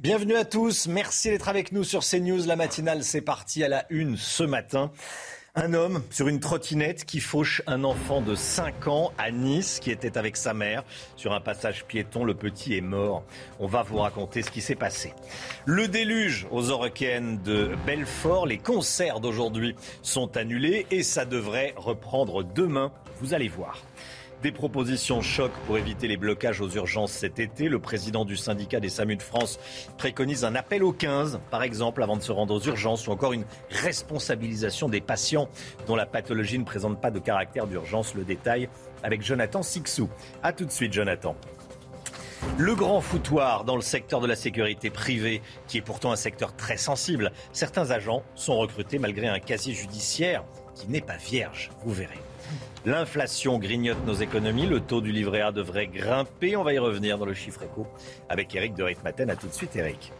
Bienvenue à tous, merci d'être avec nous sur CNews. La matinale, c'est parti à la une ce matin. Un homme sur une trottinette qui fauche un enfant de 5 ans à Nice qui était avec sa mère sur un passage piéton. Le petit est mort. On va vous raconter ce qui s'est passé. Le déluge aux Eurocaines de Belfort. Les concerts d'aujourd'hui sont annulés et ça devrait reprendre demain. Vous allez voir. Des propositions choc pour éviter les blocages aux urgences cet été. Le président du syndicat des SAMU de France préconise un appel au 15, par exemple, avant de se rendre aux urgences, ou encore une responsabilisation des patients dont la pathologie ne présente pas de caractère d'urgence. Le détail avec Jonathan Sixou. A tout de suite, Jonathan. Le grand foutoir dans le secteur de la sécurité privée, qui est pourtant un secteur très sensible. Certains agents sont recrutés malgré un casier judiciaire qui n'est pas vierge, vous verrez. L'inflation grignote nos économies. Le taux du livret A devrait grimper. On va y revenir dans le chiffre éco avec Eric de Ritmaten. A tout de suite, Eric.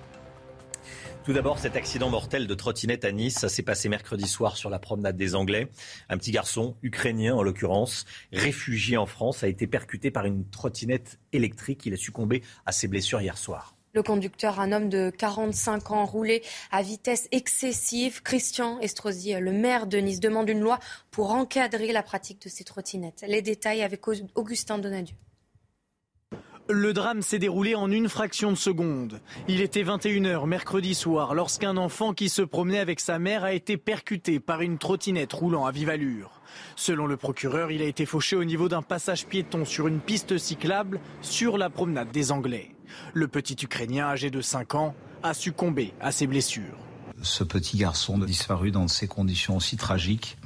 Tout d'abord, cet accident mortel de trottinette à Nice, ça s'est passé mercredi soir sur la promenade des Anglais. Un petit garçon, ukrainien en l'occurrence, réfugié en France, a été percuté par une trottinette électrique. Il a succombé à ses blessures hier soir. Le conducteur, un homme de 45 ans, roulait à vitesse excessive. Christian Estrosi, le maire de Nice, demande une loi pour encadrer la pratique de ces trottinettes. Les détails avec Augustin Donadieu. Le drame s'est déroulé en une fraction de seconde. Il était 21h mercredi soir lorsqu'un enfant qui se promenait avec sa mère a été percuté par une trottinette roulant à vive allure. Selon le procureur, il a été fauché au niveau d'un passage piéton sur une piste cyclable sur la promenade des Anglais. Le petit Ukrainien âgé de 5 ans a succombé à ses blessures. Ce petit garçon disparu dans ces conditions aussi tragiques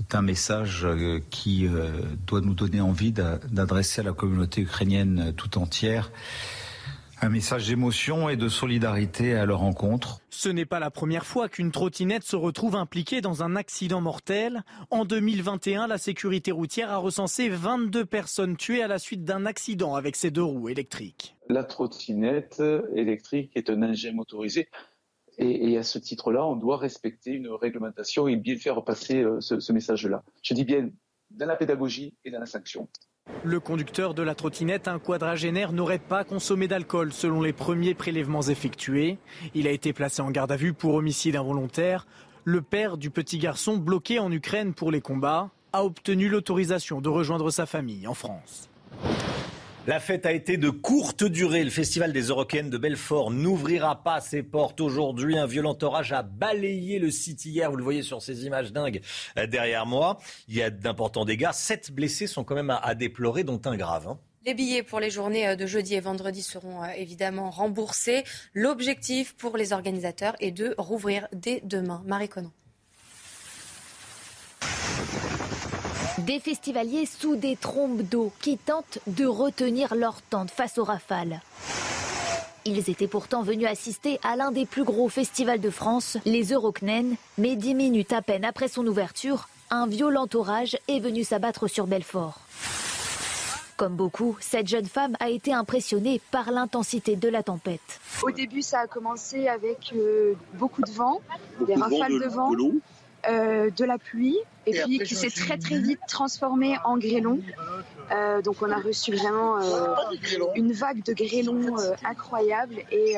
est un message euh, qui euh, doit nous donner envie d'adresser à la communauté ukrainienne tout entière un message d'émotion et de solidarité à leur rencontre. Ce n'est pas la première fois qu'une trottinette se retrouve impliquée dans un accident mortel. En 2021, la sécurité routière a recensé 22 personnes tuées à la suite d'un accident avec ses deux roues électriques. La trottinette électrique est un engin motorisé et, à ce titre-là, on doit respecter une réglementation et bien faire passer euh, ce message-là. Je dis bien dans la pédagogie et dans la sanction. Le conducteur de la trottinette, un quadragénaire, n'aurait pas consommé d'alcool selon les premiers prélèvements effectués. Il a été placé en garde à vue pour homicide involontaire. Le père du petit garçon, bloqué en Ukraine pour les combats, a obtenu l'autorisation de rejoindre sa famille en France. La fête a été de courte durée. Le festival des Eurocaines de Belfort n'ouvrira pas ses portes aujourd'hui. Un violent orage a balayé le site hier. Vous le voyez sur ces images dingues euh, derrière moi. Il y a d'importants dégâts. Sept blessés sont quand même à, déplorer, dont un grave. Hein. Les billets pour les journées euh, de jeudi et vendredi seront euh, évidemment remboursés. L'objectif pour les organisateurs est de rouvrir dès demain. Marie Conan. Des festivaliers sous des trompes d'eau qui tentent de retenir leur tente face aux rafales. Ils étaient pourtant venus assister à l'un des plus gros festivals de France, les Euroknen, mais dix minutes à peine après son ouverture, un violent orage est venu s'abattre sur Belfort. Comme beaucoup, cette jeune femme a été impressionnée par l'intensité de la tempête. Au début, ça a commencé avec euh, beaucoup de vent, des rafales de vent, euh, de la pluie, et, puis qui s'est très très vite transformé en grêlon. Euh, donc on a reçu vraiment euh, une vague de grêlons incroyable et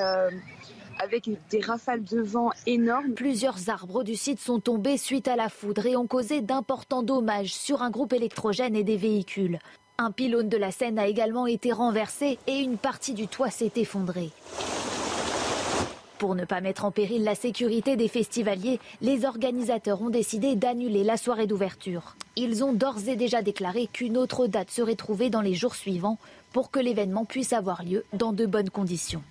avec des rafales de vent énormes. Plusieurs arbres du site sont tombés suite à la foudre et ont causé d'importants dommages sur un groupe électrogène et des véhicules. Un pylône de la Seine a également été renversé et une partie du toit s'est effondrée. Pour ne pas mettre en péril la sécurité des festivaliers, les organisateurs ont décidé d'annuler la soirée d'ouverture. Ils ont d'ores et déjà déclaré qu'une autre date serait trouvée dans les jours suivants pour que l'événement puisse avoir lieu dans de bonnes conditions.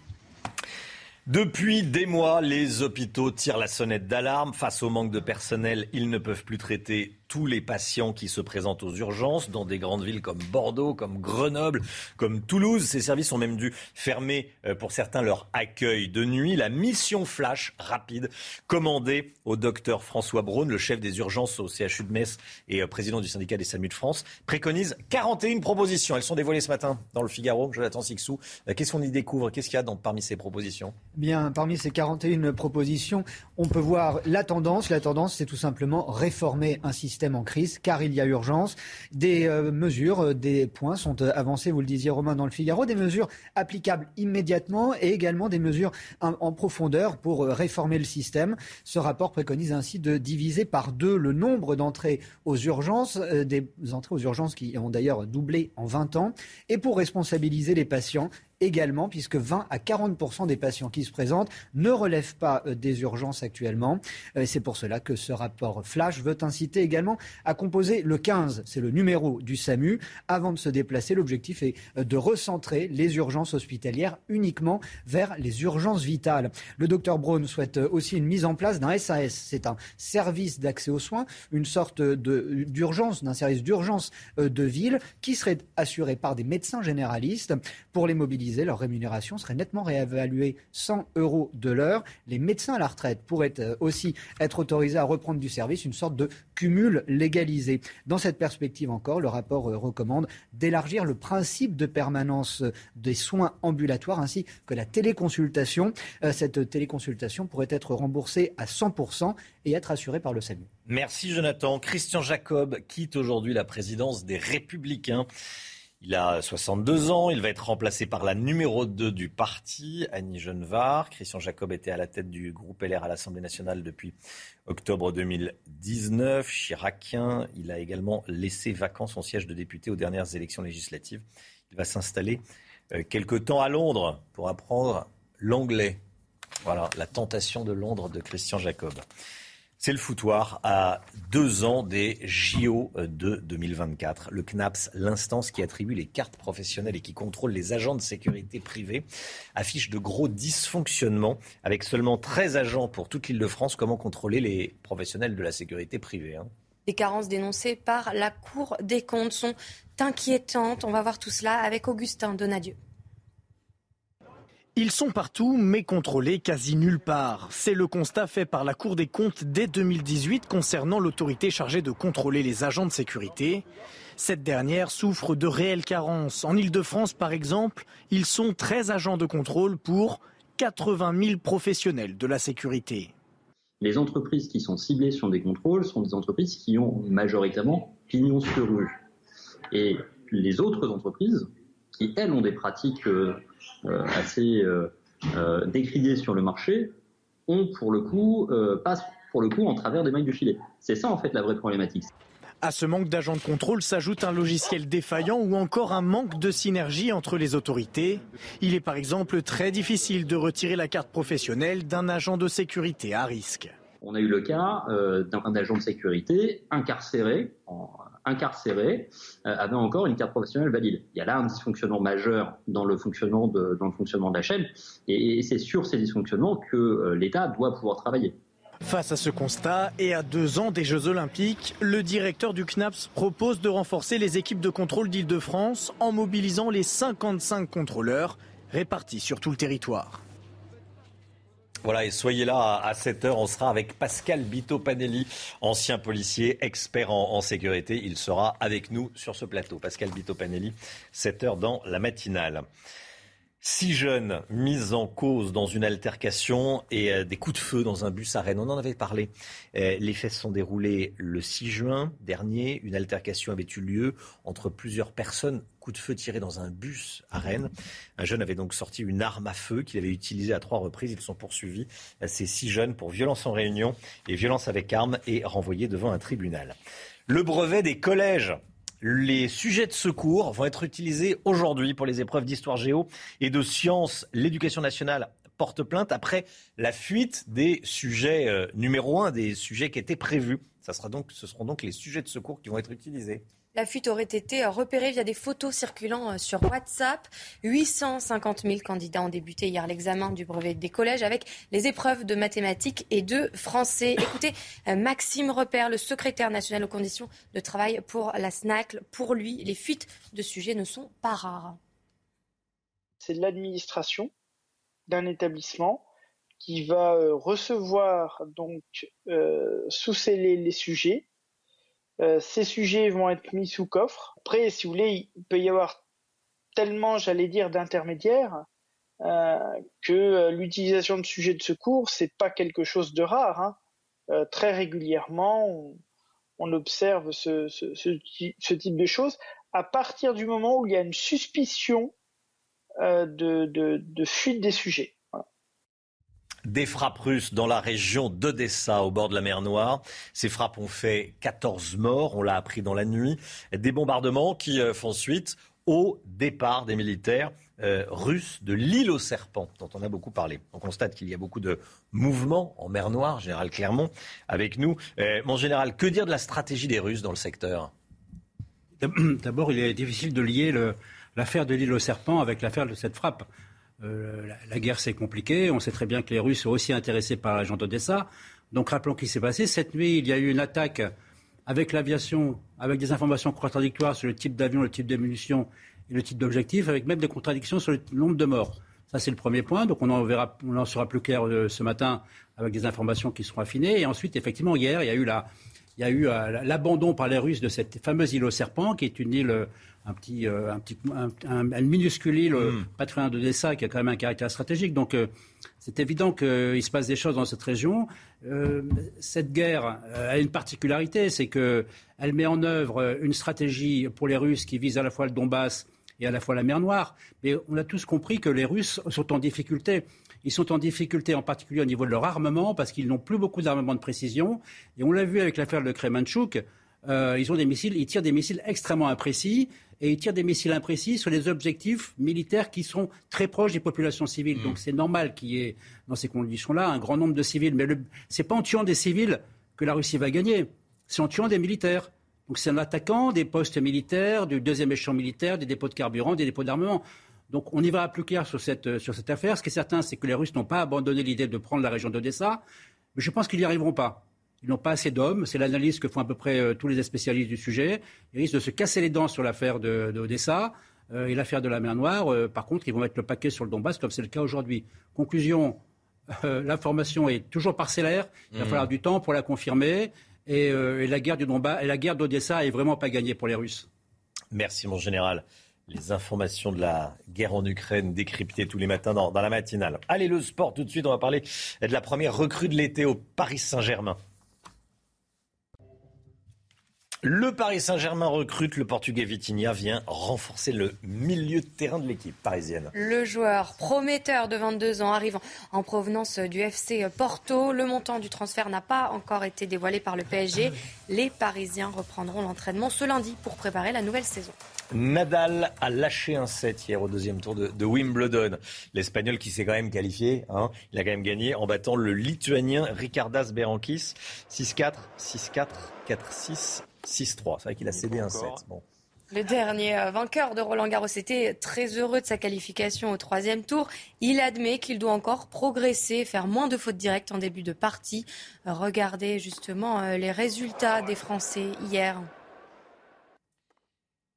Depuis des mois, les hôpitaux tirent la sonnette d'alarme. Face au manque de personnel, ils ne peuvent plus traiter tous les patients qui se présentent aux urgences dans des grandes villes comme Bordeaux, comme Grenoble, comme Toulouse. Ces services ont même dû fermer euh, pour certains leur accueil de nuit. La mission flash rapide commandée au docteur François Braun, le chef des urgences au CHU de Metz et euh, président du syndicat des SAMU de France, préconise 41 propositions. Elles sont dévoilées ce matin dans le Figaro. Jonathan Sixou, euh, qu'est-ce qu'on y découvre? Qu'est-ce qu'il y a dans, parmi ces propositions? Bien, parmi ces 41 propositions, on peut voir la tendance. La tendance, c'est tout simplement réformer un système en crise, car il y a urgence. Des mesures, des points sont avancés, vous le disiez Romain, dans le Figaro, des mesures applicables immédiatement et également des mesures en profondeur pour réformer le système. Ce rapport préconise ainsi de diviser par deux le nombre d'entrées aux urgences, euh, des entrées aux urgences qui ont d'ailleurs doublé en 20 ans, et pour responsabiliser les patients également, puisque 20 à 40 des patients qui se présentent ne relèvent pas euh, des urgences actuellement. Euh, c'est pour cela que ce rapport Flash veut inciter également à composer le 15, c'est le numéro du SAMU. Avant de se déplacer, l'objectif est euh, de recentrer les urgences hospitalières uniquement vers les urgences vitales. Le docteur Braun souhaite aussi une mise en place d'un SAS. C'est un service d'accès aux soins, une sorte d'urgence, d'un service d'urgence de ville qui serait assuré par des médecins généralistes pour les mobiliser leur rémunération serait nettement réévaluée 100 euros de l'heure. Les médecins à la retraite pourraient euh, aussi être autorisés à reprendre du service, une sorte de cumul légalisé. Dans cette perspective encore, le rapport euh, recommande d'élargir le principe de permanence euh, des soins ambulatoires ainsi que la téléconsultation. Cette téléconsultation pourrait être remboursée à 100% et être assurée par le SAMU. Merci Jonathan. Christian Jacob quitte aujourd'hui la présidence des Républicains. Il a 62 ans, il va être remplacé par la numéro 2 du parti, Annie Genevard. Christian Jacob était à la tête du groupe LR à l'Assemblée nationale depuis octobre 2019. Chiracien, il a également laissé vacant son siège de député aux dernières élections législatives. Il va s'installer euh, quelque temps à Londres pour apprendre l'anglais. Voilà, la tentation de Londres de Christian Jacob. C'est le foutoir à deux ans des JO de 2024. Le CNAPS, l'instance qui attribue les cartes professionnelles et qui contrôle les agents de sécurité privés, affiche de gros dysfonctionnements. Avec seulement 13 agents pour toute l'île de France, comment contrôler les professionnels de la sécurité privée hein? Les carences dénoncées par la Cour des comptes sont inquiétantes. On va voir tout cela avec Augustin Donadieu. Ils sont partout, mais contrôlés quasi nulle part. C'est le constat fait par la Cour des comptes dès 2018 concernant l'autorité chargée de contrôler les agents de sécurité. Cette dernière souffre de réelles carences. En Ile-de-France, par exemple, ils sont 13 agents de contrôle pour 80 000 professionnels de la sécurité. Les entreprises qui sont ciblées sur des contrôles sont des entreprises qui ont majoritairement pignon sur rue. Et les autres entreprises, qui elles ont des pratiques euh, euh, assez euh, décriés sur le marché ont pour le coup passent pour le coup en travers des mailles du filet. C'est ça en fait la vraie problématique. À ce manque d'agents de contrôle s'ajoute un logiciel défaillant ou encore un manque de synergie entre les autorités. Il est par exemple très difficile de retirer la carte professionnelle d'un agent de sécurité à risque. On a eu le cas d'un agent de sécurité incarcéré en, incarcérés euh, avaient encore une carte professionnelle valide. Il y a là un dysfonctionnement majeur dans le fonctionnement de, dans le fonctionnement de la chaîne, et, c'est sur ces dysfonctionnements que euh, l'État doit pouvoir travailler. Face à ce constat et à deux ans des Jeux Olympiques, le directeur du CNAPS propose de renforcer les équipes de contrôle d'Île-de-France en mobilisant les 55 contrôleurs répartis sur tout le territoire. Voilà, et soyez là à 7h, on sera avec Pascal Bito-Panelli, ancien policier, expert en, sécurité. Il sera avec nous sur ce plateau. Pascal Bito-Panelli, 7h dans la matinale. Six jeunes mis en cause dans une altercation et euh, des coups de feu dans un bus à Rennes. On en avait parlé. Euh, les faits se sont déroulés le 6 juin dernier. Une altercation avait eu lieu entre plusieurs personnes. Coup de feu tiré dans un bus à Rennes. Un jeune avait donc sorti une arme à feu qu'il avait utilisée à trois reprises. Ils sont poursuivis, euh, ces six jeunes, pour violence en réunion et violence avec arme et renvoyés devant un tribunal. Le brevet des collèges les sujets de secours vont être utilisés aujourd'hui pour les épreuves d'histoire géo et de sciences. L'éducation nationale porte plainte après la fuite des sujets euh, numéro un, des sujets qui étaient prévus. Ce seront donc les sujets de secours qui vont être utilisés. La fuite aurait été repérée via des photos circulant sur WhatsApp. 850 000 candidats ont débuté hier l'examen du brevet des collèges avec les épreuves de mathématiques et de français. Écoutez, Maxime Repère, le secrétaire national aux conditions de travail pour la SNAC. Pour lui, les fuites de sujets ne sont pas rares. C'est l'administration d'un établissement qui va euh, recevoir donc euh, sous-sceller les sujets euh, ces sujets vont être mis sous coffre. Après, si vous voulez, il peut y avoir tellement, j'allais dire, d'intermédiaires euh, que euh, l'utilisation de sujets de secours, c'est pas quelque chose de rare. Hein. très régulièrement, on, observe ce, type de choses à partir du moment où il y a une suspicion de, fuite des sujets. Des frappes russes dans la région d'Odessa, au bord de la mer Noire. Ces frappes ont fait 14 morts, on l'a appris dans la nuit. Des bombardements qui euh, font suite au départ des militaires euh, russes de l'île aux serpents, dont on a beaucoup parlé. On constate qu'il y a beaucoup de mouvements en mer Noire. Général Clermont, avec nous. Euh, mon général, que dire de la stratégie des Russes dans le secteur? D'abord, il est difficile de lier l'affaire de l'île aux serpents avec l'affaire de cette frappe. Euh, la, guerre, c'est compliqué. On sait très bien que les Russes sont aussi intéressés par la région d'Odessa. Donc rappelons ce qui s'est passé. Cette nuit, il y a eu une attaque avec l'aviation, avec des informations contradictoires sur le type d'avion, le type de munitions et le type d'objectif, avec même des contradictions sur le nombre de morts. Ça, c'est le premier point. Donc on en, verra, on en sera plus clair euh, ce matin avec des informations qui seront affinées. Et ensuite, effectivement, hier, il y a eu euh, l'abandon par les Russes de cette fameuse île aux serpents, qui est une île un petit, euh, un petit, un, minuscule île mm. pas très loin d'Odessa qui a quand même un caractère stratégique. Donc euh, c'est évident qu'il se passe des choses dans cette région. Euh, cette guerre a une particularité, c'est qu'elle met en œuvre une stratégie pour les Russes qui vise à la fois le Donbass et à la fois la mer Noire. Mais on a tous compris que les Russes sont en difficulté. Ils sont en difficulté en particulier au niveau de leur armement parce qu'ils n'ont plus beaucoup d'armement de précision. Et on l'a vu avec l'affaire de Kremenchuk. ils ont des missiles, ils tirent des missiles extrêmement imprécis et ils tirent des missiles imprécis sur les objectifs militaires qui sont très proches des populations civiles. Mm. Donc c'est normal qu'il y ait, dans ces conditions-là, un grand nombre de civils. Mais ce n'est pas en tuant des civils que la Russie va gagner, c'est en tuant des militaires. Donc c'est en attaquant des postes militaires, du deuxième échelon militaire, des dépôts de carburant, des dépôts d'armement. Donc on y va plus clair sur cette, sur cette affaire. Ce qui est certain, c'est que les Russes n'ont pas abandonné l'idée de prendre la région d'Odessa, mais je pense qu'ils n'y arriveront pas. Ils n'ont pas assez d'hommes. C'est l'analyse que font à peu près euh, tous les spécialistes du sujet. Ils risquent de se casser les dents sur l'affaire d'Odessa de, euh, et l'affaire de la mer Noire. Euh, par contre, ils vont mettre le paquet sur le Donbass, comme c'est le cas aujourd'hui. Conclusion, l'information est toujours parcellaire. Il va mmh. falloir du temps pour la confirmer. Et, la guerre du Donbass, et la guerre d'Odessa est vraiment pas gagnée pour les Russes. Merci, mon général les informations de la guerre en Ukraine décryptées tous les matins dans, dans, la matinale. Allez, le sport, tout de suite, on va parler de la première recrue de l'été au Paris Saint-Germain. Le Paris Saint-Germain recrute le Portugais Vitinha, vient renforcer le milieu de terrain de l'équipe parisienne. Le joueur prometteur de 22 ans arrive en provenance du FC Porto. Le montant du transfert n'a pas encore été dévoilé par le PSG. Les Parisiens reprendront l'entraînement ce lundi pour préparer la nouvelle saison. Nadal a lâché un set hier au deuxième tour de, Wimbledon. L'Espagnol qui s'est quand même qualifié, hein, il a quand même gagné en battant le Lituanien Ricardas Berankis 6-4, 6-4, 4-6. 6-3. C'est vrai qu'il a cédé un 7. Le dernier euh, vainqueur de Roland Garros était très heureux de sa qualification au troisième tour. Il admet qu'il doit encore progresser, faire moins de fautes directes en début de partie. Regardez justement euh, les résultats des Français hier.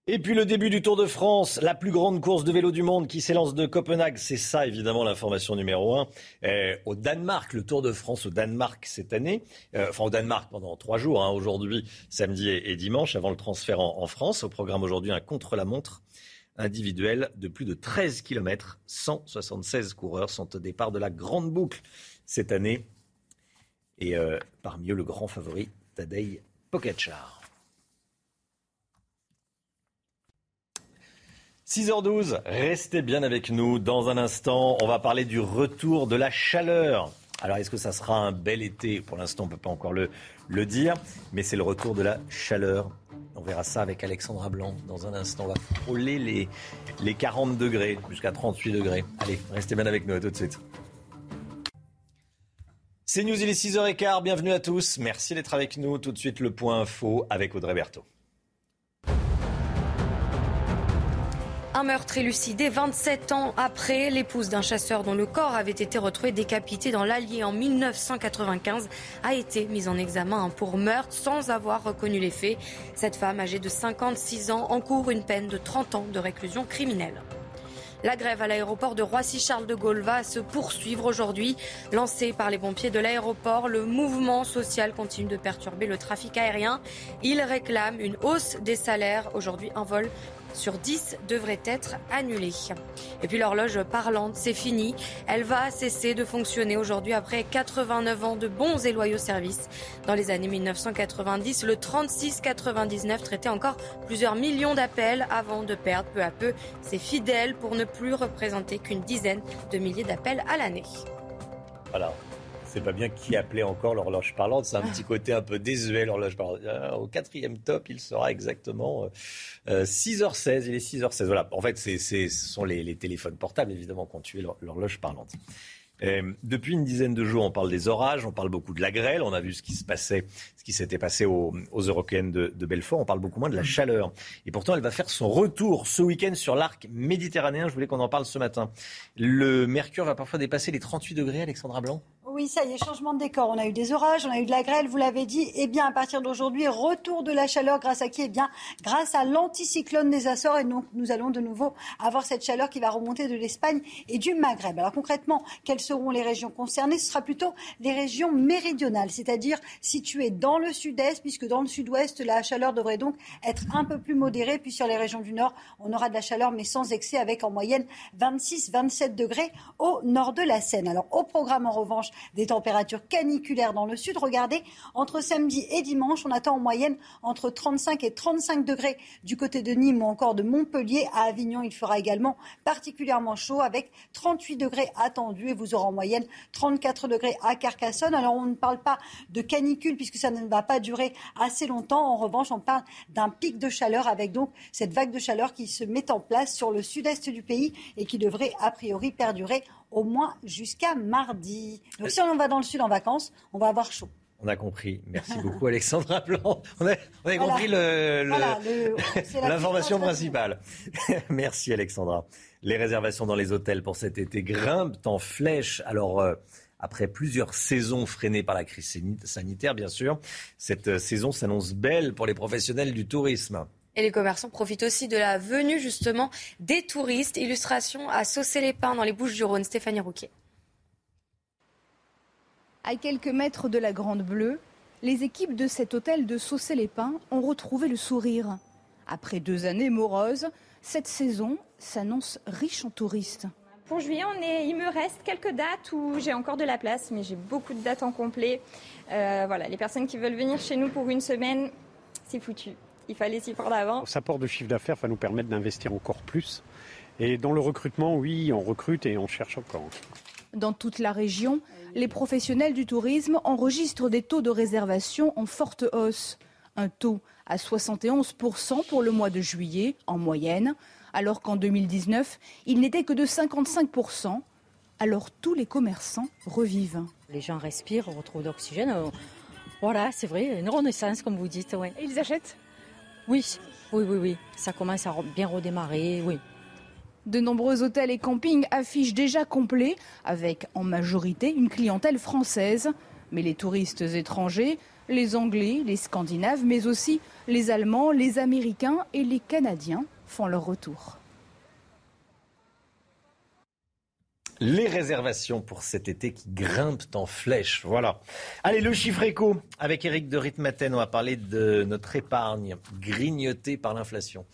Et puis le début du Tour de France, la plus grande course de vélo du monde qui s'élance de Copenhague. C'est ça évidemment l'information numéro un. Euh, au Danemark, le Tour de France au Danemark cette année, euh, enfin au Danemark pendant trois jours, hein, aujourd'hui, samedi et, dimanche, avant le transfert en, France. Au programme aujourd'hui, un contre-la-montre individuel de plus de 13 km. 176 coureurs sont au départ de la grande boucle cette année. Et euh, parmi eux, le grand favori, Tadej Pogacar. 6h12, restez bien avec nous. Dans un instant, on va parler du retour de la chaleur. Alors, est-ce que ça sera un bel été? Pour l'instant, on ne peut pas encore le, le dire, mais c'est le retour de la chaleur. On verra ça avec Alexandra Blanc dans un instant. On va frôler les, les 40 degrés, jusqu'à 38 degrés. Allez, restez bien avec nous, à tout de suite. C'est News, il est 6h15, bienvenue à tous. Merci d'être avec nous. Tout de suite, le point info avec Audrey Berthaud. Un meurtre élucidé 27 ans après. L'épouse d'un chasseur dont le corps avait été retrouvé décapité dans l'Allier en 1995 a été mise en examen pour meurtre sans avoir reconnu les faits. Cette femme âgée de 56 ans encourt une peine de 30 ans de réclusion criminelle. La grève à l'aéroport de Roissy-Charles de Gaulle va se poursuivre aujourd'hui. Lancé par les pompiers de l'aéroport, le mouvement social continue de perturber le trafic aérien. Il réclame une hausse des salaires. Aujourd'hui, un vol sur 10 devrait être annulée. Et puis l'horloge parlante, c'est fini. Elle va cesser de fonctionner aujourd'hui après 89 ans de bons et loyaux services. Dans les années 1990, le 36-99 traitait encore plusieurs millions d'appels avant de perdre peu à peu ses fidèles pour ne plus représenter qu'une dizaine de milliers d'appels à l'année. Voilà sais pas bien qui appelait encore l'horloge parlante. C'est un petit côté un peu désuet, l'horloge parlante. Euh, au quatrième top, il sera exactement 6h16. Euh, il est 6h16. Voilà. En fait, ce sont les, téléphones portables, évidemment, qui ont tué l'horloge parlante. Euh, depuis une dizaine de jours, on parle des orages, on parle beaucoup de la grêle, on a vu ce qui se passait, ce qui s'était passé aux, aux Européennes de, de, Belfort, on parle beaucoup moins de la chaleur. Et pourtant, elle va faire son retour ce week-end sur l'arc méditerranéen. Je voulais qu'on en parle ce matin. Le mercure va parfois dépasser les 38 degrés, Alexandra Blanc? Oui, ça y est, changement de décor. On a eu des orages, on a eu de la grêle, vous l'avez dit. Eh bien, à partir d'aujourd'hui, retour de la chaleur grâce à qui? Eh bien, grâce à l'anticyclone des Açores. Et donc, nous allons de nouveau avoir cette chaleur qui va remonter de l'Espagne et du Maghreb. Alors, concrètement, quelles seront les régions concernées? Ce sera plutôt les régions méridionales, c'est-à-dire situées dans le sud-est, puisque dans le sud-ouest, la chaleur devrait donc être un peu plus modérée. Puis sur les régions du nord, on aura de la chaleur, mais sans excès, avec en moyenne 26-27 degrés au nord de la Seine. Alors, au programme, en revanche, des températures caniculaires dans le sud. Regardez, entre samedi et dimanche, on attend en moyenne entre 35 et 35 degrés du côté de Nîmes ou encore de Montpellier. À Avignon, il fera également particulièrement chaud avec 38 degrés attendus et vous aurez en moyenne 34 degrés à Carcassonne. Alors on ne parle pas de canicule puisque ça ne va pas durer assez longtemps. En revanche, on parle d'un pic de chaleur avec donc cette vague de chaleur qui se met en place sur le sud-est du pays et qui devrait a priori perdurer au moins jusqu'à mardi. Donc si on va dans le sud en vacances, on va avoir chaud. On a compris. Merci beaucoup, Alexandra Blanc. On a, compris l'information principale. Merci, Alexandra. Les réservations dans les hôtels pour cet été grimpent en flèche. Alors, euh, après plusieurs saisons freinées par la crise sanitaire, bien sûr, cette euh, saison s'annonce belle pour les professionnels du tourisme. Et les commerçants profitent aussi de la venue justement des touristes. Illustration à Saucer-les-Pins dans les Bouches-du-Rhône. Stéphanie Rouquet. À quelques mètres de la Grande Bleue, les équipes de cet hôtel de Saucer-les-Pins ont retrouvé le sourire. Après deux années moroses, cette saison s'annonce riche en touristes. Pour juillet, on est, il me reste quelques dates où j'ai encore de la place, mais j'ai beaucoup de dates en complet. Euh, voilà, les personnes qui veulent venir chez nous pour une semaine, c'est foutu il fallait s'y prendre avant. Ça porte de chiffre d'affaires va nous permettre d'investir encore plus. Et dans le recrutement, oui, on recrute et on cherche encore. Dans toute la région, les professionnels du tourisme enregistrent des taux de réservation en forte hausse. Un taux à 71% pour le mois de juillet en moyenne, alors qu'en 2019, il n'était que de 55%. Alors tous les commerçants revivent. Les gens respirent, on retrouve d'oxygène. Voilà, c'est vrai, une renaissance comme vous dites. Et ils achètent? Oui, oui, oui, oui. Ça commence à bien redémarrer, oui. De nombreux hôtels et campings affichent déjà complets, avec en majorité une clientèle française. Mais les touristes étrangers, les Anglais, les Scandinaves, mais aussi les Allemands, les Américains et les Canadiens font leur retour. Les réservations pour cet été qui grimpent en flèche. Voilà. Allez, le chiffre éco. Avec Eric de Ritmaten, on va parler de notre épargne grignotée par l'inflation.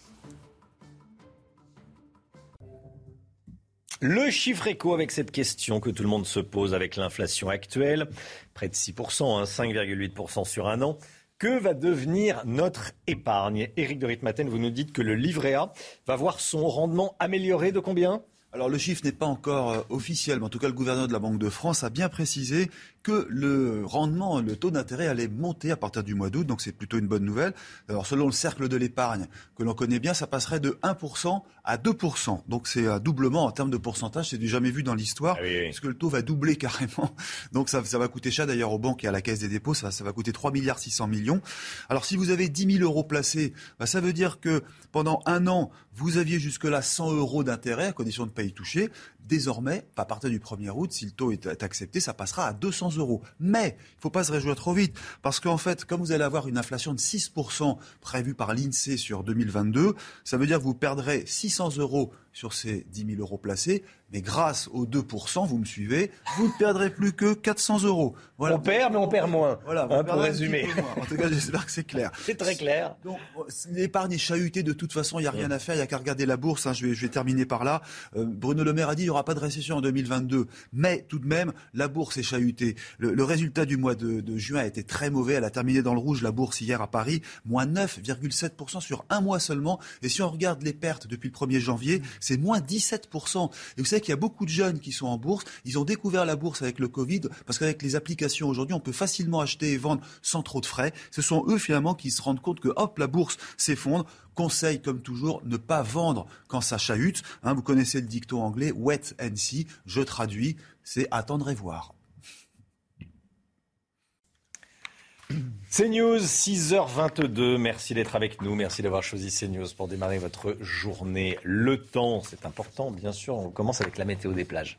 Le chiffre éco avec cette question que tout le monde se pose avec l'inflation actuelle, près de 6%, 5,8% hein, sur un an. Que va devenir notre épargne? Éric de Ritmaten, vous nous dites que le livret A va voir son rendement amélioré de combien? Alors le chiffre n'est pas encore euh, officiel, mais en tout cas le gouverneur de la Banque de France a bien précisé que le rendement, le taux d'intérêt allait monter à partir du mois d'août, donc c'est plutôt une bonne nouvelle. Alors selon le cercle de l'épargne que l'on connaît bien, ça passerait de 1% à 2%. Donc c'est un doublement en termes de pourcentage, c'est du jamais vu dans l'histoire, ah puisque le taux va doubler carrément. Donc ça, va coûter cher d'ailleurs aux banques et à la Caisse des dépôts, ça, ça va coûter 3 milliards 600 millions. Alors si vous avez 10 000 euros placés, bah, ça veut dire que pendant un an, vous aviez jusque-là 100 euros d'intérêt à condition de ne pas y toucher. Désormais, à partir du 1er août, si le taux est accepté, ça passera à 200 euros. Mais il ne faut pas se réjouir trop vite, parce qu'en fait, comme vous allez avoir une inflation de 6% prévue par l'INSEE sur 2022, ça veut dire que vous perdrez 600 euros sur ces 10 000 euros placés, mais grâce aux 2%, vous me suivez, vous ne perdrez plus que 400 euros. Voilà. On perd, mais on perd moins. Voilà, hein, pour résumer. En tout cas, j'espère que c'est clair. C'est très clair. Donc, l'épargne est chahutée de toute façon, il n'y a rien à faire, il n'y a qu'à regarder la bourse. Hein. je, vais, je, vais, terminer par là. Euh, Bruno Le Maire a dit qu'il n'y aura pas de récession en 2022, mais tout de même, la bourse est chahutée. Le, résultat du mois de, de, juin a été très mauvais. Elle a terminé dans le rouge, la bourse hier à Paris, moins 9,7% sur un mois seulement. Et si on regarde les pertes depuis le 1er janvier, c'est moins 17%. Et vous savez qu'il y a beaucoup de jeunes qui sont en bourse. Ils ont découvert la bourse avec le Covid parce qu'avec les applications aujourd'hui, on peut facilement acheter et vendre sans trop de frais. Ce sont eux finalement qui se rendent compte que hop, la bourse s'effondre. Conseil, comme toujours, ne pas vendre quand ça chahute. Hein, vous connaissez le dicton anglais, wet and see. Je traduis, c'est attendre et voir. CNews, 6h22. Merci d'être avec nous. Merci d'avoir choisi CNews pour démarrer votre journée. Le temps, c'est important, bien sûr. On commence avec la météo des plages.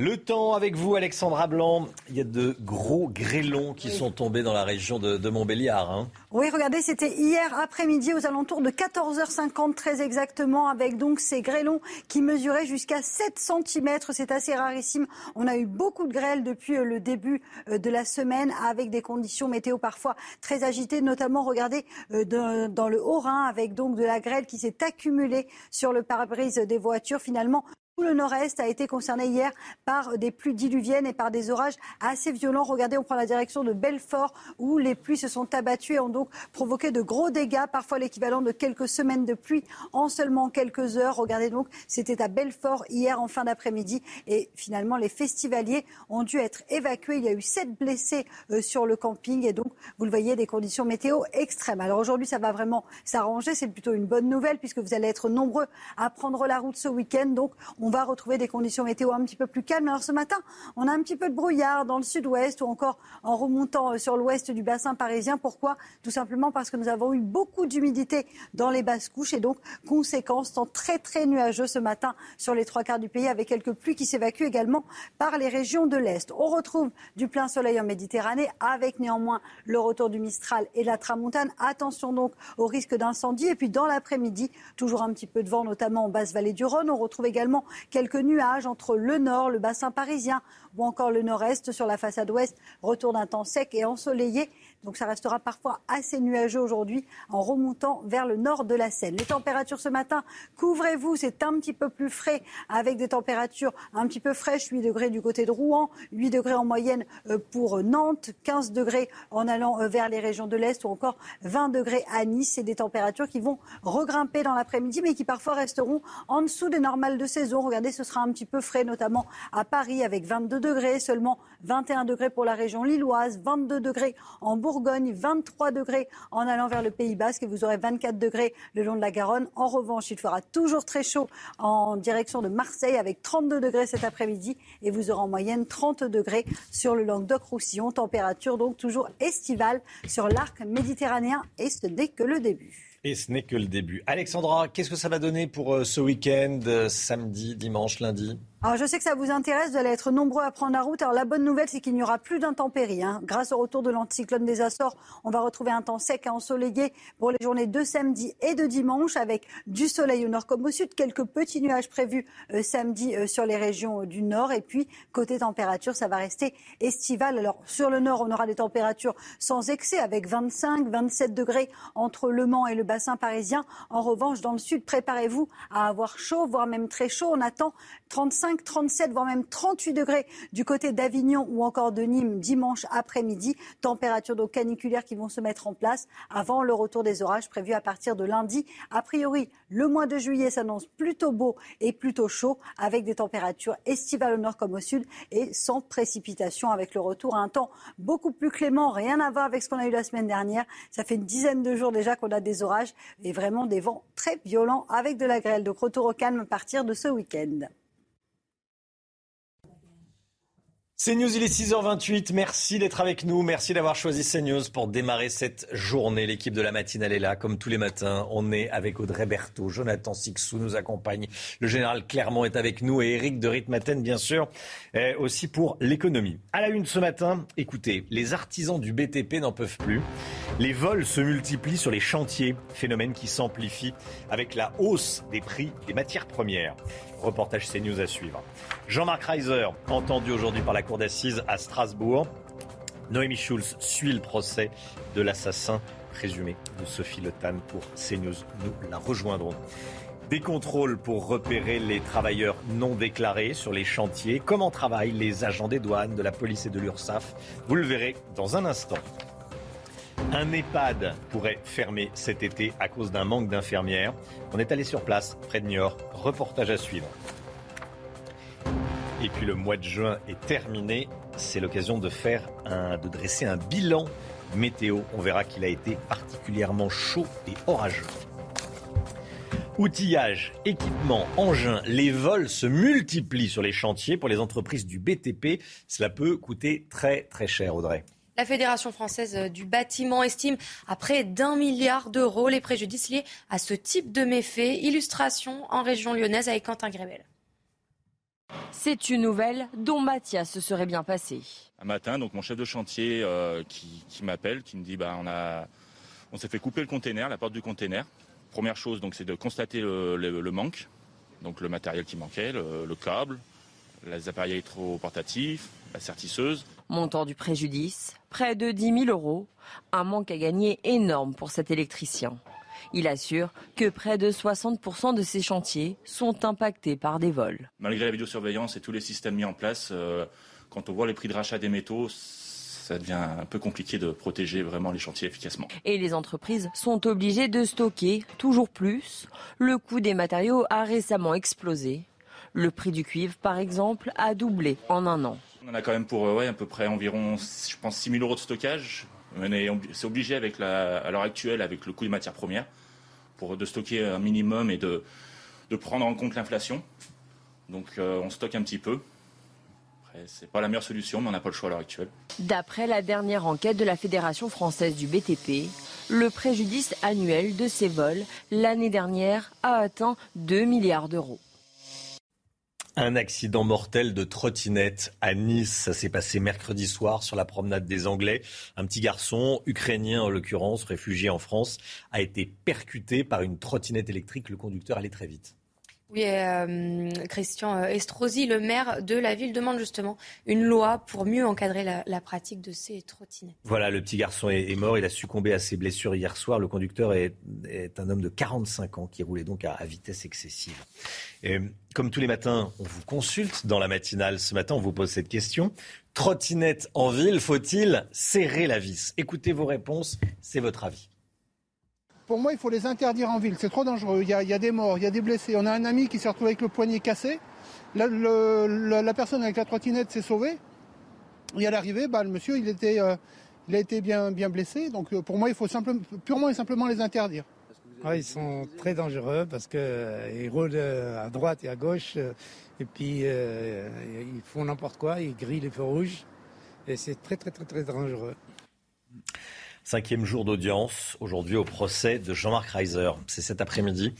Le temps avec vous, Alexandra Blanc. Il y a de gros grêlons qui sont tombés dans la région de, Montbéliard. Hein. Oui, regardez, c'était hier après-midi aux alentours de 14h50 très exactement, avec donc ces grêlons qui mesuraient jusqu'à 7 cm. C'est assez rarissime. On a eu beaucoup de grêle depuis euh, le début euh, de la semaine, avec des conditions météo parfois très agitées, notamment, regardez, euh, dans le Haut-Rhin, avec donc de la grêle qui s'est accumulée sur le pare-brise des voitures. Finalement, tout le nord-est a été concerné hier par des pluies diluviennes et par des orages assez violents. Regardez, on prend la direction de Belfort où les pluies se sont abattues et ont donc provoqué de gros dégâts, parfois l'équivalent de quelques semaines de pluie en seulement quelques heures. Regardez donc, c'était à Belfort hier en fin d'après-midi et finalement les festivaliers ont dû être évacués. Il y a eu sept blessés euh, sur le camping et donc vous le voyez des conditions météo extrêmes. Alors aujourd'hui ça va vraiment s'arranger, c'est plutôt une bonne nouvelle puisque vous allez être nombreux à prendre la route ce week-end. Donc on on va retrouver des conditions météo un petit peu plus calmes. Alors ce matin, on a un petit peu de brouillard dans le sud-ouest ou encore en remontant euh, sur l'ouest du bassin parisien. Pourquoi? Tout simplement parce que nous avons eu beaucoup d'humidité dans les basses couches et donc conséquence, temps très très nuageux ce matin sur les trois quarts du pays avec quelques pluies qui s'évacuent également par les régions de l'Est. On retrouve du plein soleil en Méditerranée avec néanmoins le retour du Mistral et de la Tramontane. Attention donc au risque d'incendie. Et puis dans l'après-midi, toujours un petit peu de vent, notamment en basse vallée du Rhône. On retrouve également Quelques nuages entre le nord, le bassin parisien ou encore le nord-est sur la façade ouest. Retour d'un temps sec et ensoleillé donc ça restera parfois assez nuageux aujourd'hui en remontant vers le nord de la Seine. Les températures ce matin, couvrez-vous, c'est un petit peu plus frais avec des températures un petit peu fraîches, 8 degrés du côté de Rouen, 8 degrés en moyenne euh, pour Nantes, 15 degrés en allant euh, vers les régions de l'Est ou encore 20 degrés à Nice. C'est des températures qui vont regrimper dans l'après-midi mais qui parfois resteront en dessous des normales de saison. Regardez, ce sera un petit peu frais, notamment à Paris avec 22 degrés, seulement 21 degrés pour la région lilloise, 22 degrés en Bourgogne Bourgogne, 23 degrés en allant vers le Pays Basque et vous aurez 24 degrés le long de la Garonne. En revanche, il fera toujours très chaud en direction de Marseille avec 32 degrés cet après-midi et vous aurez en moyenne 30 degrés sur le Languedoc-Roussillon. Température donc toujours estivale sur l'arc méditerranéen et ce n'est que le début. Et ce n'est que le début. Alexandra, qu'est-ce que ça va donner pour euh, ce week-end, euh, samedi, dimanche, lundi? Alors je sais que ça vous intéresse, vous allez être nombreux à prendre la route. Alors la bonne nouvelle, c'est qu'il n'y aura plus d'intempéries. Hein. Grâce au retour de l'anticyclone des Açores, on va retrouver un temps sec et ensoleillé pour les journées de samedi et de dimanche, avec du soleil au nord comme au sud, quelques petits nuages prévus euh, samedi euh, sur les régions euh, du nord. Et puis côté température, ça va rester estival. Alors sur le nord, on aura des températures sans excès, avec 25, 27 degrés entre Le Mans et le bassin parisien. En revanche, dans le sud, préparez-vous à avoir chaud, voire même très chaud. On attend 35 35, 37, voire même 38 degrés du côté d'Avignon ou encore de Nîmes dimanche après-midi. Températures donc caniculaires qui vont se mettre en place avant le retour des orages prévus à partir de lundi. A priori, le mois de juillet s'annonce plutôt beau et plutôt chaud avec des températures estivales au nord comme au sud et sans précipitation avec le retour à un temps beaucoup plus clément, rien à voir avec ce qu'on a eu la semaine dernière. Ça fait une dizaine de jours déjà qu'on a des orages et vraiment des vents très violents avec de la grêle. Donc retour au calme à partir de ce week-end. CNews, il est 6h28. Merci d'être avec nous. Merci d'avoir choisi CNews pour démarrer cette journée. L'équipe de la matinale est là, comme tous les matins. On est avec Audrey Berthaud, Jonathan Sixou nous accompagne. Le général Clermont est avec nous et Eric de Ritmaten, bien sûr, aussi pour l'économie. À la une ce matin, écoutez, les artisans du BTP n'en peuvent plus. Les vols se multiplient sur les chantiers, phénomène qui s'amplifie avec la hausse des prix des matières premières. Reportage CNews à suivre. Jean-Marc Reiser, entendu aujourd'hui par la Cour d'assises à Strasbourg. Noémie Schulz suit le procès de l'assassin présumé de Sophie Le pour CNews. Nous la rejoindrons. Des contrôles pour repérer les travailleurs non déclarés sur les chantiers. Comment travaillent les agents des douanes, de la police et de l'URSSAF? Vous le verrez dans un instant. Un EHPAD pourrait fermer cet été à cause d'un manque d'infirmières. On est allé sur place, près de Niort. Reportage à suivre. Et puis le mois de juin est terminé. C'est l'occasion de faire un, de dresser un bilan météo. On verra qu'il a été particulièrement chaud et orageux. Outillage, équipement, engins, les vols se multiplient sur les chantiers pour les entreprises du BTP. Cela peut coûter très très cher, Audrey. La Fédération française du bâtiment estime à près d'un milliard d'euros les préjudices liés à ce type de méfaits. Illustration en région lyonnaise avec Quentin Grébel. C'est une nouvelle dont Mathias se serait bien passé. Un matin, donc mon chef de chantier euh, qui, qui m'appelle, qui me dit bah, on, a, on s'est fait couper le container, la porte du container. Première chose, donc, c'est de constater le, le, le, manque, donc le matériel qui manquait, le, le câble, les appareils électroportatifs, la sertisseuse. Montant du préjudice, près de 10 000 euros. Un manque à gagner énorme pour cet électricien. Il assure que près de 60% de ces chantiers sont impactés par des vols. Malgré la vidéosurveillance et tous les systèmes mis en place, euh, quand on voit les prix de rachat des métaux, ça devient un peu compliqué de protéger vraiment les chantiers efficacement. Et les entreprises sont obligées de stocker toujours plus. Le coût des matériaux a récemment explosé. Le prix du cuivre, par exemple, a doublé en un an. On a quand même pour ouais, à peu près environ, je pense, 6 000 euros de stockage. C'est obligé avec la, à l'heure actuelle avec le coût des matières premières pour de stocker un minimum et de, prendre en compte l'inflation. Donc euh, on stocke un petit peu. C'est pas la meilleure solution, mais on n'a pas le choix à l'heure actuelle. D'après la dernière enquête de la Fédération française du BTP, le préjudice annuel de ces vols l'année dernière a atteint 2 milliards d'euros. Un accident mortel de trottinette à Nice. Ça s'est passé mercredi soir sur la promenade des Anglais. Un petit garçon, ukrainien en l'occurrence, réfugié en France, a été percuté par une trottinette électrique. Le conducteur allait très vite. Oui, euh, Christian Estrosi, le maire de la ville, demande justement une loi pour mieux encadrer la, pratique de ces trottinettes. Voilà, le petit garçon est, mort. Il a succombé à ses blessures hier soir. Le conducteur est, un homme de 45 ans qui roulait donc à, vitesse excessive. Comme tous les matins, on vous consulte dans la matinale. Ce matin, on vous pose cette question. Trottinette en ville, faut-il serrer la vis? Écoutez vos réponses, c'est votre avis. Pour moi, il faut les interdire en ville. C'est trop dangereux. Il y, a, des morts, il y a des blessés. On a un ami qui s'est retrouvé avec le poignet cassé. La, personne avec la trottinette s'est sauvée. Et à l'arrivée, bah, le monsieur, il, était, euh, il a été bien, bien blessé. Donc euh, pour moi, il faut purement et simplement les interdire. Ils sont très dangereux parce qu'ils euh, roulent à droite et à gauche. et puis, ils font n'importe quoi. Ils grillent les feux rouges. Et c'est très, très, très, très dangereux. Cinquième jour d'audience aujourd'hui au procès de Jean-Marc Reiser. C'est cet après-midi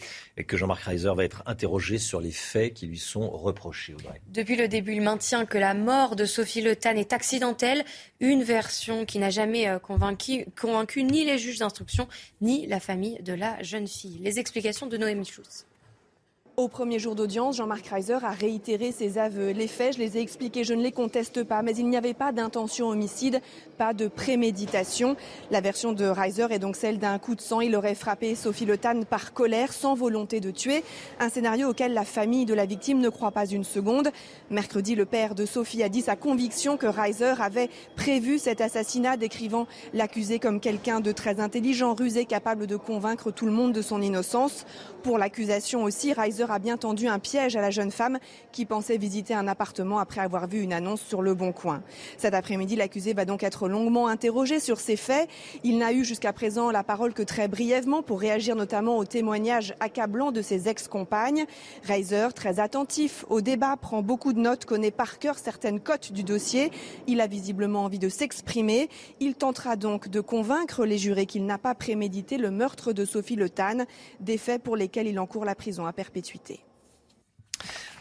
que Jean-Marc Reiser va être interrogé sur les faits qui lui sont reprochés. Depuis le début, il maintient que la mort de Sophie Le est accidentelle, une version qui n'a jamais convaincu, convaincu ni les juges d'instruction ni la famille de la jeune fille. Les explications de Noémie Schultz. Au premier jour d'audience, Jean-Marc Reiser a réitéré ses aveux. Les faits, je les ai expliqués, je ne les conteste pas, mais il n'y avait pas d'intention homicide, pas de préméditation. La version de Reiser est donc celle d'un coup de sang. Il aurait frappé Sophie Le par colère, sans volonté de tuer. Un scénario auquel la famille de la victime ne croit pas une seconde. Mercredi, le père de Sophie a dit sa conviction que Reiser avait prévu cet assassinat, décrivant l'accusé comme quelqu'un de très intelligent, rusé, capable de convaincre tout le monde de son innocence. Pour l'accusation aussi, Reiser a bien tendu un piège à la jeune femme qui pensait visiter un appartement après avoir vu une annonce sur le Bon Coin. Cet après-midi, l'accusé va donc être longuement interrogé sur ces faits. Il n'a eu jusqu'à présent la parole que très brièvement pour réagir notamment aux témoignages accablants de ses ex-compagnes. Reiser, très attentif au débat, prend beaucoup de notes, connaît par cœur certaines cotes du dossier. Il a visiblement envie de s'exprimer. Il tentera donc de convaincre les jurés qu'il n'a pas prémédité le meurtre de Sophie Le Tan, des faits pour lesquels il encourt la prison à perpétuité.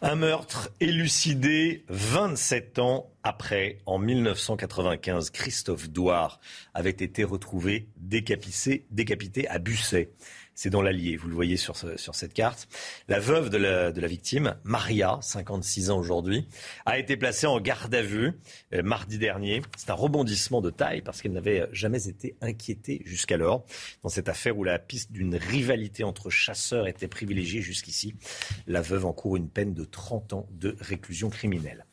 Un meurtre élucidé 27 ans après. En 1995, Christophe Douard avait été retrouvé décapité, décapité à Busset. C'est dans l'Allier, vous le voyez sur, sur cette carte. La veuve de la, de la, victime, Maria, 56 ans aujourd'hui, a été placée en garde à vue euh, mardi dernier. C'est un rebondissement de taille parce qu'elle n'avait jamais été inquiétée jusqu'alors. Dans cette affaire où la piste d'une rivalité entre chasseurs était privilégiée jusqu'ici, la veuve encourt une peine de 30 ans de réclusion criminelle.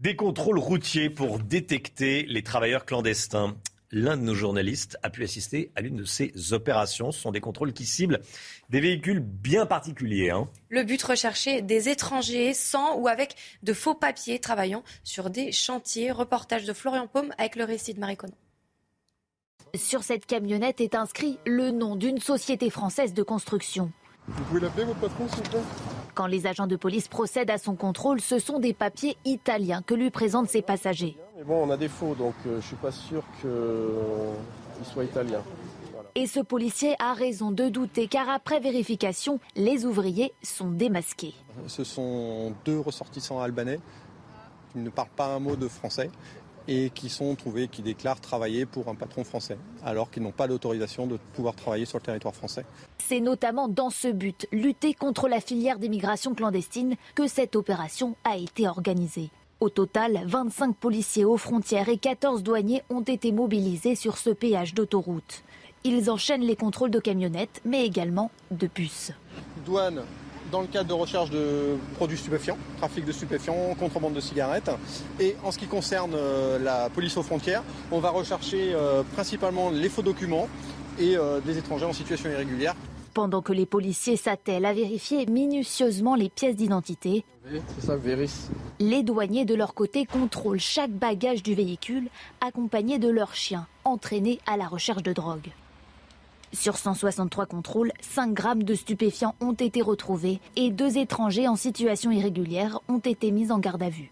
Des contrôles routiers pour détecter les travailleurs clandestins l'un de nos journalistes a pu assister à l'une de ces opérations. Ce sont des contrôles qui ciblent des véhicules bien particuliers. Hein. Le but recherché, des étrangers sans ou avec de faux papiers travaillant sur des chantiers. Reportage de Florian Paume avec le récit de Marie Conan. Sur cette camionnette est inscrit le nom d'une société française de construction. Vous pouvez l'appeler votre patron, s'il vous plaît? Quand les agents de police procèdent à son contrôle, ce sont des papiers italiens que lui présentent ses passagers. Mais bon, on a des faux, donc euh, je ne suis pas sûr qu'ils euh, soient italiens. Et ce policier a raison de douter, car après vérification, les ouvriers sont démasqués. Ce sont deux ressortissants albanais qui ne parlent pas un mot de français et qui sont trouvés, qui déclarent travailler pour un patron français, alors qu'ils n'ont pas d'autorisation de pouvoir travailler sur le territoire français. C'est notamment dans ce but, lutter contre la filière d'immigration clandestine, que cette opération a été organisée. Au total, 25 policiers aux frontières et 14 douaniers ont été mobilisés sur ce péage d'autoroute. Ils enchaînent les contrôles de camionnettes, mais également de bus. Douane, dans le cadre de recherche de produits stupéfiants, trafic de stupéfiants, contrebande de cigarettes. Et en ce qui concerne euh, la police aux frontières, on va rechercher euh, principalement les faux documents et euh, des étrangers en situation irrégulière. Pendant que les policiers s'attellent à vérifier minutieusement les pièces d'identité, les douaniers de leur côté contrôlent chaque bagage du véhicule accompagné de leurs chiens entraînés à la recherche de drogue. Sur 163 contrôles, 5 grammes de stupéfiants ont été retrouvés et deux étrangers en situation irrégulière ont été mis en garde à vue.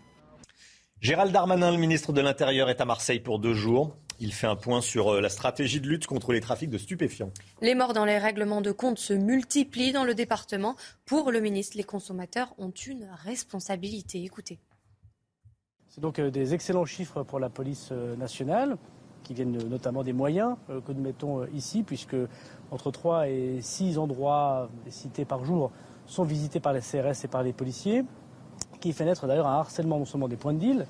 Gérald Darmanin, le ministre de l'Intérieur, est à Marseille pour deux jours. Il fait un point sur euh, la stratégie de lutte contre les trafics de stupéfiants. Les morts dans les règlements de compte se multiplient dans le département. Pour le ministre, les consommateurs ont une responsabilité. Écoutez. C'est donc euh, des excellents chiffres pour la police euh, nationale qui viennent notamment des moyens que nous mettons ici, puisque entre 3 et 6 endroits cités par jour sont visités par les CRS et par les policiers, qui fait naître d'ailleurs un harcèlement non seulement des points de deal,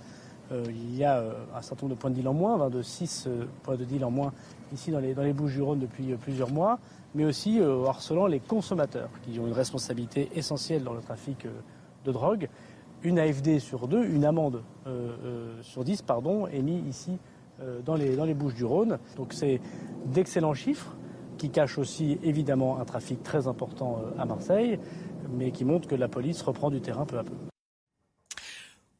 il y a un certain nombre de points de deal en moins, 22, 6 points de deal en moins ici dans les, Bouches-du-Rhône depuis plusieurs mois, mais aussi harcelant les consommateurs, qui ont une responsabilité essentielle dans le trafic de drogue. Une AFD sur deux, une amende sur 10, pardon, est mise ici euh, dans les, dans les Bouches du Rhône. Donc c'est d'excellents chiffres qui cachent aussi évidemment un trafic très important euh, à Marseille, mais qui montrent que la police reprend du terrain peu à peu.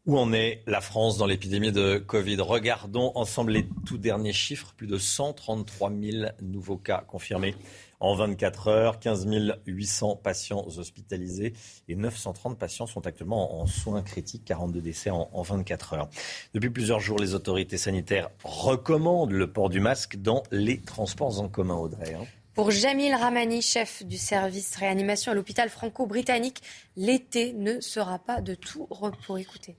Où en est la France dans l'épidémie de Covid? Regardons ensemble les tout derniers chiffres. Plus de 133 000 nouveaux cas confirmés en 24 heures. 15 800 patients hospitalisés et 930 patients sont actuellement en soins critiques. 42 décès en, 24 heures. Depuis plusieurs jours, les autorités sanitaires recommandent le port du masque dans les transports en commun, Audrey. Hein. Pour Jamil Ramani, chef du service réanimation à l'hôpital franco-britannique, l'été ne sera pas de tout repos. Écoutez.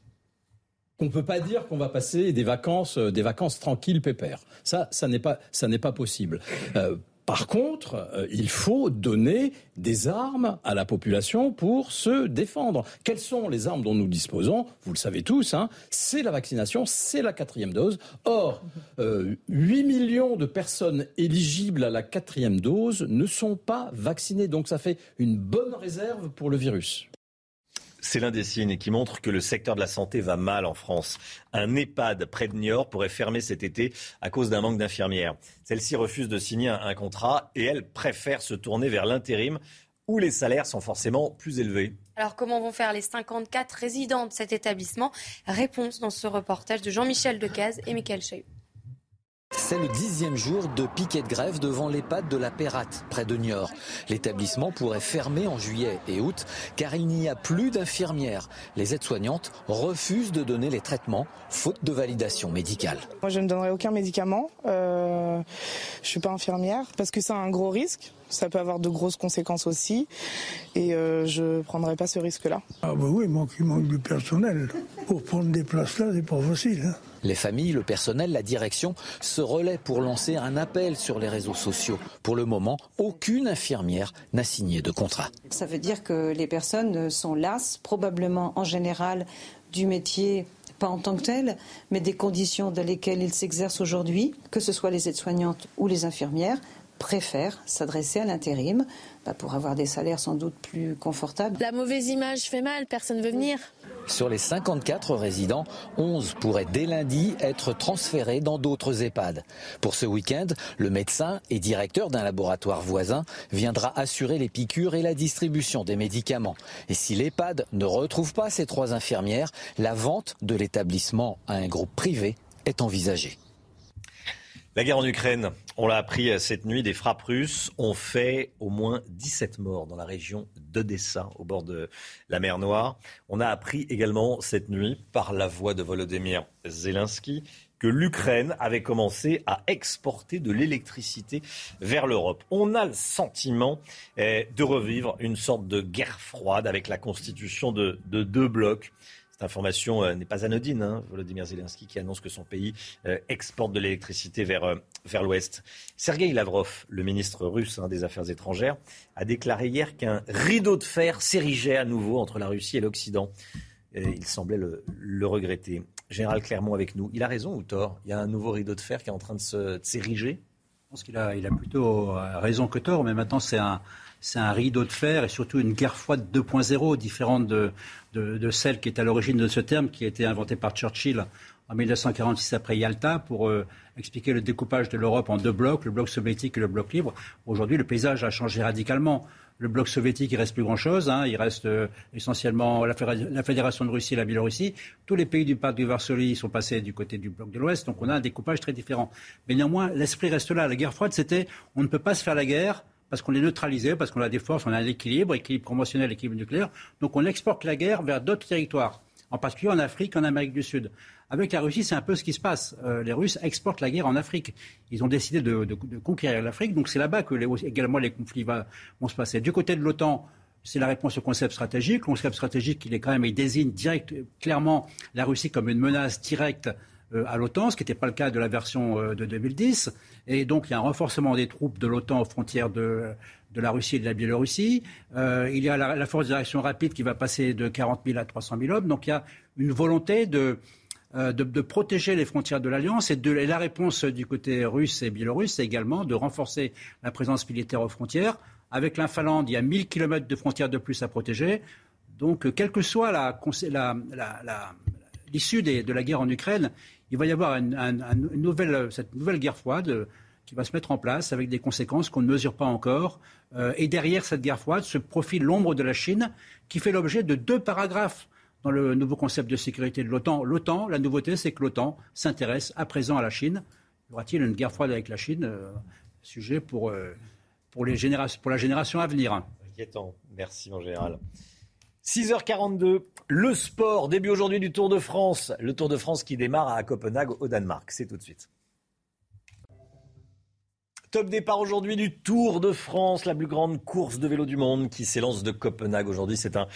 On ne peut pas dire qu'on va passer des vacances, euh, des vacances tranquilles, pépères. Ça, n'est pas, possible. Euh, Par contre, euh, il faut donner des armes à la population pour se défendre. Quelles sont les armes dont nous disposons? Vous le savez tous, hein, c'est la vaccination, c'est la quatrième dose. Or, 8 euh, millions de personnes éligibles à la quatrième dose ne sont pas vaccinées, donc ça fait une bonne réserve pour le virus. C'est l'un des signes qui montre que le secteur de la santé va mal en France. Un EHPAD près de Niort pourrait fermer cet été à cause d'un manque d'infirmières. Celle-ci refuse de signer un contrat et elle préfère se tourner vers l'intérim où les salaires sont forcément plus élevés. Alors comment vont faire les 54 résidents de cet établissement? Réponse dans ce reportage de Jean-Michel Decaze et Michael Chaillot. C'est le dixième jour de piquet de grève devant l'EHPAD de la Pérate, près de Niort. L'établissement pourrait fermer en juillet et août car il n'y a plus d'infirmières. Les aides-soignantes refusent de donner les traitements faute de validation médicale. Moi, je ne donnerai aucun médicament. Euh, je suis pas infirmière parce que c'est un gros risque. Ça peut avoir de grosses conséquences aussi. Et euh, je ne prendrai pas ce risque-là. Ah bah oui, manque, il manque du personnel. Pour prendre des places là, c'est pas facile. Hein. Les familles, le personnel, la direction se relaient pour lancer un appel sur les réseaux sociaux. Pour le moment, aucune infirmière n'a signé de contrat. Ça veut dire que les personnes sont lasses, probablement en général, du métier pas en tant que tel, mais des conditions dans lesquelles ils s'exercent aujourd'hui, que ce soit les aides-soignantes ou les infirmières, préfèrent s'adresser à l'intérim bah, pour avoir des salaires sans doute plus confortables. La mauvaise image fait mal, personne ne veut venir. Sur les 54 résidents, 11 pourraient dès lundi être transférés dans d'autres EHPAD. Pour ce week-end, le médecin et directeur d'un laboratoire voisin viendra assurer les piqûres et la distribution des médicaments. Et si l'EHPAD ne retrouve pas ces trois infirmières, la vente de l'établissement à un groupe privé est envisagée. La guerre en Ukraine, on l'a appris cette nuit, des frappes russes ont fait au moins 17 morts dans la région d'Odessa, au bord de la mer Noire. On a appris également cette nuit, par la voix de Volodymyr Zelensky, que l'Ukraine avait commencé à exporter de l'électricité vers l'Europe. On a le sentiment eh, de revivre une sorte de guerre froide avec la constitution de deux blocs information euh, n'est pas anodine. Hein, Volodymyr Zelensky qui annonce que son pays euh, exporte de l'électricité vers, euh, vers l'Ouest. Sergei Lavrov, le ministre russe hein, des Affaires étrangères, a déclaré hier qu'un rideau de fer s'érigeait à nouveau entre la Russie et l'Occident. il semblait le, regretter. Général Clermont avec nous. Il a raison ou tort? Il y a un nouveau rideau de fer qui est en train de s'ériger? Je pense qu'il a, il a plutôt raison que tort, mais maintenant c'est un, c'est un rideau de fer et surtout une guerre froide 2.0, différente de, de, celle qui est à l'origine de ce terme, qui a été inventé par Churchill en 1946 après Yalta pour euh, expliquer le découpage de l'Europe en deux blocs, le bloc soviétique et le bloc libre. Aujourd'hui, le paysage a changé radicalement. Le bloc soviétique, il reste plus grand-chose. Hein. Il reste euh, essentiellement la, Fédération de Russie et la Biélorussie. Tous les pays du pacte de Varsovie sont passés du côté du bloc de l'Ouest. Donc on a un découpage très différent. Mais néanmoins, l'esprit reste là. La guerre froide, c'était on ne peut pas se faire la guerre parce qu'on est neutralisé, parce qu'on a des forces, on a un équilibre, équilibre promotionnel, équilibre nucléaire. Donc on exporte la guerre vers d'autres territoires, en particulier en Afrique, en Amérique du Sud. Avec la Russie, c'est un peu ce qui se passe. Euh, les Russes exportent la guerre en Afrique. Ils ont décidé de, conquérir l'Afrique, donc c'est là-bas que également les conflits vont se passer. Du côté de l'OTAN, c'est la réponse au concept stratégique. Le concept stratégique, il est quand même, désigne direct, clairement la Russie comme une menace directe à l'OTAN, ce qui n'était pas le cas de la version euh, de 2010. Et donc, il y a un renforcement des troupes de l'OTAN aux frontières de, de, la Russie et de la Biélorussie. Euh, il y a la, force de réaction rapide qui va passer de 40 000 à 300 000 hommes. Donc, il y a une volonté de, de, protéger les frontières de l'Alliance. Et, la réponse du côté russe et biélorusse, c'est également de renforcer la présence militaire aux frontières. Avec la il y a 1000 km de frontières de plus à protéger. Donc, quelle que soit l'issue la, de la guerre en Ukraine, il va y avoir cette nouvelle guerre froide euh, qui va se mettre en place avec des conséquences qu'on ne mesure pas encore. Euh, et derrière cette guerre froide se profile l'ombre de la Chine qui fait l'objet de deux paragraphes dans le nouveau concept de sécurité de l'OTAN. L'OTAN, la nouveauté, c'est que l'OTAN s'intéresse à présent à la Chine. Y aura-t-il une guerre froide avec la Chine euh, Sujet pour, pour la génération à venir? Inquiétant. Merci, mon général. 6h42, le sport, début aujourd'hui du Tour de France. Le Tour de France qui démarre à Copenhague au Danemark. C'est tout de suite. Top départ aujourd'hui du Tour de France, la plus grande course de vélo du monde qui s'élance de Copenhague aujourd'hui. C'est un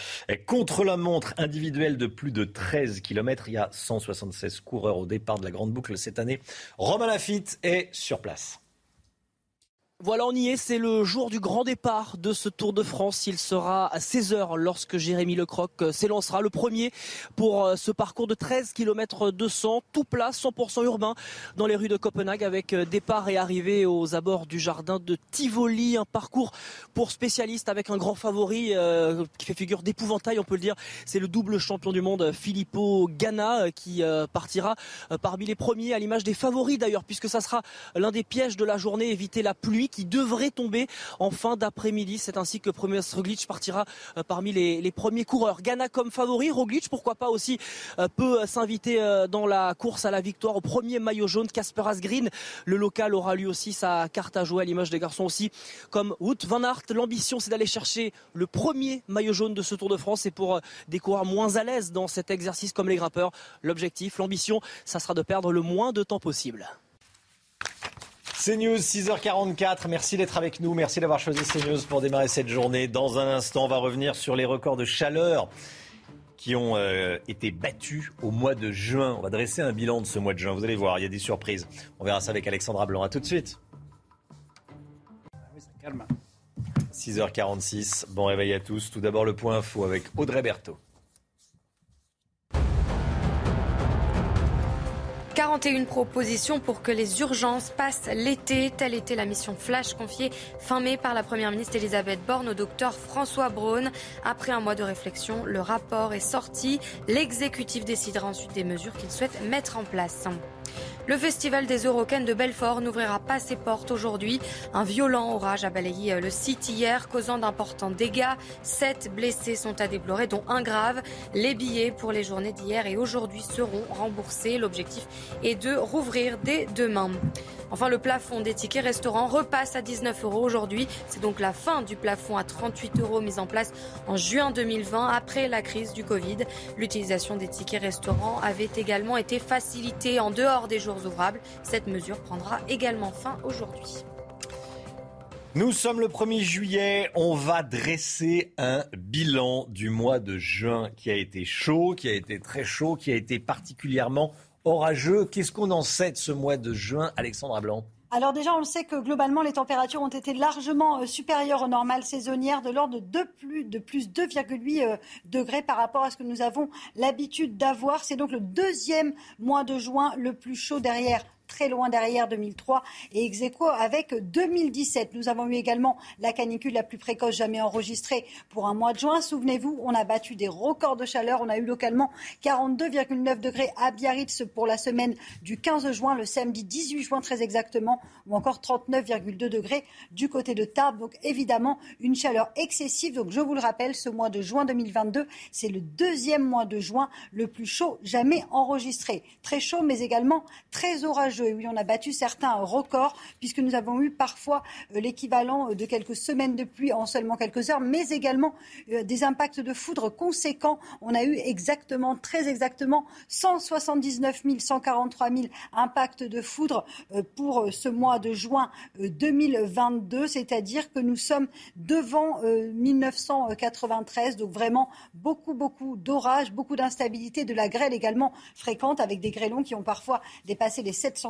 contre-la-montre individuel de plus de 13 km. Il y a 176 coureurs au départ de la grande boucle cette année. Romain Lafitte est sur place. Voilà, on y est. C'est le jour du grand départ de ce Tour de France. Il sera à 16h lorsque Jérémy Lecroc euh, s'élancera. Le premier pour euh, ce parcours de 13 km 200, tout plat, 100% urbain, dans les rues de Copenhague, avec euh, départ et arrivée aux abords du jardin de Tivoli. Un parcours pour spécialistes avec un grand favori qui fait figure d'épouvantail, on peut le dire. C'est le double champion du monde, Filippo Ganna, qui partira parmi les premiers, à l'image des favoris d'ailleurs, puisque ça sera l'un des pièges de la journée, éviter la pluie qui devrait tomber en fin d'après-midi. C'est ainsi que Premier Roglic partira euh, parmi les, premiers coureurs. Ghana comme favori, Roglic pourquoi pas aussi euh, peut euh, s'inviter dans la course à la victoire au premier maillot jaune. Casper Asgreen, le local aura lui aussi sa carte à jouer à l'image des garçons aussi comme Wout van Aert. L'ambition c'est d'aller chercher le premier maillot jaune de ce Tour de France et pour des coureurs moins à l'aise dans cet exercice comme les grimpeurs, l'objectif, l'ambition, ça sera de perdre le moins de temps possible. CNews, 6h44. Merci d'être avec nous. Merci d'avoir choisi CNews pour démarrer cette journée. Dans un instant, on va revenir sur les records de chaleur qui ont euh, été battus au mois de juin. On va dresser un bilan de ce mois de juin. Vous allez voir, il y a des surprises. On verra ça avec Alexandra Blanc. À tout de suite. 6h46. Bon réveil à tous. Tout d'abord le point info avec Audrey Berthaud. 41 propositions pour que les urgences passent l'été. Telle était la mission flash confiée fin mai par la Première ministre Elisabeth Borne au docteur François Braun. Après un mois de réflexion, le rapport est sorti. L'exécutif décidera ensuite des mesures qu'il souhaite mettre en place. Le festival des Eurocaines de Belfort n'ouvrira pas ses portes aujourd'hui. Un violent orage a balayé le site hier, causant d'importants dégâts. Sept blessés sont à déplorer, dont un grave. Les billets pour les journées d'hier et aujourd'hui seront remboursés. L'objectif est de rouvrir dès demain. Enfin, le plafond des tickets restaurants repasse à 19 euros aujourd'hui. C'est donc la fin du plafond à 38 euros mis en place en juin 2020 après la crise du Covid. L'utilisation des tickets restaurants avait également été facilitée en dehors des jours Cette mesure prendra également fin aujourd'hui. Nous sommes le 1er juillet, on va dresser un bilan du mois de juin qui a été chaud, qui a été très chaud, qui a été particulièrement orageux. Qu'est-ce qu'on en sait de ce mois de juin, Alexandra Blanc? Alors déjà, on le sait que globalement, les températures ont été largement euh, supérieures aux normales saisonnières, de l'ordre de plus, de plus 2,8 euh, degrés par rapport à ce que nous avons l'habitude d'avoir. C'est donc le deuxième mois de juin le plus chaud derrière très loin derrière 2003 et ex avec 2017. Nous avons eu également la canicule la plus précoce jamais enregistrée pour un mois de juin. Souvenez-vous, on a battu des records de chaleur. On a eu localement 42,9 degrés à Biarritz pour la semaine du 15 juin, le samedi 18 juin très exactement, ou encore 39,2 degrés du côté de Tarbes. Donc évidemment, une chaleur excessive. Donc je vous le rappelle, ce mois de juin 2022, c'est le deuxième mois de juin le plus chaud jamais enregistré. Très chaud, mais également très orageux et oui, on a battu certains records puisque nous avons eu parfois euh, l'équivalent de quelques semaines de pluie en seulement quelques heures, mais également euh, des impacts de foudre conséquents. On a eu exactement, très exactement, 179 000, 143 000 impacts de foudre euh, pour ce mois de juin 2022, c'est-à-dire que nous sommes devant 1993, donc vraiment beaucoup, beaucoup d'orages, beaucoup d'instabilité, de la grêle également fréquente avec des grêlons qui ont parfois dépassé les 700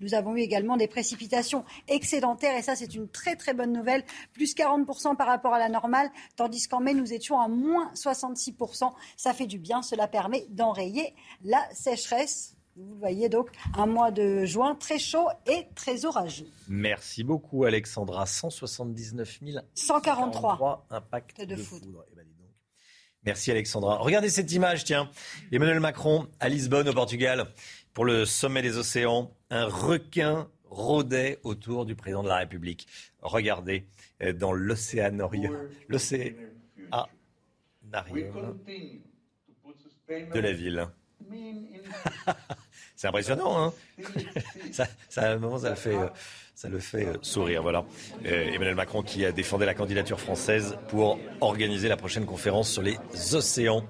nous avons eu également des précipitations excédentaires et ça c'est une très très bonne nouvelle, plus 40% par rapport à la normale, tandis qu'en mai nous étions à moins 66%. Ça fait du bien, cela permet d'enrayer la sécheresse. Vous voyez donc un mois de juin très chaud et très orageux. Merci beaucoup Alexandra. 179 143 impacts de, foudre. Eh ben, Merci Alexandra. Regardez cette image, tiens. Emmanuel Macron à Lisbonne au Portugal pour le sommet des océans, un requin rôdait autour du président de la République. Regardez euh, dans l'océan l'océan de la ville. C'est impressionnant, hein? Ça, à un moment, ça le fait, ça le fait euh, sourire. Voilà. Euh, Emmanuel Macron qui a défendu la candidature française pour organiser la prochaine conférence sur les océans.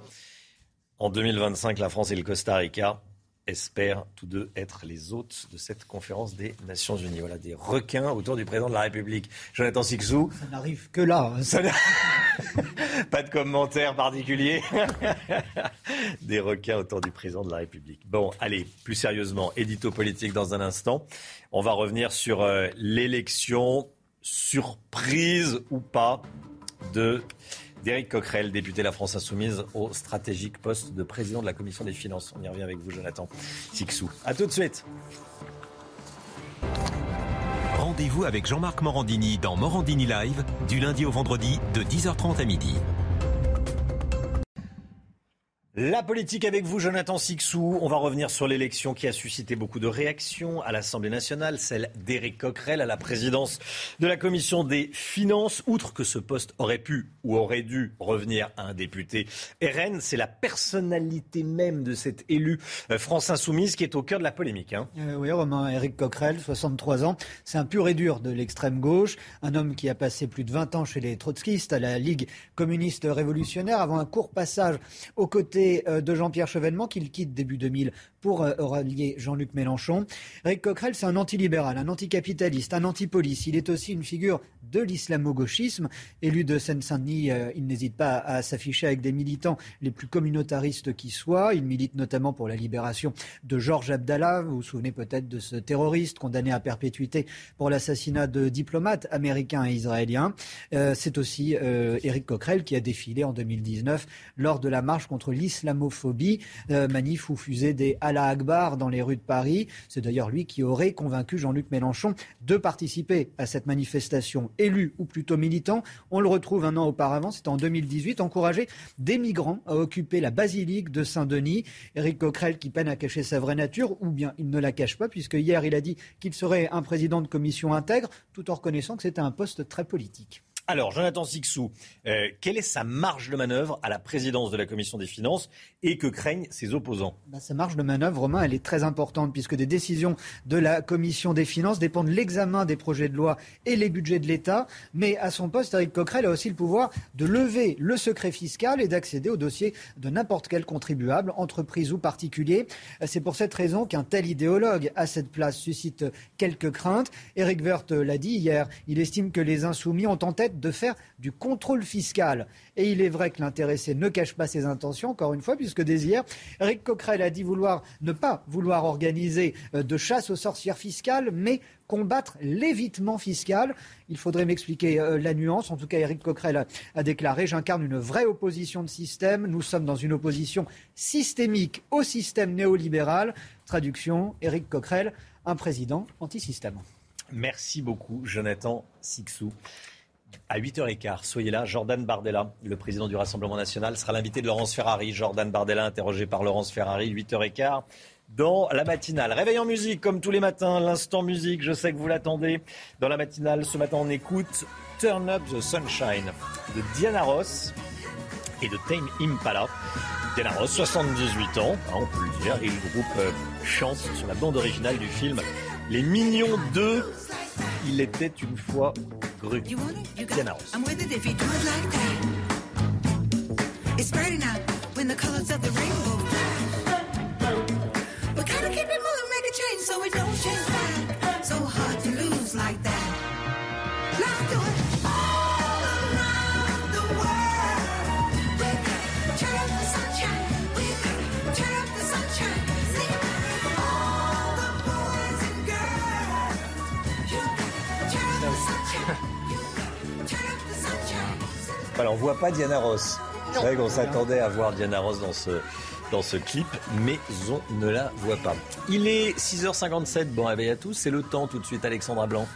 En 2025, la France et le Costa Rica espèrent tous deux être les hôtes de cette conférence des Nations Unies. Voilà, des requins autour du président de la République. Jonathan Sixou. Ça n'arrive que là. Hein. Pas de commentaire particulier. des requins autour du président de la République. Bon, allez, plus sérieusement, édito politique dans un instant. On va revenir sur euh, l'élection surprise ou pas de d'Éric Coquerel, député de la France Insoumise, au stratégique poste de président de la Commission des Finances. On y revient avec vous, Jonathan Sixou. A tout de suite. Rendez-vous avec Jean-Marc Morandini dans Morandini Live, du lundi au vendredi, de 10h30 à midi. La politique avec vous, Jonathan Sixou. On va revenir sur l'élection qui a suscité beaucoup de réactions à l'Assemblée nationale, celle d'Éric Coquerel à la présidence de la Commission des finances. Outre que ce poste aurait pu ou aurait dû revenir à un député RN, c'est la personnalité même de cet élu euh, France Insoumise qui est au cœur de la polémique. Hein. Euh, oui, Romain Éric Coquerel, 63 ans. C'est un pur et dur de l'extrême gauche. Un homme qui a passé plus de 20 ans chez les trotskistes à la Ligue communiste révolutionnaire avant un court passage aux côtés euh, de Jean-Pierre Chevènement qu'il quitte début 2000 pour euh, rallier Jean-Luc Mélenchon. Eric Coquerel, c'est un antilibéral, un anticapitaliste, un antipolice. Il est aussi une figure de l'islamo-gauchisme. Élu de Seine-Saint-Denis, euh, il n'hésite pas à s'afficher avec des militants les plus communautaristes qui soient. Il milite notamment pour la libération de Georges Abdallah. Vous vous souvenez peut-être de ce terroriste condamné à perpétuité pour l'assassinat de diplomates américains et israéliens. c'est aussi Éric Coquerel qui a défilé en 2019 lors de la marche contre l'islam l'islamophobie, euh, manif ou fusée des Allah Akbar dans les rues de Paris. C'est d'ailleurs lui qui aurait convaincu Jean-Luc Mélenchon de participer à cette manifestation. Élu ou plutôt militant, on le retrouve un an auparavant, c'était en 2018, encouragé des migrants à occuper la basilique de Saint-Denis. Éric Coquerel qui peine à cacher sa vraie nature, ou bien il ne la cache pas, puisque hier il a dit qu'il serait un président de commission intègre, tout en reconnaissant que c'était un poste très politique. Alors, Jonathan Sixou, euh, quelle est sa marge de manœuvre à la présidence de la Commission des finances et que craignent ses opposants? Bah, Sa marge de manœuvre, Romain, elle est très importante puisque des décisions de la Commission des finances dépendent de l'examen des projets de loi et les budgets de l'État. Mais à son poste, Eric Coquerel a aussi le pouvoir de lever le secret fiscal et d'accéder au dossier de n'importe quel contribuable, entreprise ou particulier. C'est pour cette raison qu'un tel idéologue à cette place suscite quelques craintes. Eric Woerth l'a dit hier, il estime que les insoumis ont en tête de faire du contrôle fiscal. Et il est vrai que l'intéressé ne cache pas ses intentions, encore une fois, puisque dès hier, Eric Coquerel a dit vouloir ne pas vouloir organiser euh, de chasse aux sorcières fiscales, mais combattre l'évitement fiscal. Il faudrait m'expliquer euh, la nuance. En tout cas, Eric Coquerel a, déclaré J'incarne une vraie opposition de système. Nous sommes dans une opposition systémique au système néolibéral. Traduction Eric Coquerel, un président anti-système. Merci beaucoup, Jonathan Sixou. À 8h15, soyez là. Jordan Bardella, le président du Rassemblement national, sera l'invité de Laurence Ferrari. Jordan Bardella, interrogé par Laurence Ferrari, 8h15 dans la matinale. Réveil en musique, comme tous les matins, l'instant musique, je sais que vous l'attendez. Dans la matinale, ce matin, on écoute Turn Up the Sunshine de Diana Ross et de Tame Impala. Diana Ross, 78 ans, hein, on peut le dire, et le groupe euh, chante sur la bande originale du film Les Mignons 2 il était une fois Gru. Diana Ross. I'm with it if you do it like Alors, on voit pas Diana Ross. C'est vrai qu'on s'attendait à voir Diana Ross dans ce, dans ce clip, mais on ne la voit pas. Il est 6h57, bon réveil à tous, c'est le temps tout de suite, Alexandra Blanc.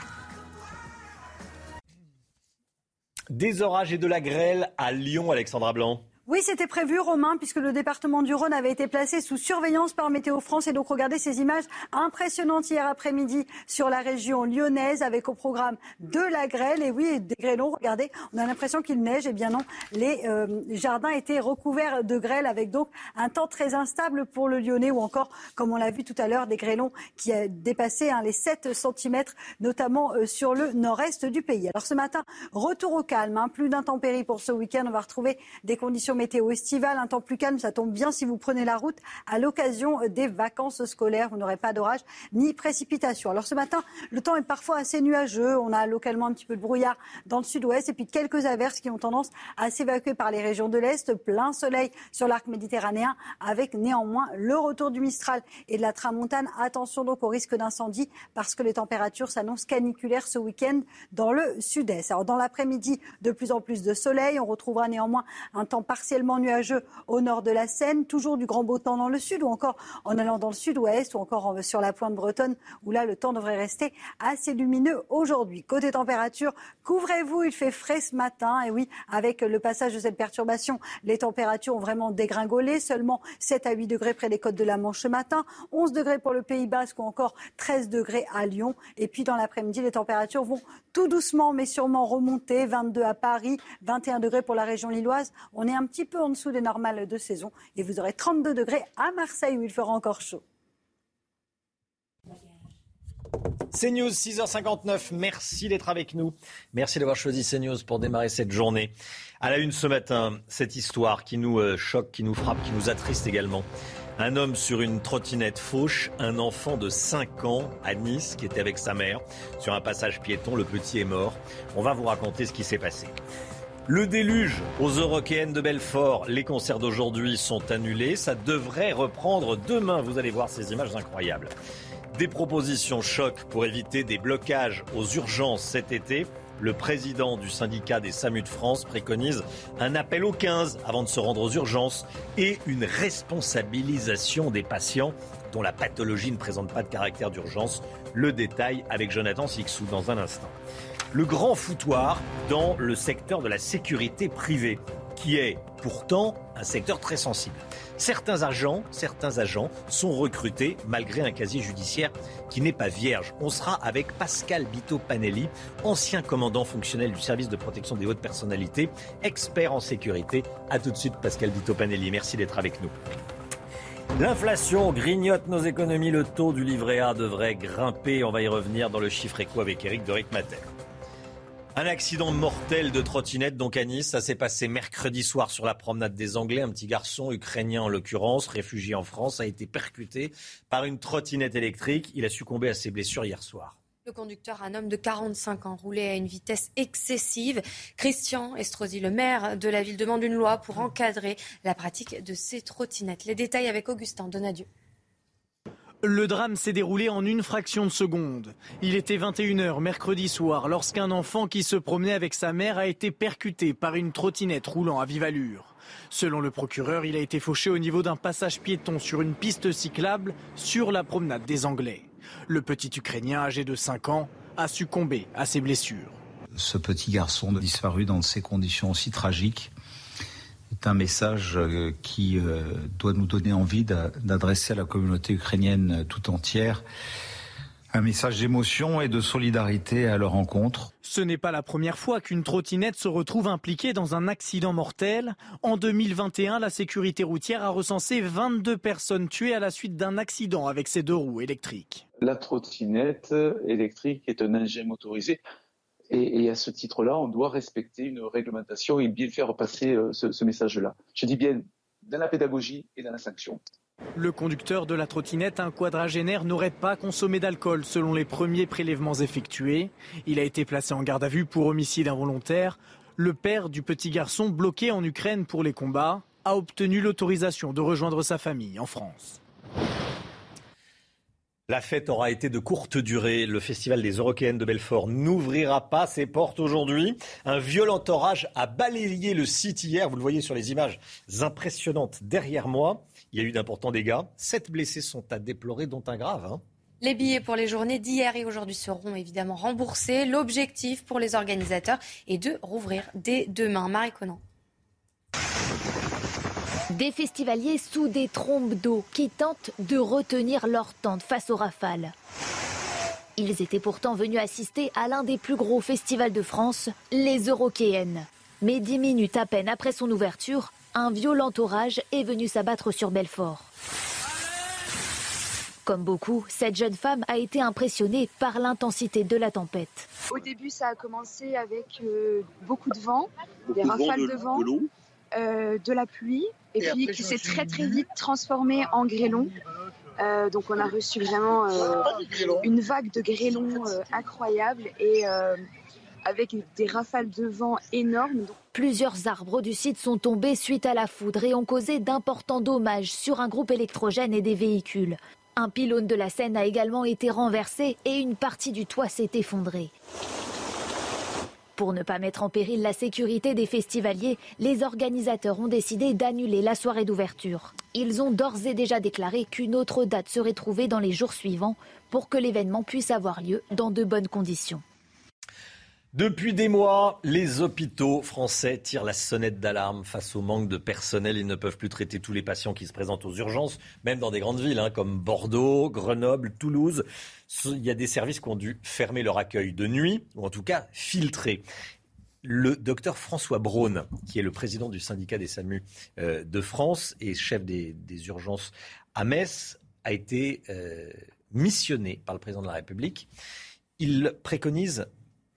Des orages et de la grêle à Lyon, Alexandra Blanc. Oui, c'était prévu, Romain, puisque le département du Rhône avait été placé sous surveillance par Météo France. Et donc, regardez ces images impressionnantes hier après-midi sur la région lyonnaise, avec au programme de la grêle. Et oui, des grêlons, regardez, on a l'impression qu'il neige. Eh bien non, les euh, jardins étaient recouverts de grêle, avec donc un temps très instable pour le Lyonnais, ou encore, comme on l'a vu tout à l'heure, des grêlons qui dépassé hein, les 7 cm, notamment euh, sur le nord-est du pays. Alors ce matin, retour au calme, hein, plus d'intempéries pour ce week-end. On va retrouver des conditions météo estival, un temps plus calme, ça tombe bien si vous prenez la route à l'occasion des vacances scolaires. Vous n'aurez pas d'orage ni précipitation. Alors ce matin, le temps est parfois assez nuageux. On a localement un petit peu de brouillard dans le sud-ouest et puis quelques averses qui ont tendance à s'évacuer par les régions de l'Est. Plein soleil sur l'arc méditerranéen avec néanmoins le retour du Mistral et de la Tramontane. Attention donc au risque d'incendie parce que les températures s'annoncent caniculaires ce week-end dans le sud-est. Alors dans l'après-midi, de plus en plus de soleil. On retrouvera néanmoins un temps partiellement nuageux au nord de la Seine. Toujours du grand beau temps dans le sud ou encore en allant dans le sud-ouest ou encore sur la pointe bretonne où là le temps devrait rester assez lumineux aujourd'hui. Côté température, couvrez-vous, il fait frais ce matin. Et oui, avec le passage de cette perturbation, les températures ont vraiment dégringolé. Seulement 7 à 8 degrés près des côtes de la Manche ce matin, 11 degrés pour le Pays Basque ou encore 13 degrés à Lyon. Et puis dans l'après-midi, les températures vont tout doucement mais sûrement remonter. 22 à Paris, 21 degrés pour la région lilloise. On est un petit peu en dessous des normales de saison. Et vous aurez 32 degrés à Marseille où il fera encore chaud. CNews 6h59, merci d'être avec nous. Merci d'avoir choisi CNews pour démarrer cette journée. À la une ce matin, cette histoire qui nous euh, choque, qui nous frappe, qui nous attriste également. Un homme sur une trottinette fauche un enfant de 5 ans à Nice qui était avec sa mère. Sur un passage piéton, le petit est mort. On va vous raconter ce qui s'est passé. Le déluge aux Européennes de Belfort. Les concerts d'aujourd'hui sont annulés. Ça devrait reprendre demain. Vous allez voir ces images incroyables. Des propositions choc pour éviter des blocages aux urgences cet été. Le président du syndicat des SAMU de France préconise un appel au 15 avant de se rendre aux urgences et une responsabilisation des patients dont la pathologie ne présente pas de caractère d'urgence. Le détail avec Jonathan Sixou dans un instant. Le grand foutoir dans le secteur de la sécurité privée, qui est pourtant un secteur très sensible. Certains agents, certains agents sont recrutés malgré un casier judiciaire qui n'est pas vierge. On sera avec Pascal Bito Panelli, ancien commandant fonctionnel du service de protection des hautes personnalités, expert en sécurité. A tout de suite Pascal Bito Panelli. Merci d'être avec nous. L'inflation grignote nos économies. Le taux du livret A devrait grimper. On va y revenir dans le chiffre éco avec Eric Doric Mater. Un accident mortel de trottinette donc à Nice. Ça s'est passé mercredi soir sur la promenade des Anglais. Un petit garçon ukrainien en l'occurrence, réfugié en France, a été percuté par une trottinette électrique. Il a succombé à ses blessures hier soir. Le conducteur, un homme de 45 ans, roulait à une vitesse excessive. Christian Estrosi, le maire de la ville, demande une loi pour encadrer la pratique de ces trottinettes. Les détails avec Augustin Donadieu. Le drame s'est déroulé en une fraction de seconde. Il était 21h mercredi soir lorsqu'un enfant qui se promenait avec sa mère a été percuté par une trottinette roulant à vive allure. Selon le procureur, il a été fauché au niveau d'un passage piéton sur une piste cyclable sur la promenade des Anglais. Le petit Ukrainien âgé de 5 ans a succombé à ses blessures. Ce petit garçon disparu dans ces conditions aussi tragiques est un message euh, qui euh, doit nous donner envie d'adresser à la communauté ukrainienne tout entière un message d'émotion et de solidarité à leur rencontre. Ce n'est pas la première fois qu'une trottinette se retrouve impliquée dans un accident mortel. En 2021, la sécurité routière a recensé 22 personnes tuées à la suite d'un accident avec ses deux roues électriques. La trottinette électrique est un engin motorisé et, à ce titre-là, on doit respecter une réglementation et bien faire passer euh, ce, message-là. Je dis bien dans la pédagogie et dans la sanction. Le conducteur de la trottinette, un quadragénaire, n'aurait pas consommé d'alcool selon les premiers prélèvements effectués. Il a été placé en garde à vue pour homicide involontaire. Le père du petit garçon, bloqué en Ukraine pour les combats, a obtenu l'autorisation de rejoindre sa famille en France. La fête aura été de courte durée. Le festival des Eurokéennes de Belfort n'ouvrira pas ses portes aujourd'hui. Un violent orage a balayé le site hier. Vous le voyez sur les images impressionnantes derrière moi. Il y a eu d'importants dégâts. Sept blessés sont à déplorer, dont un grave. Hein. Les billets pour les journées d'hier et aujourd'hui seront évidemment remboursés. L'objectif pour les organisateurs est de rouvrir dès demain. Marie Conan. Des festivaliers sous des trompes d'eau qui tentent de retenir leur tente face aux rafales. Ils étaient pourtant venus assister à l'un des plus gros festivals de France, les Eurokéennes. Mais dix minutes à peine après son ouverture, un violent orage est venu s'abattre sur Belfort. Comme beaucoup, cette jeune femme a été impressionnée par l'intensité de la tempête. Au début, ça a commencé avec euh, beaucoup de vent, des rafales de vent de la pluie et, puis qui s'est très très vite transformé en grêlon. donc on a reçu vraiment une vague de grêlons incroyable et avec des rafales de vent énormes. Plusieurs arbres du site sont tombés suite à la foudre et ont causé d'importants dommages sur un groupe électrogène et des véhicules. Un pylône de la Seine a également été renversé et une partie du toit s'est effondrée. Pour ne pas mettre en péril la sécurité des festivaliers, les organisateurs ont décidé d'annuler la soirée d'ouverture. Ils ont d'ores et déjà déclaré qu'une autre date serait trouvée dans les jours suivants pour que l'événement puisse avoir lieu dans de bonnes conditions. Depuis des mois, les hôpitaux français tirent la sonnette d'alarme face au manque de personnel. Ils ne peuvent plus traiter tous les patients qui se présentent aux urgences, même dans des grandes villes hein, comme Bordeaux, Grenoble, Toulouse. Il y a des services qui ont dû fermer leur accueil de nuit, ou en tout cas filtrer. Le docteur François Braun, qui est le président du syndicat des SAMU euh, de France et chef des, urgences à Metz, a été euh, missionné par le président de la République. Il préconise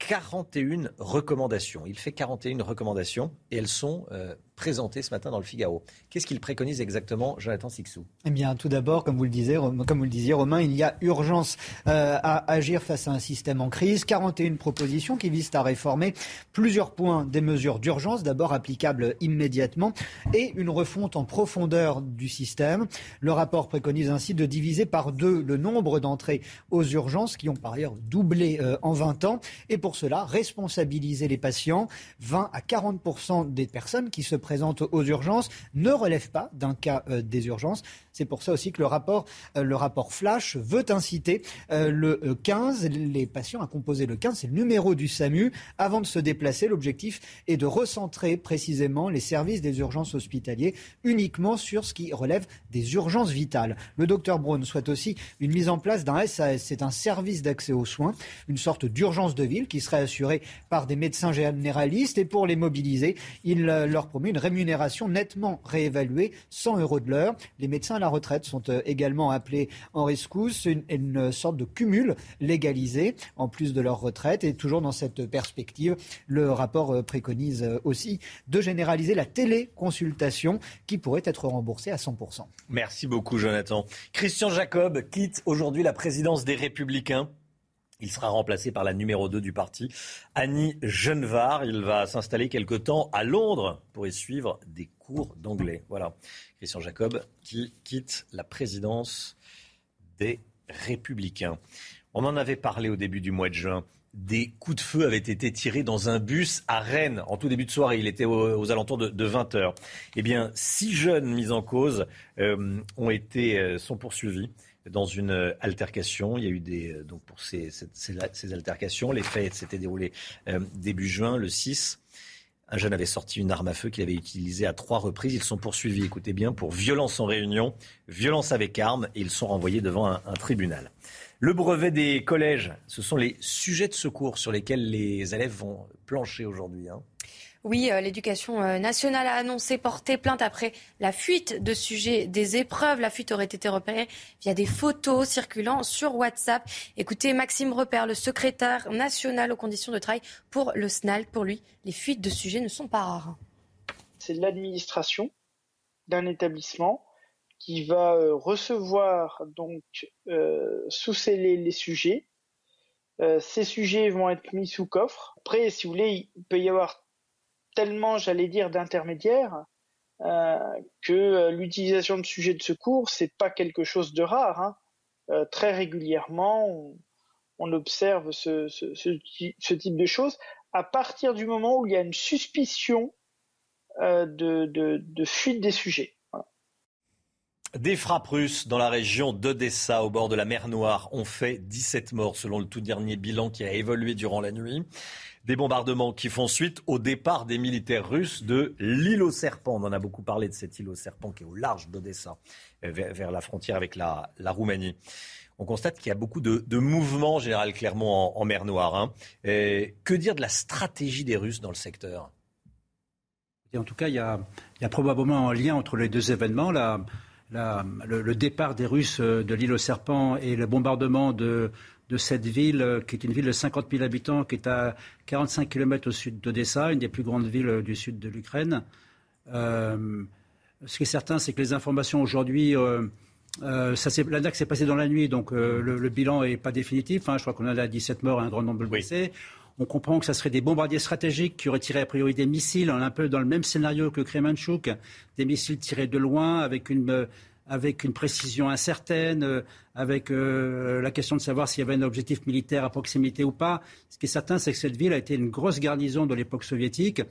41 recommandations. Il fait 41 recommandations et elles sont euh, présenté ce matin dans le Figaro. Qu'est-ce qu'il préconise exactement, Jonathan Sixou? Eh bien, tout d'abord, comme vous le disiez, comme vous le disiez, Romain, il y a urgence euh, à agir face à un système en crise. 41 propositions qui visent à réformer plusieurs points des mesures d'urgence, d'abord applicables immédiatement, et une refonte en profondeur du système. Le rapport préconise ainsi de diviser par deux le nombre d'entrées aux urgences, qui ont par ailleurs doublé euh, en 20 ans, et pour cela, responsabiliser les patients. 20 à 40 des personnes qui se présente aux urgences ne relève pas d'un cas euh, des urgences. C'est pour ça aussi que le rapport, euh, le rapport Flash veut inciter euh, le 15, les patients à composer le 15, c'est le numéro du SAMU. Avant de se déplacer, l'objectif est de recentrer précisément les services des urgences hospitaliers uniquement sur ce qui relève des urgences vitales. Le docteur Braun souhaite aussi une mise en place d'un SAS, c'est un service d'accès aux soins, une sorte d'urgence de ville qui serait assurée par des médecins généralistes et pour les mobiliser, il leur promet une rémunération nettement réévaluée, 100 euros de l'heure. Les médecins à la retraite sont euh, également appelés en rescousse, une, une sorte de cumul légalisé en plus de leur retraite. Et toujours dans cette perspective, le rapport euh, préconise euh, aussi de généraliser la téléconsultation qui pourrait être remboursée à 100%. Merci beaucoup Jonathan. Christian Jacob quitte aujourd'hui la présidence des Républicains. Il sera remplacé par la numéro 2 du parti, Annie Genevard. Il va s'installer quelque temps à Londres pour y suivre des cours d'anglais. Voilà. Christian Jacob qui quitte la présidence des Républicains. On en avait parlé au début du mois de juin. Des coups de feu avaient été tirés dans un bus à Rennes en tout début de soirée. Il était aux, alentours de, 20 heures. Eh bien, six jeunes mis en cause euh, ont été, euh, sont poursuivis dans une euh, altercation. Il y a eu des euh, donc pour ces, ces, altercations, les faits s'étaient déroulés euh, début juin, le 6. Un jeune avait sorti une arme à feu qu'il avait utilisée à trois reprises. Ils sont poursuivis, écoutez bien, pour violence en réunion, violence avec arme, et ils sont renvoyés devant un, un tribunal. Le brevet des collèges, ce sont les sujets de secours sur lesquels les élèves vont plancher aujourd'hui. Hein. Oui, euh, l'éducation euh, nationale a annoncé porter plainte après la fuite de sujets des épreuves. La fuite aurait été repérée via des photos circulant sur WhatsApp. Écoutez, Maxime Repère, le secrétaire national aux conditions de travail pour le SNAL. Pour lui, les fuites de sujets ne sont pas rares. C'est l'administration d'un établissement qui va euh, recevoir donc sous scellé les sujets. ces sujets vont être mis sous coffre. Après, si vous voulez, il peut y avoir tellement, j'allais dire, d'intermédiaires euh, que euh, l'utilisation de sujets de secours, c'est pas quelque chose de rare. Hein. Euh, très régulièrement, on, observe ce, type de choses à partir du moment où il y a une suspicion de, fuite des sujets. Des frappes russes dans la région d'Odessa, au bord de la mer Noire, ont fait 17 morts selon le tout dernier bilan qui a évolué durant la nuit. Des bombardements qui font suite au départ des militaires russes de l'île aux serpents. On en a beaucoup parlé de cette île aux serpents qui est au large d'Odessa, euh, vers, la frontière avec la, Roumanie. On constate qu'il y a beaucoup de, mouvements, Général Clermont, en, mer Noire. Hein. que dire de la stratégie des Russes dans le secteur? En tout cas, il y, a, probablement un lien entre les deux événements. le, départ des Russes euh, de l'île aux serpents et le bombardement de, de cette ville, euh, qui est une ville de 50 000 habitants, qui est à 45 km au sud d'Odessa, une des plus grandes villes euh, du sud de l'Ukraine. ce qui est certain, c'est que les informations aujourd'hui euh, L'ANAC s'est passé dans la nuit, donc euh, le, bilan n'est pas définitif. Hein. Je crois qu'on a là 17 morts et un grand nombre de blessés. On comprend que ce serait des bombardiers stratégiques qui auraient tiré a priori des missiles, un peu dans le même scénario que Kremenchuk, des missiles tirés de loin avec une, euh, avec une précision incertaine, avec la question de savoir s'il y avait un objectif militaire à proximité ou pas. Ce qui est certain, c'est que cette ville a été une grosse garnison de l'époque soviétique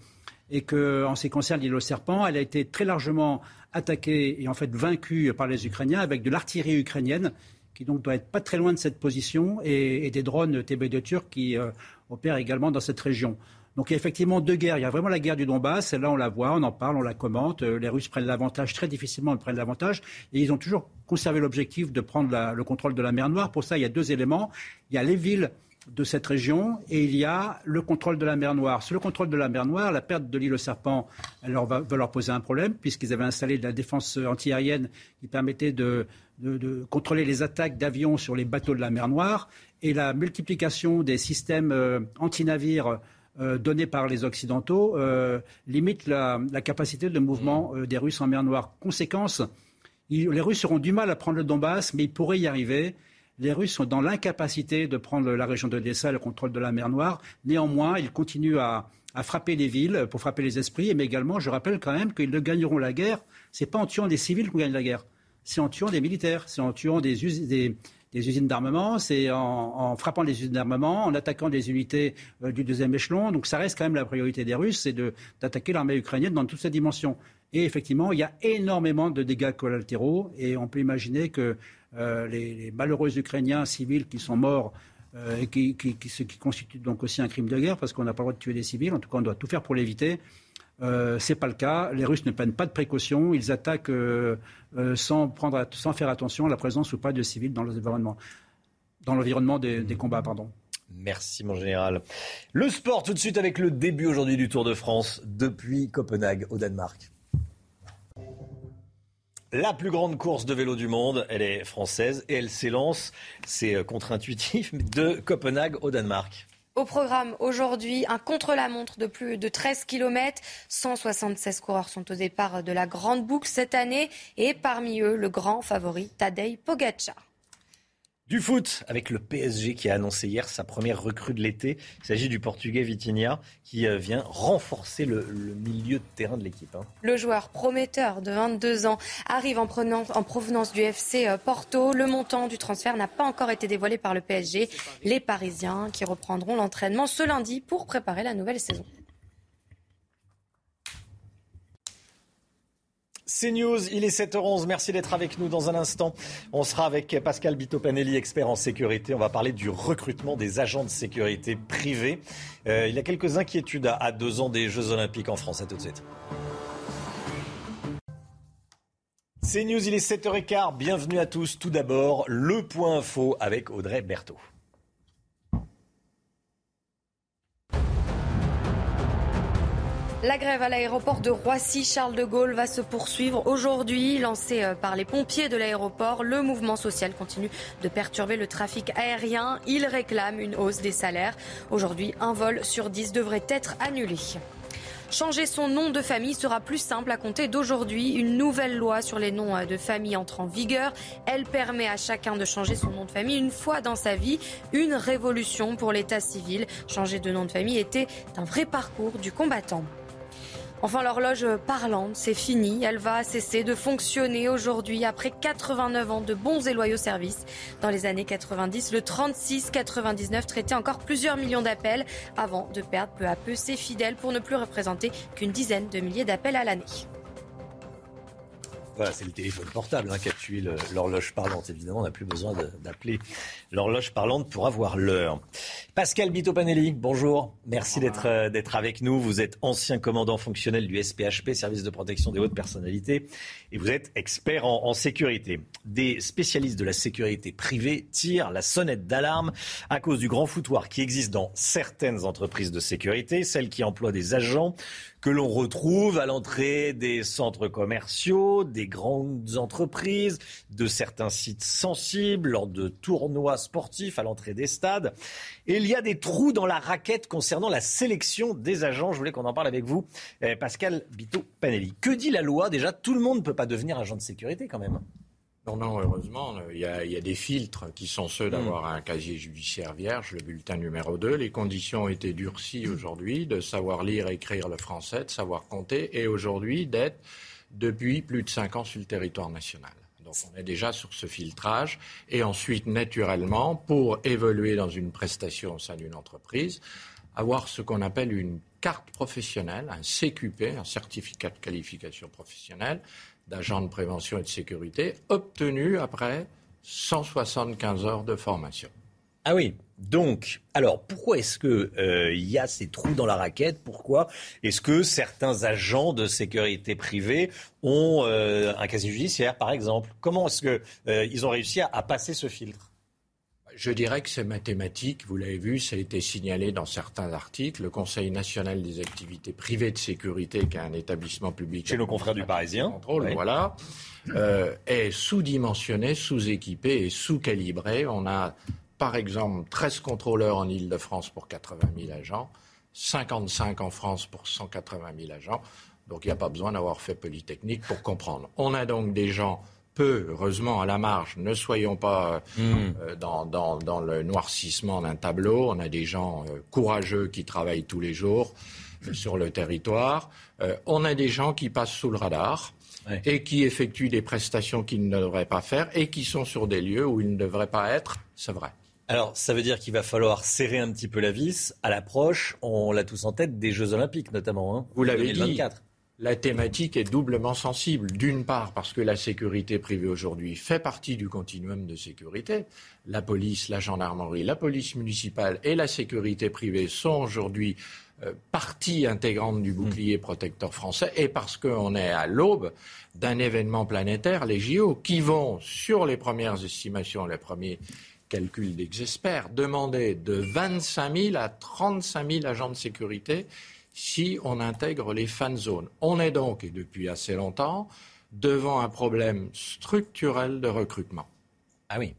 et qu'en ce qui concerne l'île aux serpents, elle a été très largement attaquée et en fait vaincue par les Ukrainiens avec de l'artillerie ukrainienne qui donc doit être pas très loin de cette position et, des drones TB2 turcs qui euh, opèrent également dans cette région. Donc il y a effectivement deux guerres. Il y a vraiment la guerre du Donbass, celle-là on la voit, on en parle, on la commente. Euh, les Russes prennent l'avantage, très difficilement ils prennent l'avantage. Et ils ont toujours conservé l'objectif de prendre le contrôle de la mer Noire. Pour ça, il y a deux éléments. Il y a les villes de cette région et il y a le contrôle de la mer Noire. Sur le contrôle de la mer Noire, la perte de l'île aux serpents elle va, leur poser un problème puisqu'ils avaient installé de la défense antiaérienne qui permettait de, contrôler les attaques d'avions sur les bateaux de la mer Noire et la multiplication des systèmes euh, anti-navires euh, par les Occidentaux euh, limite la, capacité de mouvement des Russes en mer Noire. Conséquence, les Russes auront du mal à prendre le Donbass, mais ils pourraient y arriver les Russes sont dans l'incapacité de prendre la région d'Odessa, le contrôle de la mer Noire. Néanmoins, ils continuent à, frapper les villes pour frapper les esprits, mais également, je rappelle quand même qu'ils ne gagneront la guerre. Ce n'est pas en tuant des civils qu'on gagne la guerre. C'est en tuant des militaires, c'est en tuant des, usines d'armement, c'est en, frappant les usines d'armement, en attaquant des unités euh, du deuxième échelon. Donc ça reste quand même la priorité des Russes, c'est d'attaquer l'armée ukrainienne dans toutes ses dimensions. Et effectivement, il y a énormément de dégâts collatéraux et on peut imaginer que euh, les, malheureux Ukrainiens civils qui sont morts euh, et qui, ce qui constitue donc aussi un crime de guerre parce qu'on n'a pas le droit de tuer des civils. En tout cas, on doit tout faire pour l'éviter. Euh, Ce n'est pas le cas. Les Russes ne prennent pas de précautions. Ils attaquent sans, prendre, sans faire attention à la présence ou pas de civils dans l'environnement, dans l'environnement des, des combats. Pardon. Merci mon général. Le sport tout de suite avec le début aujourd'hui du Tour de France depuis Copenhague au Danemark. La plus grande course de vélo du monde, elle est française et elle s'élance, c'est euh, contre-intuitif, de Copenhague au Danemark. Au programme aujourd'hui, un contre-la-montre de plus de 13 km. 176 coureurs sont au départ de la Grande Boucle cette année et parmi eux, le grand favori Tadej Pogacar. Du foot avec le PSG qui a annoncé hier sa première recrue de l'été. Il s'agit du Portugais Vitinha qui euh, vient renforcer le, milieu de terrain de l'équipe. Hein. Le joueur prometteur de 22 ans arrive en, en, provenance du FC euh, Porto. Le montant du transfert n'a pas encore été dévoilé par le PSG. Les Parisiens qui reprendront l'entraînement ce lundi pour préparer la nouvelle saison. C'est News, il est 7h11. Merci d'être avec nous dans un instant. On sera avec Pascal Bitopanelli, expert en sécurité. On va parler du recrutement des agents de sécurité privés. Euh, il y a quelques inquiétudes à, deux ans des Jeux Olympiques en France. À tout de suite. C'est News, il est 7h15. Bienvenue à tous. Tout d'abord, le point info avec Audrey Berthaud. La grève à l'aéroport de Roissy-Charles de Gaulle va se poursuivre aujourd'hui. Lancé euh, par les pompiers de l'aéroport, le mouvement social continue de perturber le trafic aérien. Il réclame une hausse des salaires. Aujourd'hui, un vol sur dix devrait être annulé. Changer son nom de famille sera plus simple à compter d'aujourd'hui. Une nouvelle loi sur les noms euh, de famille entre en vigueur. Elle permet à chacun de changer son nom de famille une fois dans sa vie. Une révolution pour l'état civil. Changer de nom de famille était un vrai parcours du combattant. Enfin, l'horloge parlante, c'est fini. Elle va cesser de fonctionner aujourd'hui après 89 ans de bons et loyaux services. Dans les années 90, le 36-99 traitait encore plusieurs millions d'appels avant de perdre peu à peu ses fidèles pour ne plus représenter qu'une dizaine de milliers d'appels à l'année. Voilà, c'est le téléphone portable hein, qui a tué l'horloge parlante. Évidemment, on n'a plus besoin d'appeler l'horloge parlante pour avoir l'heure. Pascal Bitopanelli, bonjour. Merci euh, d'être avec nous. Vous êtes ancien commandant fonctionnel du SPHP, Service de protection des hautes personnalités, et vous êtes expert en, en sécurité. Des spécialistes de la sécurité privée tirent la sonnette d'alarme à cause du grand foutoir qui existe dans certaines entreprises de sécurité, celles qui emploient des agents que l'on retrouve à l'entrée des centres commerciaux, des grandes entreprises, de certains sites sensibles, lors de tournois sportifs, à l'entrée des stades. Et il y a des trous dans la raquette concernant la sélection des agents. Je voulais qu'on en parle avec vous, eh, Pascal Bito-Panelli. Que dit la loi? Déjà, tout le monde ne peut pas devenir agent de sécurité quand même. Non, non, heureusement, il y, a, des filtres qui sont ceux d'avoir Hmm. un casier judiciaire vierge, le bulletin numéro 2. Les conditions ont été durcies aujourd'hui de savoir lire et écrire le français, de savoir compter, et aujourd'hui d'être depuis plus de 5 ans sur le territoire national. Donc on est déjà sur ce filtrage. Et ensuite, naturellement, pour évoluer dans une prestation au sein d'une entreprise, avoir ce qu'on appelle une carte professionnelle, un CQP, un certificat de qualification professionnelle d'agent de prévention et de sécurité, obtenu après 175 heures de formation. Ah oui. Donc, alors pourquoi est-ce que euh, il y a ces trous dans la raquette? Pourquoi est-ce que certains agents de sécurité privée ont euh, un casier judiciaire, par exemple? Comment est-ce que euh, ils ont réussi à passer ce filtre? Je dirais que c'est mathématique. Vous l'avez vu, ça a été signalé dans certains articles. Le Conseil national des activités privées de sécurité, qui est un établissement public Chez nos confrères du Parisien, contrôle, oui. voilà, euh, est sous-dimensionné, sous-équipé et sous-calibré. On a, par exemple, 13 contrôleurs en Ile-de-France pour 80 000 agents, 55 en France pour 180 000 agents. Donc il n'y a pas besoin d'avoir fait Polytechnique pour comprendre. On a donc des gens peu, heureusement, à la marge. Ne soyons pas euh, euh, dans, dans- dans le noircissement d'un tableau. On a des gens euh, courageux qui travaillent tous les jours euh, sur le territoire. On a des gens qui passent sous le radar et qui effectuent des prestations qu'ils ne devraient pas faire et qui sont sur des lieux où ils ne devraient pas être. C'est vrai. Alors, ça veut dire qu'il va falloir serrer un petit peu la vis à l'approche, on l'a tous en tête, des Jeux Olympiques notamment. Hein, Vous l'avez dit, 2024. La thématique est doublement sensible. D'une part, parce que la sécurité privée aujourd'hui fait partie du continuum de sécurité. La police, la gendarmerie, la police municipale et la sécurité privée sont aujourd'hui euh, partie intégrante du bouclier protecteur français et parce qu'on est à l'aube d'un événement planétaire, les JO, qui vont, sur les premières estimations, les premiers calculs d'experts, demander de 25 000 à 35 000 agents de sécurité si on intègre les fan zones. On est donc, et depuis assez longtemps, devant un problème structurel de recrutement. Ah oui.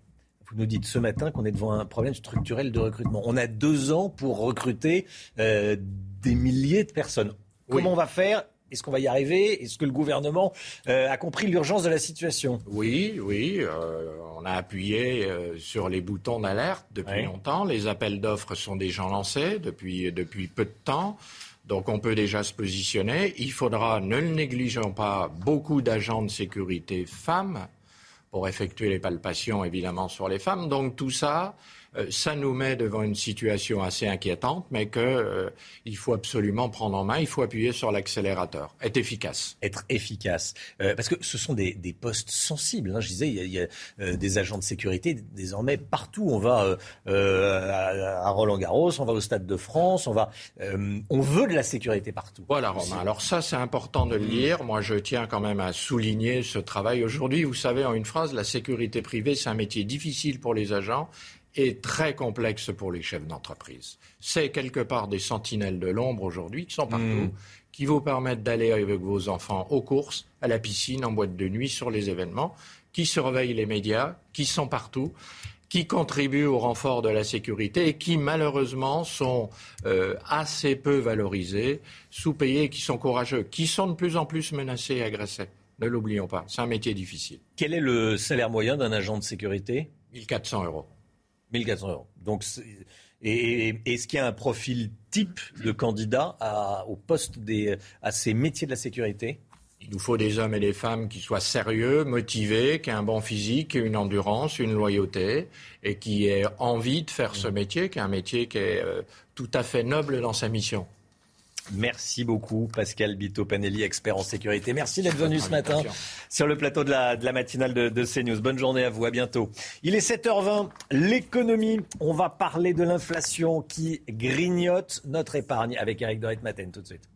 Vous nous dites ce matin qu'on est devant un problème structurel de recrutement. On a deux ans pour recruter euh, des milliers de personnes. Comment on va faire? Est-ce qu'on va y arriver? Est-ce que le gouvernement euh, a compris l'urgence de la situation? Oui, oui, euh, on a appuyé euh, sur les boutons d'alerte depuis longtemps. Les appels d'offres sont déjà lancés depuis, depuis peu de temps. Donc on peut déjà se positionner. Il faudra, ne le négligeons pas, beaucoup d'agents de sécurité femmes pour effectuer les palpations, évidemment, sur les femmes. Donc tout ça, ça nous met devant une situation assez inquiétante, mais qu'il euh, faut absolument prendre en main, il faut appuyer sur l'accélérateur, être efficace. Être efficace. Euh, parce que ce sont des, des postes sensibles. hein. Je disais, il y a, il y a, euh, des agents de sécurité désormais partout. On va euh, euh, à, à Roland-Garros, on va au Stade de France, on va, euh, on veut de la sécurité partout. Voilà, Romain. Alors ça, c'est important de le lire. Moi, je tiens quand même à souligner ce travail. Aujourd'hui, vous savez, en une phrase, la sécurité privée, c'est un métier difficile pour les agents et très complexe pour les chefs d'entreprise. C'est quelque part des sentinelles de l'ombre aujourd'hui qui sont partout, Mmh. qui vous permettent d'aller avec vos enfants aux courses, à la piscine, en boîte de nuit, sur les événements, qui surveillent les médias, qui sont partout qui contribuent au renfort de la sécurité et qui malheureusement sont euh, assez peu valorisés, sous-payés, qui sont courageux, qui sont de plus en plus menacés et agressés. Ne l'oublions pas, c'est un métier difficile. Quel est le salaire moyen d'un agent de sécurité? 1400 euros. 1400 euros. Donc, et, et- est-ce qu'il y a un profil type de candidat à, au poste des, à ces métiers de la sécurité? Il nous faut des hommes et des femmes qui soient sérieux, motivés, qui aient un bon physique, une endurance, une loyauté, et qui aient envie de faire ce métier, qui est un métier qui est euh, tout à fait noble dans sa mission. Merci beaucoup, Pascal Bito-Panelli, expert en sécurité. Merci d'être venu ce matin sur le plateau de la, de la matinale de, de CNews. Bonne journée à vous, à bientôt. Il est 7h20, l'économie. On va parler de l'inflation qui grignote notre épargne avec Eric Doret-Maten tout de suite.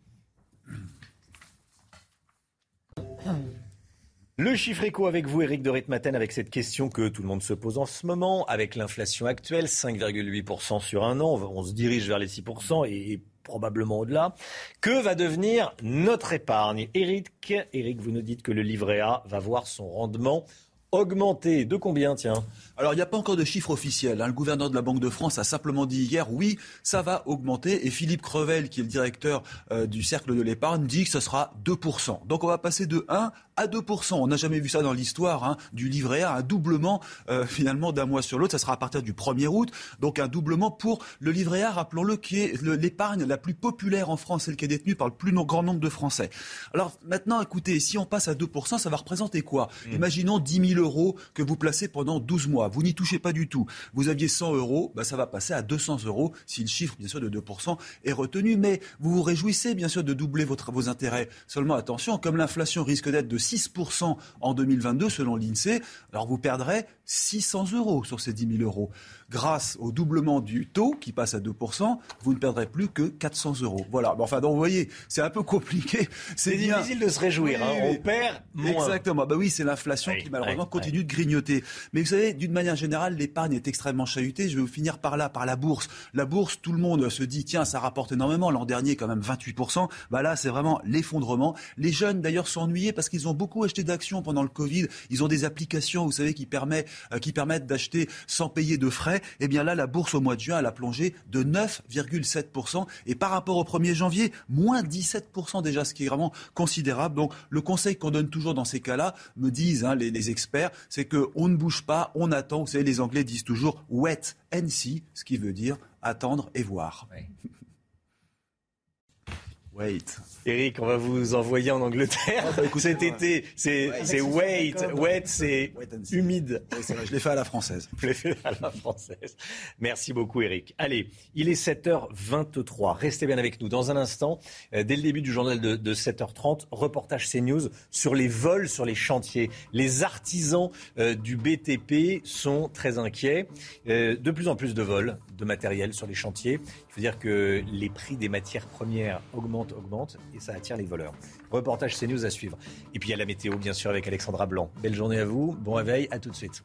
Le chiffre éco avec vous, Eric de Ritmaten, avec cette question que tout le monde se pose en ce moment, avec l'inflation actuelle, 5,8% sur un an, on se dirige vers les 6% et probablement au-delà. Que va devenir notre épargne Eric, Eric, vous nous dites que le livret A va voir son rendement augmenter. De combien, tiens? Alors, il n'y a pas encore de chiffre officiel. Hein. Le gouverneur de la Banque de France a simplement dit hier, oui, ça va augmenter. Et Philippe Crevel, qui est le directeur euh, du Cercle de l'épargne, dit que ce sera 2%. Donc, on va passer de 1 à 2%. On n'a jamais vu ça dans l'histoire hein, du livret A, un doublement euh, finalement d'un mois sur l'autre. Ça sera à partir du 1er août. Donc, un doublement pour le livret A, rappelons-le, qui est l'épargne la plus populaire en France, celle qui est détenue par le plus grand nombre de Français. Alors, maintenant, écoutez, si on passe à 2%, ça va représenter quoi? Mmh. Imaginons 10 000 euros que vous placez pendant 12 mois. Vous n'y touchez pas du tout. Vous aviez 100 euros, bah, ça va passer à 200 euros si le chiffre, bien sûr, de 2% est retenu. Mais vous vous réjouissez, bien sûr, de doubler votre, vos intérêts. Seulement, attention, comme l'inflation risque d'être de 6% en 2022, selon l'INSEE, alors vous perdrez 600 euros sur ces 10 000 euros grâce au doublement du taux qui passe à 2%, vous ne perdrez plus que 400 euros. Voilà. enfin, donc vous voyez, c'est un peu compliqué. C'est difficile de se réjouir. Hein. On perd moins. Exactement. Bah oui, c'est l'inflation qui malheureusement continue de grignoter. Mais vous savez, d'une manière générale, l'épargne est extrêmement chahutée. Je vais finir par là, par la bourse. La bourse, tout le monde se dit, tiens, ça rapporte énormément. L'an dernier, quand même 28%. Bah là, c'est vraiment l'effondrement. Les jeunes, d'ailleurs, ennuyés parce qu'ils ont beaucoup acheté d'actions pendant le Covid. Ils ont des applications, vous savez, qui, permet, euh, qui permettent d'acheter sans payer de frais eh bien là, la bourse au mois de juin, elle a plongé de 9,7%. Et par rapport au 1er janvier, moins 17% déjà, ce qui est vraiment considérable. Donc le conseil qu'on donne toujours dans ces cas-là, me disent hein, les, experts, c'est qu'on ne bouge pas, on attend. Vous savez, les Anglais disent toujours wait and see, ce qui veut dire attendre et voir. Wait. Eric, on va vous envoyer en Angleterre ah, bah, cet été. C'est wait, wet, c'est humide. je l'ai fait à la française. Je l'ai fait à la française. Merci beaucoup, Eric. Allez, il est 7h23. Restez bien avec nous. Dans un instant, euh, dès le début du journal de, 7h30, reportage CNews sur les vols sur les chantiers. Les artisans euh, du BTP sont très inquiets. Euh, de plus en plus de vols de matériel sur les chantiers. Il faut dire que les prix des matières premières augmentent, augmentent et ça attire les voleurs. Reportage CNews à suivre. Et puis il y a la météo, bien sûr, avec Alexandra Blanc. Belle journée à vous, bon réveil, à tout de suite.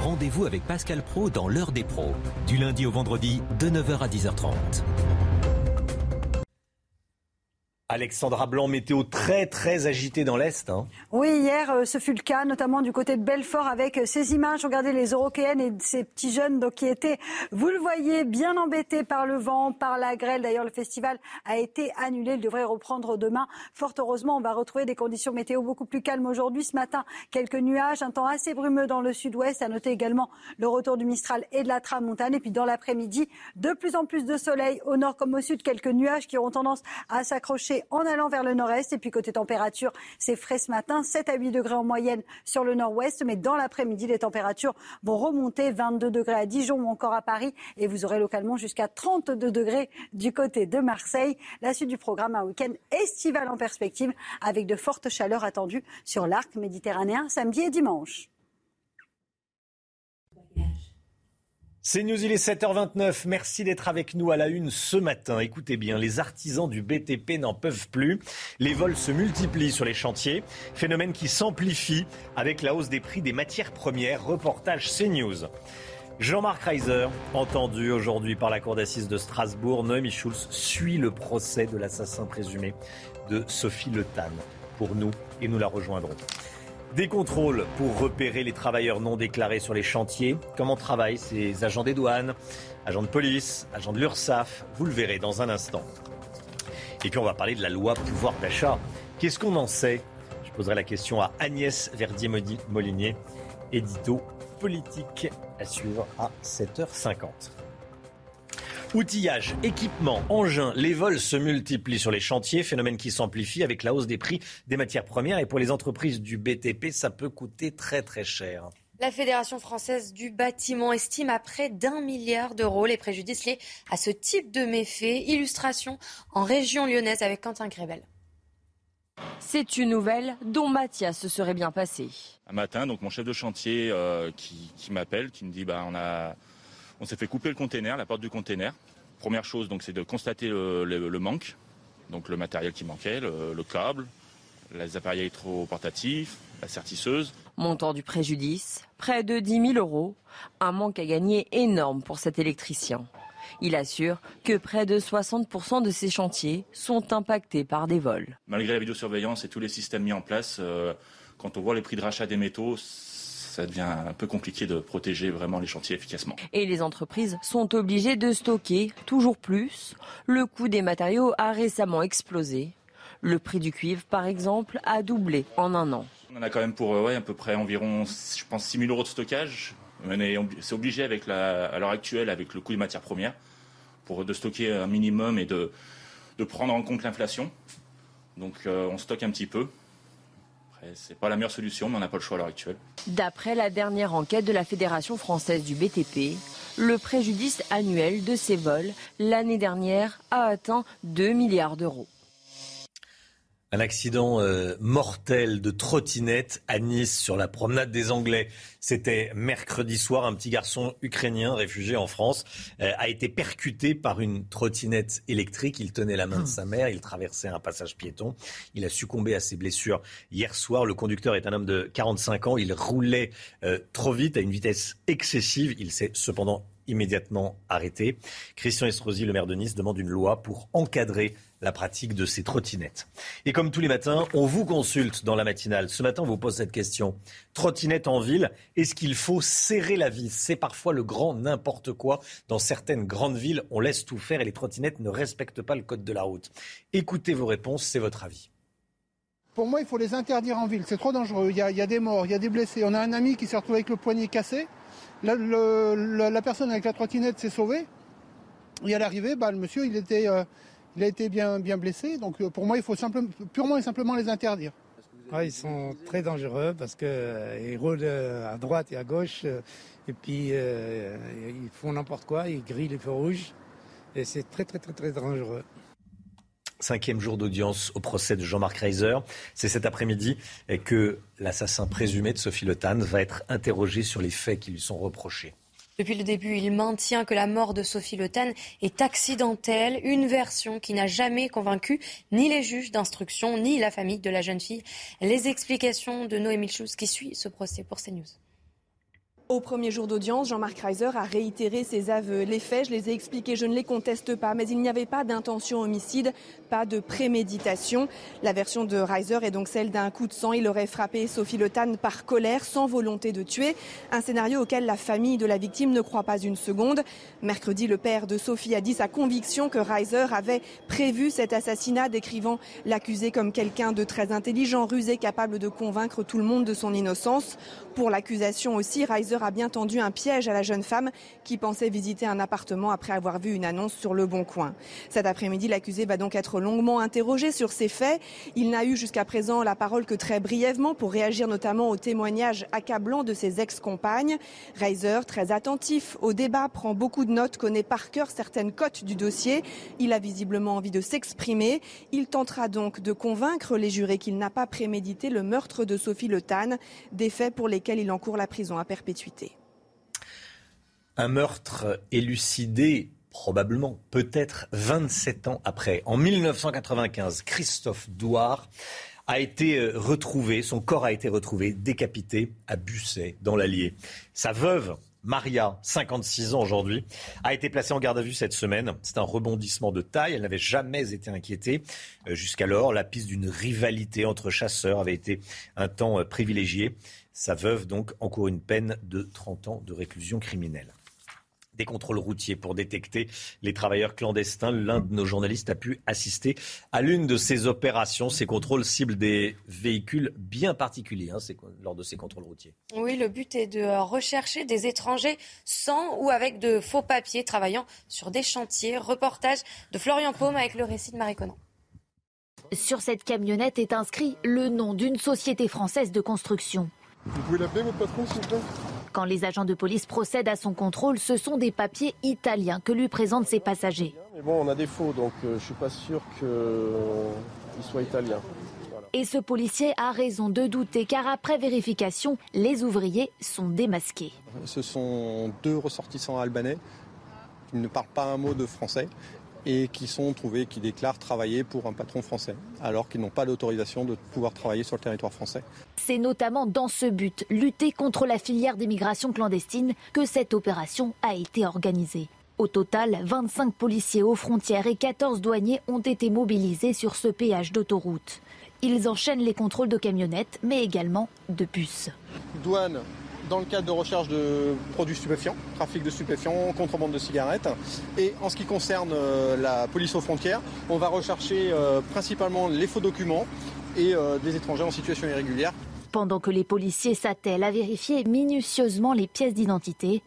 Rendez-vous avec Pascal Pro dans l'heure des pros, du lundi au vendredi de 9h à 10h30. Alexandra Blanc, météo très très agitée dans l'Est. Hein. Oui, hier euh, ce fut le cas, notamment du côté de Belfort avec euh, ces images. Regardez les Européennes et ces petits jeunes donc, qui étaient, vous le voyez, bien embêtés par le vent, par la grêle. D'ailleurs, le festival a été annulé. Il devrait reprendre demain. Fort heureusement, on va retrouver des conditions météo beaucoup plus calmes aujourd'hui. Ce matin, quelques nuages, un temps assez brumeux dans le sud-ouest. À noter également le retour du Mistral et de la tramontane. Et puis dans l'après-midi, de plus en plus de soleil au nord comme au sud. Quelques nuages qui auront tendance à s'accrocher en allant vers le nord-est. Et puis côté température, c'est frais ce matin, 7 à 8 degrés en moyenne sur le nord-ouest. Mais dans l'après-midi, les températures vont remonter 22 degrés à Dijon ou encore à Paris. Et vous aurez localement jusqu'à 32 degrés du côté de Marseille. La suite du programme, un week-end estival en perspective avec de fortes chaleurs attendues sur l'arc méditerranéen samedi et dimanche. C'est News, il est 7h29. Merci d'être avec nous à la une ce matin. Écoutez bien, les artisans du BTP n'en peuvent plus. Les vols se multiplient sur les chantiers, phénomène qui s'amplifie avec la hausse des prix des matières premières. Reportage CNews. Jean-Marc Reiser, entendu aujourd'hui par la Cour d'assises de Strasbourg, Noémie Schulz suit le procès de l'assassin présumé de Sophie Le Tan pour nous et nous la rejoindrons. Des contrôles pour repérer les travailleurs non déclarés sur les chantiers. Comment travaillent ces agents des douanes, agents de police, agents de l'URSSAF? Vous le verrez dans un instant. Et puis on va parler de la loi pouvoir d'achat. Qu'est-ce qu'on en sait? Je poserai la question à Agnès Verdier-Molinier, édito politique à suivre à 7h50. Outillage, équipement, engins, les vols se multiplient sur les chantiers, phénomène qui s'amplifie avec la hausse des prix des matières premières. Et pour les entreprises du BTP, ça peut coûter très très cher. La Fédération française du bâtiment estime à près d'un milliard d'euros les préjudices liés à ce type de méfaits. Illustration en région lyonnaise avec Quentin Grébel. C'est une nouvelle dont Mathias se serait bien passé. Un matin, donc mon chef de chantier euh, qui, m'appelle, qui me dit bah, on a on s'est fait couper le container, la porte du container. Première chose, donc, c'est de constater le, manque, donc le matériel qui manquait, le, câble, les appareils électroportatifs, la sertisseuse. Montant du préjudice, près de 10 000 euros. Un manque à gagner énorme pour cet électricien. Il assure que près de 60% de ces chantiers sont impactés par des vols. Malgré la vidéosurveillance et tous les systèmes mis en place, euh, quand on voit les prix de rachat des métaux, ça devient un peu compliqué de protéger vraiment les chantiers efficacement. Et les entreprises sont obligées de stocker toujours plus. Le coût des matériaux a récemment explosé. Le prix du cuivre, par exemple, a doublé en un an. On en a quand même pour euh, ouais, à peu près environ, je pense, 6 000 euros de stockage. C'est obligé avec la, à l'heure actuelle avec le coût des matières premières pour de stocker un minimum et de, de prendre en compte l'inflation. Donc euh, on stocke un petit peu. Ce n'est pas la meilleure solution, mais on n'a pas le choix à l'heure actuelle. D'après la dernière enquête de la Fédération française du BTP, le préjudice annuel de ces vols l'année dernière a atteint 2 milliards d'euros. Un accident euh, mortel de trottinette à Nice sur la promenade des Anglais. C'était mercredi soir. Un petit garçon ukrainien réfugié en France euh, a été percuté par une trottinette électrique. Il tenait la main de sa mère. Il traversait un passage piéton. Il a succombé à ses blessures hier soir. Le conducteur est un homme de 45 ans. Il roulait euh, trop vite à une vitesse excessive. Il s'est cependant immédiatement arrêté. Christian Estrosi, le maire de Nice, demande une loi pour encadrer la pratique de ces trottinettes. Et comme tous les matins, on vous consulte dans la matinale. Ce matin, on vous pose cette question. Trottinette en ville, est-ce qu'il faut serrer la vis? C'est parfois le grand n'importe quoi. Dans certaines grandes villes, on laisse tout faire et les trottinettes ne respectent pas le code de la route. Écoutez vos réponses, c'est votre avis. Pour moi, il faut les interdire en ville. C'est trop dangereux. Il y, a, des morts, il y a des blessés. On a un ami qui s'est retrouvé avec le poignet cassé. La personne avec la trottinette s'est sauvée. Et à l'arrivée, bah, le monsieur, il était... Euh, il a été bien, bien blessé. Donc euh, pour moi, il faut simplement, purement et simplement les interdire. Ah, ils sont très dangereux parce qu'ils euh, roulent euh, à droite et à gauche et puis ils font n'importe quoi, ils grillent les feux rouges et c'est très très très très dangereux. Cinquième jour d'audience au procès de Jean-Marc Reiser. C'est cet après-midi que l'assassin présumé de Sophie Le va être interrogé sur les faits qui lui sont reprochés. Depuis le début, il maintient que la mort de Sophie Le est accidentelle, une version qui n'a jamais convaincu ni les juges d'instruction ni la famille de la jeune fille. Les explications de Noémie Schulz qui suit ce procès pour CNews. Au premier jour d'audience, Jean-Marc Reiser a réitéré ses aveux. Les faits, je les ai expliqués, je ne les conteste pas, mais il n'y avait pas d'intention homicide, pas de préméditation. La version de Reiser est donc celle d'un coup de sang. Il aurait frappé Sophie Le par colère, sans volonté de tuer. Un scénario auquel la famille de la victime ne croit pas une seconde. Mercredi, le père de Sophie a dit sa conviction que Reiser avait prévu cet assassinat, décrivant l'accusé comme quelqu'un de très intelligent, rusé, capable de convaincre tout le monde de son innocence. Pour l'accusation aussi, Reiser a bien tendu un piège à la jeune femme qui pensait visiter un appartement après avoir vu une annonce sur Le Bon Coin. Cet après-midi, l'accusé va donc être longuement interrogé sur ces faits. Il n'a eu jusqu'à présent la parole que très brièvement pour réagir notamment aux témoignages accablants de ses ex-compagnes. Reiser, très attentif au débat, prend beaucoup de notes, connaît par cœur certaines cotes du dossier. Il a visiblement envie de s'exprimer. Il tentera donc de convaincre les jurés qu'il n'a pas prémédité le meurtre de Sophie Le des faits pour lesquels il encourt la prison à perpétuité. Un meurtre élucidé probablement, peut-être 27 ans après. En 1995, Christophe Douard a été euh, retrouvé, son corps a été retrouvé décapité à Busset, dans l'Allier. Sa veuve, Maria, 56 ans aujourd'hui, a été placée en garde à vue cette semaine. C'est un rebondissement de taille. Elle n'avait jamais été inquiétée. Euh, jusqu'alors, la piste d'une rivalité entre chasseurs avait été un temps euh, privilégiée. Sa veuve, donc, encourt une peine de 30 ans de réclusion criminelle des contrôles routiers pour détecter les travailleurs clandestins. L'un de nos journalistes a pu assister à l'une de ces opérations. Ces contrôles ciblent des véhicules bien particuliers hein, lors de ces contrôles routiers. Oui, le but est de rechercher des étrangers sans ou avec de faux papiers travaillant sur des chantiers. Reportage de Florian Paume avec le récit de Marie Conan. Sur cette camionnette est inscrit le nom d'une société française de construction. Vous pouvez l'appeler votre patron, s'il vous plaît? Quand les agents de police procèdent à son contrôle, ce sont des papiers italiens que lui présentent ses passagers. Mais bon, on a des faux, donc euh, je ne suis pas sûr qu'ils soient italiens. Et ce policier a raison de douter car après vérification, les ouvriers sont démasqués. Ce sont deux ressortissants albanais qui ne parlent pas un mot de français et qui sont trouvés, qui déclarent travailler pour un patron français, alors qu'ils n'ont pas d'autorisation de pouvoir travailler sur le territoire français. C'est notamment dans ce but, lutter contre la filière d'immigration clandestine, que cette opération a été organisée. Au total, 25 policiers aux frontières et 14 douaniers ont été mobilisés sur ce péage d'autoroute. Ils enchaînent les contrôles de camionnettes, mais également de bus. Douane, dans le cadre de recherche de produits stupéfiants, trafic de stupéfiants, contrebande de cigarettes. Et en ce qui concerne euh, la police aux frontières, on va rechercher euh, principalement les faux documents et euh, des étrangers en situation irrégulière. Pendant que les policiers s'attellent à vérifier minutieusement les pièces d'identité,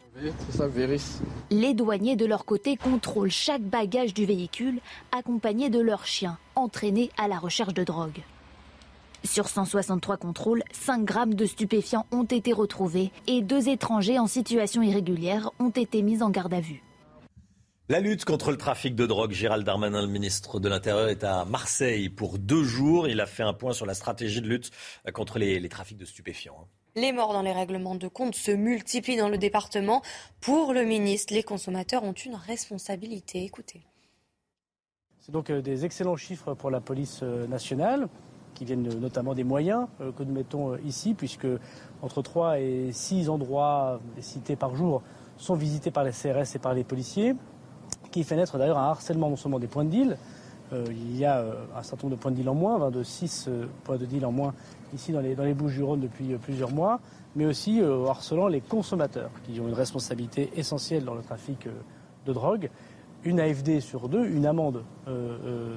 les douaniers de leur côté contrôlent chaque bagage du véhicule accompagné de leurs chiens entraînés à la recherche de drogue. Sur 163 contrôles, 5 grammes de stupéfiants ont été retrouvés et deux étrangers en situation irrégulière ont été mis en garde à vue. La lutte contre le trafic de drogue, Gérald Darmanin, le ministre de l'Intérieur, est à Marseille pour deux jours. Il a fait un point sur la stratégie de lutte contre les, les trafics de stupéfiants. Les morts dans les règlements de compte se multiplient dans le département. Pour le ministre, les consommateurs ont une responsabilité. Écoutez. C'est donc euh, des excellents chiffres pour la police euh, nationale, qui viennent notamment des moyens euh, que nous mettons euh, ici, puisque entre 3 et 6 endroits euh, cités par jour sont visités par les CRS et par les policiers, qui fait naître d'ailleurs un harcèlement non seulement des points de deal, il y a un certain nombre de points de deal en moins, 22, 6 euh, points de deal en moins ici dans les, dans les Bouches-du-Rhône depuis plusieurs mois, mais aussi harcelant les consommateurs, qui ont une responsabilité essentielle dans le trafic de drogue. Une AFD sur deux, une amende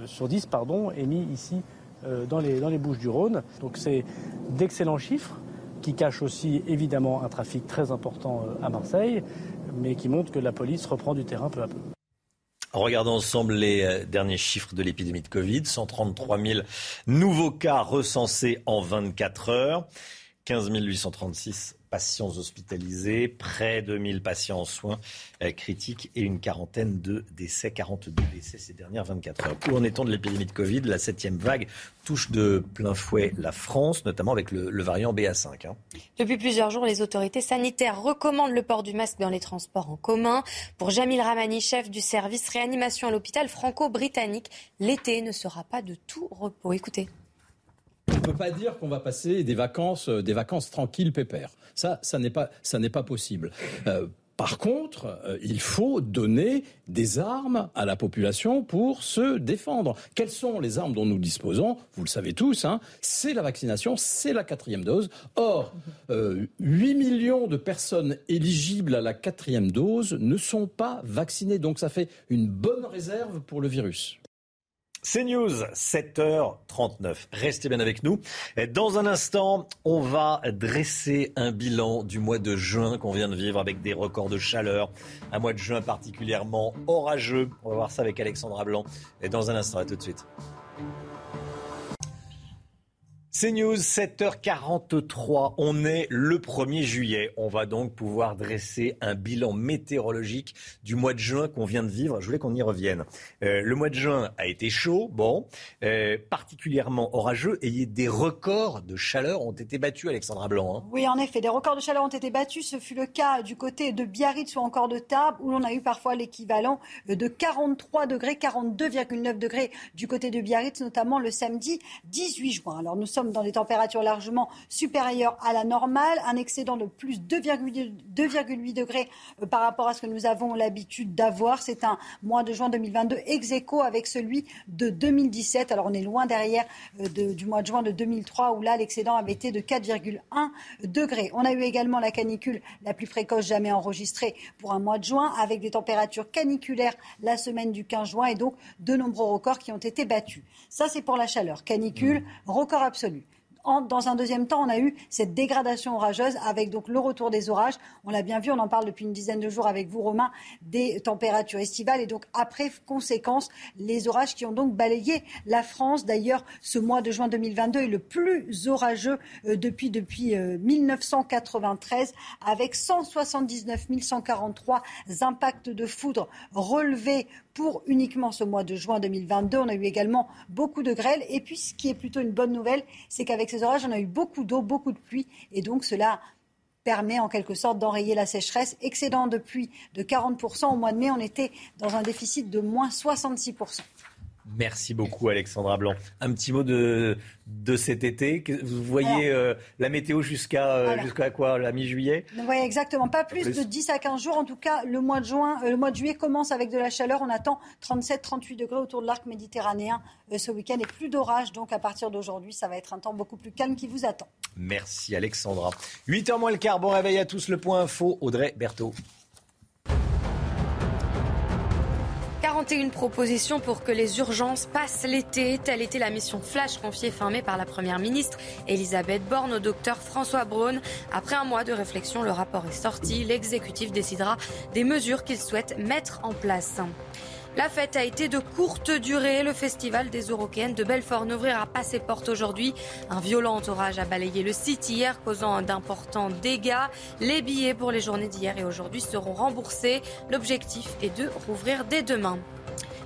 sur 10, pardon, est mise ici dans les, dans les Bouches-du-Rhône. Donc c'est d'excellents chiffres qui cachent aussi évidemment un trafic très important euh, à Marseille, mais qui montrent que la police reprend du terrain peu à peu. Regardons ensemble les euh, derniers chiffres de l'épidémie de Covid. 133 000 nouveaux cas recensés en 24 heures. 15 836 patients hospitalisés, près de 1000 patients en soins euh, critiques et une quarantaine de décès, 42 décès ces dernières 24 heures. Où en est-on de l'épidémie de Covid? La septième vague touche de plein fouet la France, notamment avec le, variant BA5. hein. Depuis plusieurs jours, les autorités sanitaires recommandent le port du masque dans les transports en commun. Pour Jamil Ramani, chef du service réanimation à l'hôpital franco-britannique, l'été ne sera pas de tout repos. Écoutez. On ne peut pas dire qu'on va passer des vacances, euh, des vacances tranquilles, pépères. Ça, n'est pas possible. Euh, par contre, euh, il faut donner des armes à la population pour se défendre. Quelles sont les armes dont nous disposons? Vous le savez tous, hein, c'est la vaccination, c'est la quatrième dose. Or, euh, 8 millions de personnes éligibles à la quatrième dose ne sont pas vaccinées. Donc ça fait une bonne réserve pour le virus. C'est News, 7h39. Restez bien avec nous. Dans un instant, on va dresser un bilan du mois de juin qu'on vient de vivre avec des records de chaleur. Un mois de juin particulièrement orageux. On va voir ça avec Alexandra Blanc. Et dans un instant, à tout de suite. C'est News, 7h43. On est le 1er juillet. On va donc pouvoir dresser un bilan météorologique du mois de juin qu'on vient de vivre. Je voulais qu'on y revienne. Euh, le mois de juin a été chaud, bon, euh, particulièrement orageux et des records de chaleur ont été battus, Alexandra Blanc. hein. Oui, en effet, des records de chaleur ont été battus. Ce fut le cas du côté de Biarritz ou encore de Tarbes, où l'on a eu parfois l'équivalent de 43 degrés, 42,9 degrés du côté de Biarritz, notamment le samedi 18 juin. Alors nous sommes dans des températures largement supérieures à la normale, un excédent de plus 2,8 2,8 degrés euh, par rapport à ce que nous avons l'habitude d'avoir. C'est un mois de juin 2022 ex aequo avec celui de 2017. Alors on est loin derrière euh, de- du mois de juin de 2003 où là l'excédent avait été de 4,1 degrés. On a eu également la canicule la plus précoce jamais enregistrée pour un mois de juin avec des températures caniculaires la semaine du 15 juin et donc de nombreux records qui ont été battus. Ça c'est pour la chaleur. Canicule, record absolu. Dans un deuxième temps, on a eu cette dégradation orageuse avec donc le retour des orages. On l'a bien vu, on en parle depuis une dizaine de jours avec vous, Romain, des températures estivales et donc après conséquence, les orages qui ont donc balayé la France. D'ailleurs, ce mois de juin 2022 est le plus orageux euh, depuis depuis euh, 1993 avec 179 143 impacts de foudre relevés pour uniquement ce mois de juin 2022. On a eu également beaucoup de grêle. Et puis, ce qui est plutôt une bonne nouvelle, c'est qu'avec ces orages, on a eu beaucoup d'eau, beaucoup de pluie. Et donc, cela permet en quelque sorte d'enrayer la sécheresse. Excédent de pluie de 40%. Au mois de mai, on était dans un déficit de moins 66%. Merci beaucoup Alexandra Blanc. Un petit mot de, de cet été. Vous voyez euh, la météo jusqu'à euh, jusqu'à quoi La mi-juillet? Oui, exactement. Pas plus, de 10 à 15 jours. En tout cas, le mois de juin, euh, le mois de juillet commence avec de la chaleur. On attend 37-38 degrés autour de l'arc méditerranéen ce week-end et plus d'orage. Donc à partir d'aujourd'hui, ça va être un temps beaucoup plus calme qui vous attend. Merci Alexandra. 8h moins le quart. Bon réveil à tous. Le point info. Audrey Berthaud. 41 propositions pour que les urgences passent l'été. Telle était la mission flash confiée fin mai par la Première ministre Elisabeth Borne au docteur François Braun. Après un mois de réflexion, le rapport est sorti. L'exécutif décidera des mesures qu'il souhaite mettre en place. La fête a été de courte durée. Le festival des Eurocaines de Belfort n'ouvrira pas ses portes aujourd'hui. Un violent orage a balayé le site hier, causant d'importants dégâts. Les billets pour les journées d'hier et aujourd'hui seront remboursés. L'objectif est de rouvrir dès demain.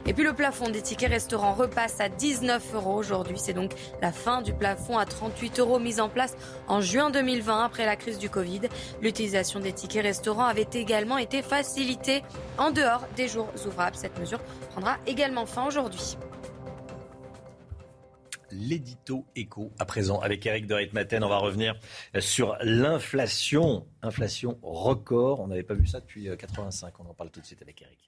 Et puis le plafond des tickets restaurants repasse à 19 euros aujourd'hui. C'est donc la fin du plafond à 38 euros mis en place en juin 2020 après la crise du Covid. L'utilisation des tickets restaurants avait également été facilitée en dehors des jours ouvrables. Cette mesure prendra également fin aujourd'hui l'édito écho à présent avec Eric de Ritmaten. On va revenir sur l'inflation. Inflation record. On n'avait pas vu ça depuis 85. On en parle tout de suite avec Eric.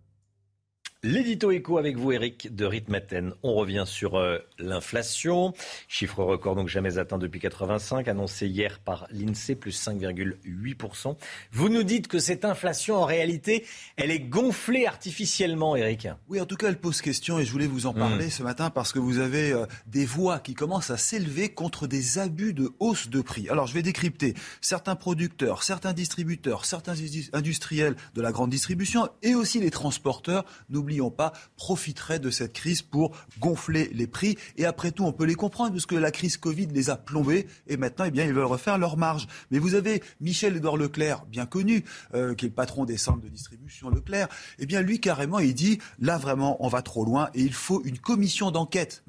L'édito écho avec vous, Eric de Ritmaten. On revient sur euh, l'inflation. Chiffre record donc jamais atteint depuis 85, annoncé hier par l'INSEE, plus 5,8%. Vous nous dites que cette inflation, en réalité, elle est gonflée artificiellement, Eric. Oui, en tout cas, elle pose question et je voulais vous en parler hmm. ce matin parce que vous avez euh, des voix qui commencent à s'élever contre des abus de hausse de prix. Alors, je vais décrypter certains producteurs, certains distributeurs, certains industriels de la grande distribution et aussi les transporteurs. N'oubliez n'oublions pas, profiteraient de cette crise pour gonfler les prix. Et après tout, on peut les comprendre, parce que la crise Covid les a plombés, et maintenant, eh ils veulent refaire leur marge. Mais vous avez Michel-Édouard Leclerc, bien connu, euh, qui est le patron des centres de distribution Leclerc, eh bien, lui, carrément, il dit, là, vraiment, on va trop loin, et il faut une commission d'enquête.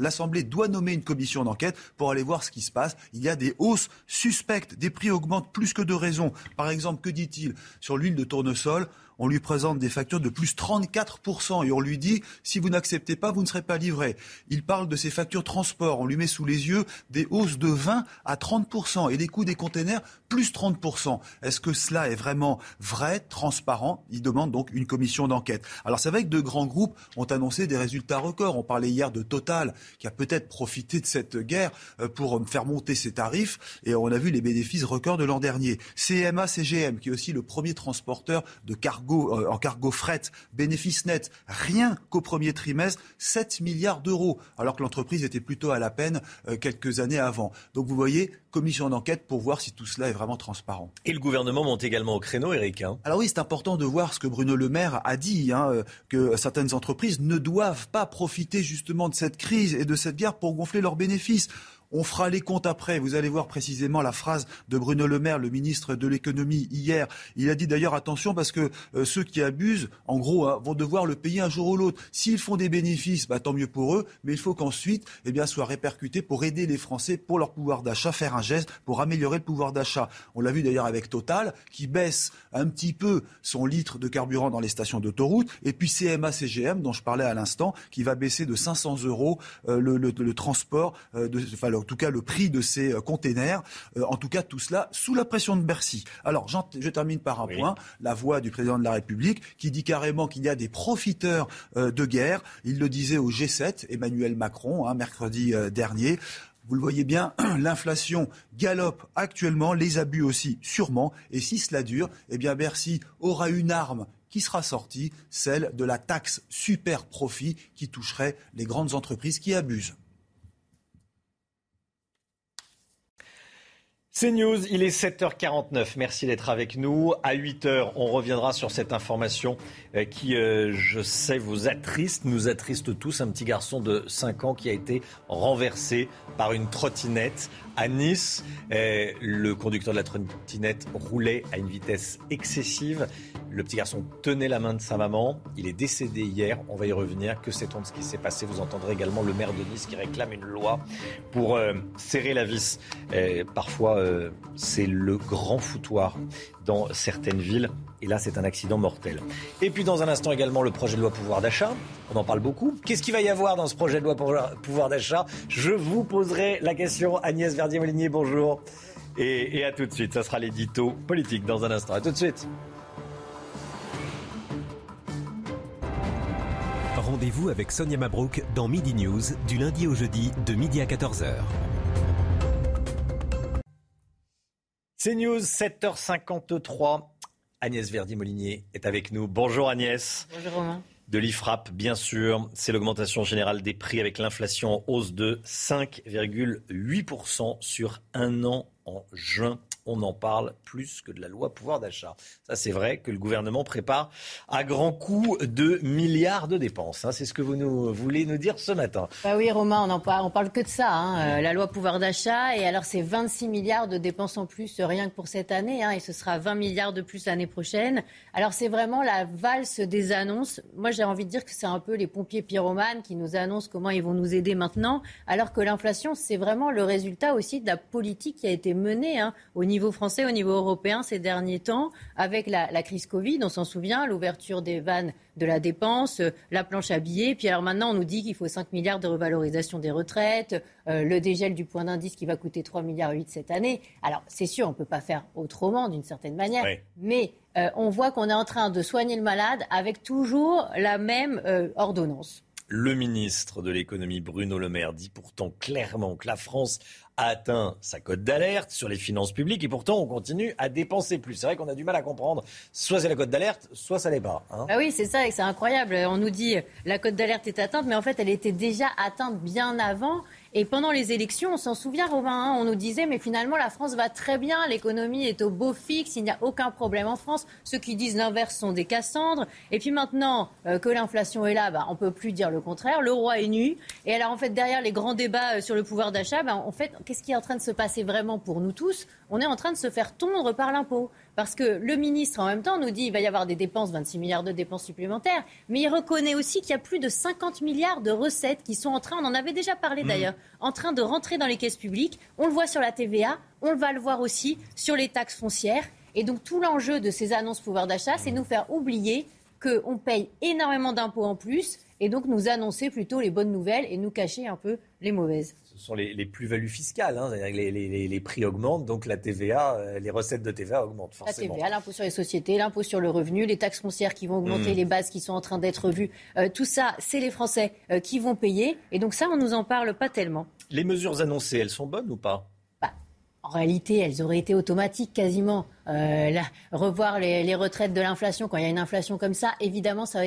L'Assemblée doit nommer une commission d'enquête pour aller voir ce qui se passe. Il y a des hausses suspectes, des prix augmentent plus que de raison. Par exemple, que dit-il sur l'huile de tournesol? On lui présente des factures de plus 34% et on lui dit si vous n'acceptez pas, vous ne serez pas livré. Il parle de ses factures transport, on lui met sous les yeux des hausses de 20 à 30% et des coûts des containers plus 30%. Est-ce que cela est vraiment vrai, transparent? Il demande donc une commission d'enquête. Alors c'est vrai que de grands groupes ont annoncé des résultats records. On parlait hier de Total qui a peut-être profité de cette guerre euh, pour faire monter ses tarifs et on a vu les bénéfices records de l'an dernier. CMA CGM qui est aussi le premier transporteur de cargo euh, en cargo fret, bénéfice net, rien qu'au premier trimestre, 7 milliards d'euros, alors que l'entreprise était plutôt à la peine euh, quelques années avant. Donc vous voyez, commission d'enquête pour voir si tout cela est vraiment transparent. Et le gouvernement monte également au créneau, Eric. Hein. Alors oui, c'est important de voir ce que Bruno Le Maire a dit, hein, euh, que certaines entreprises ne doivent pas profiter justement de cette crise et de cette guerre pour gonfler leurs bénéfices. On fera les comptes après. Vous allez voir précisément la phrase de Bruno Le Maire, le ministre de l'économie, hier. Il a dit d'ailleurs attention parce que euh, ceux qui abusent, en gros, hein, vont devoir le payer un jour ou l'autre. S'ils font des bénéfices, bah, tant mieux pour eux, mais il faut qu'ensuite, eh bien, soit répercuté pour aider les Français pour leur pouvoir d'achat, faire un geste pour améliorer le pouvoir d'achat. On l'a vu d'ailleurs avec Total, qui baisse un petit peu son litre de carburant dans les stations d'autoroute, et puis CMA CGM, dont je parlais à l'instant, qui va baisser de 500 euros euh, le, transport, euh, de, en tout cas le prix de ces euh, containers. Euh, en tout cas, tout cela sous la pression de Bercy. Alors, je termine par un point. La voix du président de la République qui dit carrément qu'il y a des profiteurs euh, de guerre. Il le disait au G7, Emmanuel Macron, hein, mercredi dernier. Vous le voyez bien, l'inflation galope actuellement, les abus aussi sûrement. Et si cela dure, eh bien Bercy aura une arme qui sera sortie, celle de la taxe super profit qui toucherait les grandes entreprises qui abusent. C'est News, il est 7h49. Merci d'être avec nous. À 8h, on reviendra sur cette information euh, qui, euh, je sais, vous attriste, nous attriste tous. Un petit garçon de 5 ans qui a été renversé par une trottinette à Nice. Euh, le conducteur de la trottinette roulait à une vitesse excessive. Le petit garçon tenait la main de sa maman. Il est décédé hier. On va y revenir. Que sait-on de ce qui s'est passé? Vous entendrez également le maire de Nice qui réclame une loi pour euh, serrer la vis. parfois, euh, c'est le grand foutoir dans certaines villes Et là, c'est un accident mortel. Et puis, dans un instant également, le projet de loi pouvoir d'achat. On en parle beaucoup. Qu'est-ce qu'il va y avoir dans ce projet de loi pouvoir d'achat? Je vous poserai la question. Agnès Verdier-Molinier, bonjour. Et, et à tout de suite. Ça sera l'édito politique dans un instant. À tout de suite. Rendez-vous avec Sonia Mabrouk dans Midi News du lundi au jeudi de midi à 14h. C'est News 7h53. Agnès Verdi-Molinier est avec nous. Bonjour Agnès. Bonjour Romain. De l'IFRAP, bien sûr. C'est l'augmentation générale des prix avec l'inflation en hausse de 5,8% sur un an en juin on en parle plus que de la loi pouvoir d'achat. Ça, c'est vrai que le gouvernement prépare à grands coups de milliards de dépenses. Hein. C'est ce que vous nous, voulez nous dire ce matin. Bah oui, Romain, on en parle, on parle que de ça. Hein. Euh, la loi pouvoir d'achat. Et alors, c'est 26 milliards de dépenses en plus rien que pour cette année. Hein, et ce sera 20 milliards de plus l'année prochaine. Alors, c'est vraiment la valse des annonces. Moi, j'ai envie de dire que c'est un peu les pompiers pyromanes qui nous annoncent comment ils vont nous aider maintenant. Alors que l'inflation, c'est vraiment le résultat aussi de la politique qui a été menée au niveau niveau français, au niveau européen ces derniers temps, avec la, crise Covid, on s'en souvient, l'ouverture des vannes de la dépense, euh, la planche à billets. Puis alors maintenant, on nous dit qu'il faut 5 milliards de revalorisation des retraites, euh, le dégel du point d'indice qui va coûter 3 milliards 8 cette année. Alors c'est sûr, on ne peut pas faire autrement d'une certaine manière, mais euh, on voit qu'on est en train de soigner le malade avec toujours la même ordonnance. Le ministre de l'économie Bruno Le Maire dit pourtant clairement que la France a atteint sa cote d'alerte sur les finances publiques et pourtant on continue à dépenser plus. C'est vrai qu'on a du mal à comprendre. Soit c'est la cote d'alerte, soit ça l'est pas. Ah oui, c'est ça et c'est incroyable. On nous dit la cote d'alerte est atteinte, mais en fait elle était déjà atteinte bien avant. Et pendant les élections, on s'en souvient, Romain, hein, on nous disait, mais finalement, la France va très bien, l'économie est au beau fixe, il n'y a aucun problème en France. Ceux qui disent l'inverse sont des Cassandres. Et puis maintenant euh, que l'inflation est là, bah, on peut plus dire le contraire. Le roi est nu. Et alors, en fait, derrière les grands débats euh, sur le pouvoir d'achat, bah, en fait, qu'est-ce qui est en train de se passer vraiment pour nous tous? On est en train de se faire tondre par l'impôt. Parce que le ministre, en même temps, nous dit qu'il va y avoir des dépenses, 26 milliards de dépenses supplémentaires, mais il reconnaît aussi qu'il y a plus de 50 milliards de recettes qui sont en train, on en avait déjà parlé mmh. d'ailleurs, en train de rentrer dans les caisses publiques. On le voit sur la TVA, on va le voir aussi sur les taxes foncières. Et donc tout l'enjeu de ces annonces pouvoir d'achat, c'est nous faire oublier qu'on paye énormément d'impôts en plus et donc nous annoncer plutôt les bonnes nouvelles et nous cacher un peu les mauvaises ce sont les, plus-values fiscales. Hein. Les, les, prix augmentent, donc la TVA, euh, les recettes de TVA augmentent forcément. La TVA, l'impôt sur les sociétés, l'impôt sur le revenu, les taxes foncières qui vont augmenter, mmh. les bases qui sont en train d'être vues. Euh, tout ça, c'est les Français euh, qui vont payer. Et donc ça, on nous en parle pas tellement. Les mesures annoncées, elles sont bonnes ou pas? En réalité, elles auraient été automatiques quasiment. Euh, revoir les, retraites de l'inflation, quand il y a une inflation comme ça, évidemment, ça,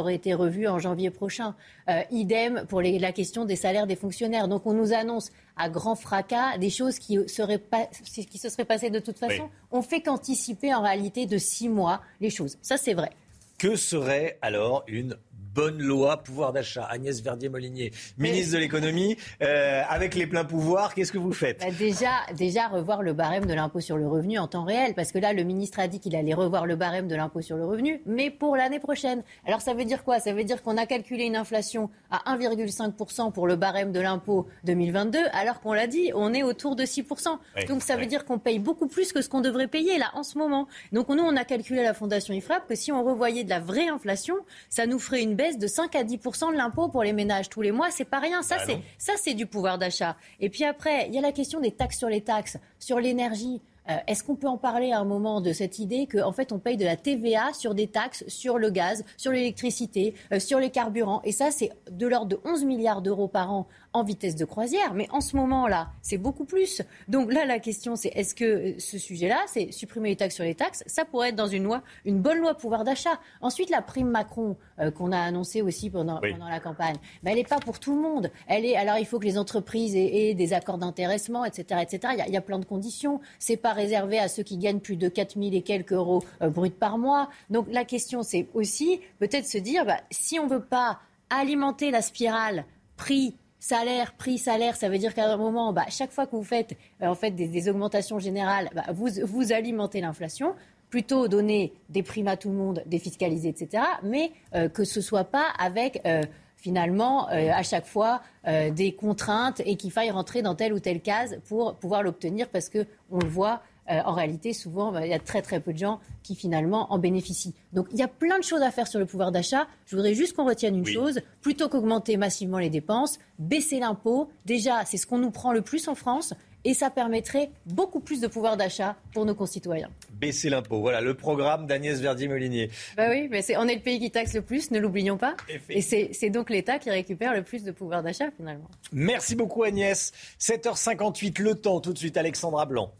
aurait été revu en janvier prochain. Euh, idem pour la question des salaires des fonctionnaires. Donc on nous annonce à grand fracas des choses qui, seraient qui se seraient passées de toute façon. On fait qu'anticiper en réalité de six mois les choses. Ça, c'est vrai. Que serait alors une bonne loi pouvoir d'achat. Agnès Verdier-Molinier, ministre de l'économie, euh, avec les pleins pouvoirs, qu'est-ce que vous faites? Bah, déjà, déjà revoir le barème de l'impôt sur le revenu en temps réel, parce que là, le ministre a dit qu'il allait revoir le barème de l'impôt sur le revenu, mais pour l'année prochaine. Alors ça veut dire quoi? Ça veut dire qu'on a calculé une inflation à 1,5% pour le barème de l'impôt 2022, alors qu'on l'a dit, on est autour de 6%. Donc ça veut dire qu'on paye beaucoup plus que ce qu'on devrait payer là en ce moment. Donc nous, on a calculé à la Fondation IFRAP que si on revoyait de la vraie inflation, ça nous ferait une baisse de 5 à 10 de l'impôt pour les ménages tous les mois. C'est pas rien. Ça, bah c'est ça, c'est du pouvoir d'achat. Et puis après, il y a la question des taxes sur les taxes, sur l'énergie. Euh, est-ce qu'on peut en parler à un moment de cette idée qu'en fait on paye de la TVA sur des taxes sur le gaz, sur l'électricité, euh, sur les carburants? Et ça, c'est de l'ordre de 11 milliards d'euros par an en vitesse de croisière, mais en ce moment-là, c'est beaucoup plus. Donc là, la question, c'est est-ce que euh, ce sujet-là, c'est supprimer les taxes sur les taxes, ça pourrait être dans une loi, une bonne loi pouvoir d'achat. Ensuite, la prime Macron euh, qu'on a annoncée aussi pendant, pendant la campagne, ben, elle n'est pas pour tout le monde. Elle est, alors il faut que les entreprises aient, des accords d'intéressement, etc., etc. Il y, a, plein de conditions. C'est pas réservé à ceux qui gagnent plus de 4 000 et quelques euros euh, bruts par mois. Donc la question, c'est aussi peut-être se dire, bah, si on veut pas alimenter la spirale prix salaire, prix, salaire, ça veut dire qu'à un moment, bah, chaque fois que vous faites euh, en fait des, augmentations générales, bah, vous, vous alimentez l'inflation. Plutôt donner des primes à tout le monde, défiscaliser, etc. Mais euh, que ce soit pas avec euh, finalement à chaque fois des contraintes et qu'il faille rentrer dans telle ou telle case pour pouvoir l'obtenir parce que on le voit, euh, en réalité, souvent, bah, il y a très très peu de gens qui finalement en bénéficient. Donc il y a plein de choses à faire sur le pouvoir d'achat. Je voudrais juste qu'on retienne une chose, plutôt qu'augmenter massivement les dépenses, baisser l'impôt. Déjà, c'est ce qu'on nous prend le plus en France et ça permettrait beaucoup plus de pouvoir d'achat pour nos concitoyens. Baisser l'impôt, voilà le programme d'Agnès Verdier-Molinier. Bah oui, mais on est le pays qui taxe le plus, ne l'oublions pas. Et c'est donc l'État qui récupère le plus de pouvoir d'achat finalement. Merci beaucoup Agnès. 7h58, le temps tout de suite, Alexandra Blanc.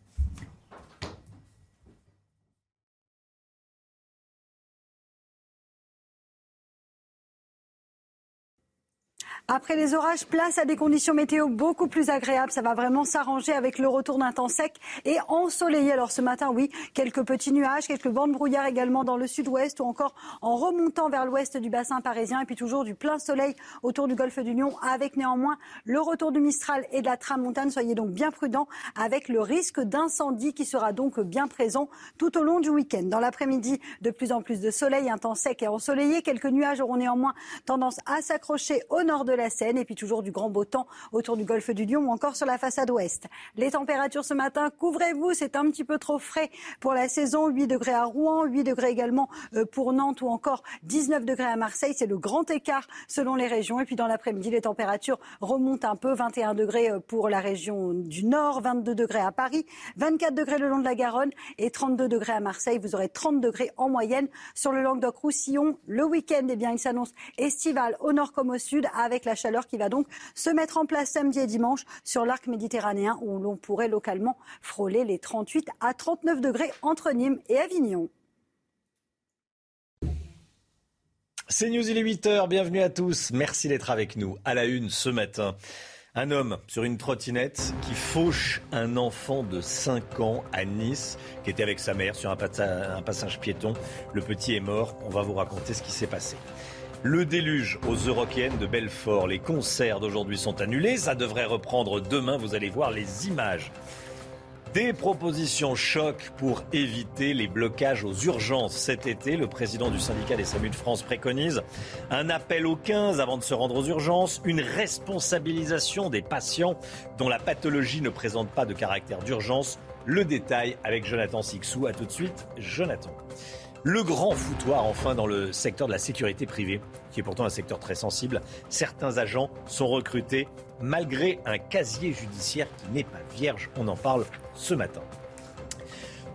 Après les orages, place à des conditions météo beaucoup plus agréables. Ça va vraiment s'arranger avec le retour d'un temps sec et ensoleillé. Alors ce matin, oui, quelques petits nuages, quelques bandes brouillard également dans le sud-ouest ou encore en remontant vers l'ouest du bassin parisien. Et puis toujours du plein soleil autour du golfe du Lion avec néanmoins le retour du Mistral et de la Tramontane. Soyez donc bien prudents avec le risque d'incendie qui sera donc bien présent tout au long du week-end. Dans l'après-midi, de plus en plus de soleil, un temps sec et ensoleillé. Quelques nuages auront néanmoins tendance à s'accrocher au nord de la Seine et puis toujours du grand beau temps autour du golfe du Lion ou encore sur la façade ouest. Les températures ce matin, couvrez-vous, c'est un petit peu trop frais pour la saison. 8 degrés à Rouen, 8 degrés également euh, pour Nantes ou encore 19 degrés à Marseille. C'est le grand écart selon les régions. Et puis dans l'après-midi, les températures remontent un peu. 21 degrés euh, pour la région du Nord, 22 degrés à Paris, 24 degrés le long de la Garonne et 32 degrés à Marseille. Vous aurez 30 degrés en moyenne sur le Languedoc-Roussillon. Le week-end, eh bien, il s'annonce estival au nord comme au sud avec la chaleur qui va donc se mettre en place samedi et dimanche sur l'arc méditerranéen où l'on pourrait localement frôler les 38 à 39 degrés entre Nîmes et Avignon. C'est News, il est 8h, bienvenue à tous. Merci d'être avec nous. À la une ce matin, un homme sur une trottinette qui fauche un enfant de 5 ans à Nice, qui était avec sa mère sur un, un passage piéton. Le petit est mort. On va vous raconter ce qui s'est passé. Le déluge aux Eurokéennes de Belfort. Les concerts d'aujourd'hui sont annulés. Ça devrait reprendre demain. Vous allez voir les images. Des propositions choc pour éviter les blocages aux urgences cet été. Le président du syndicat des SAMU de France préconise un appel aux 15 avant de se rendre aux urgences, une responsabilisation des patients dont la pathologie ne présente pas de caractère d'urgence. Le détail avec Jonathan Sixou. A tout de suite, Jonathan. Le grand foutoir enfin dans le secteur de la sécurité privée, qui est pourtant un secteur très sensible. Certains agents sont recrutés malgré un casier judiciaire qui n'est pas vierge. On en parle ce matin.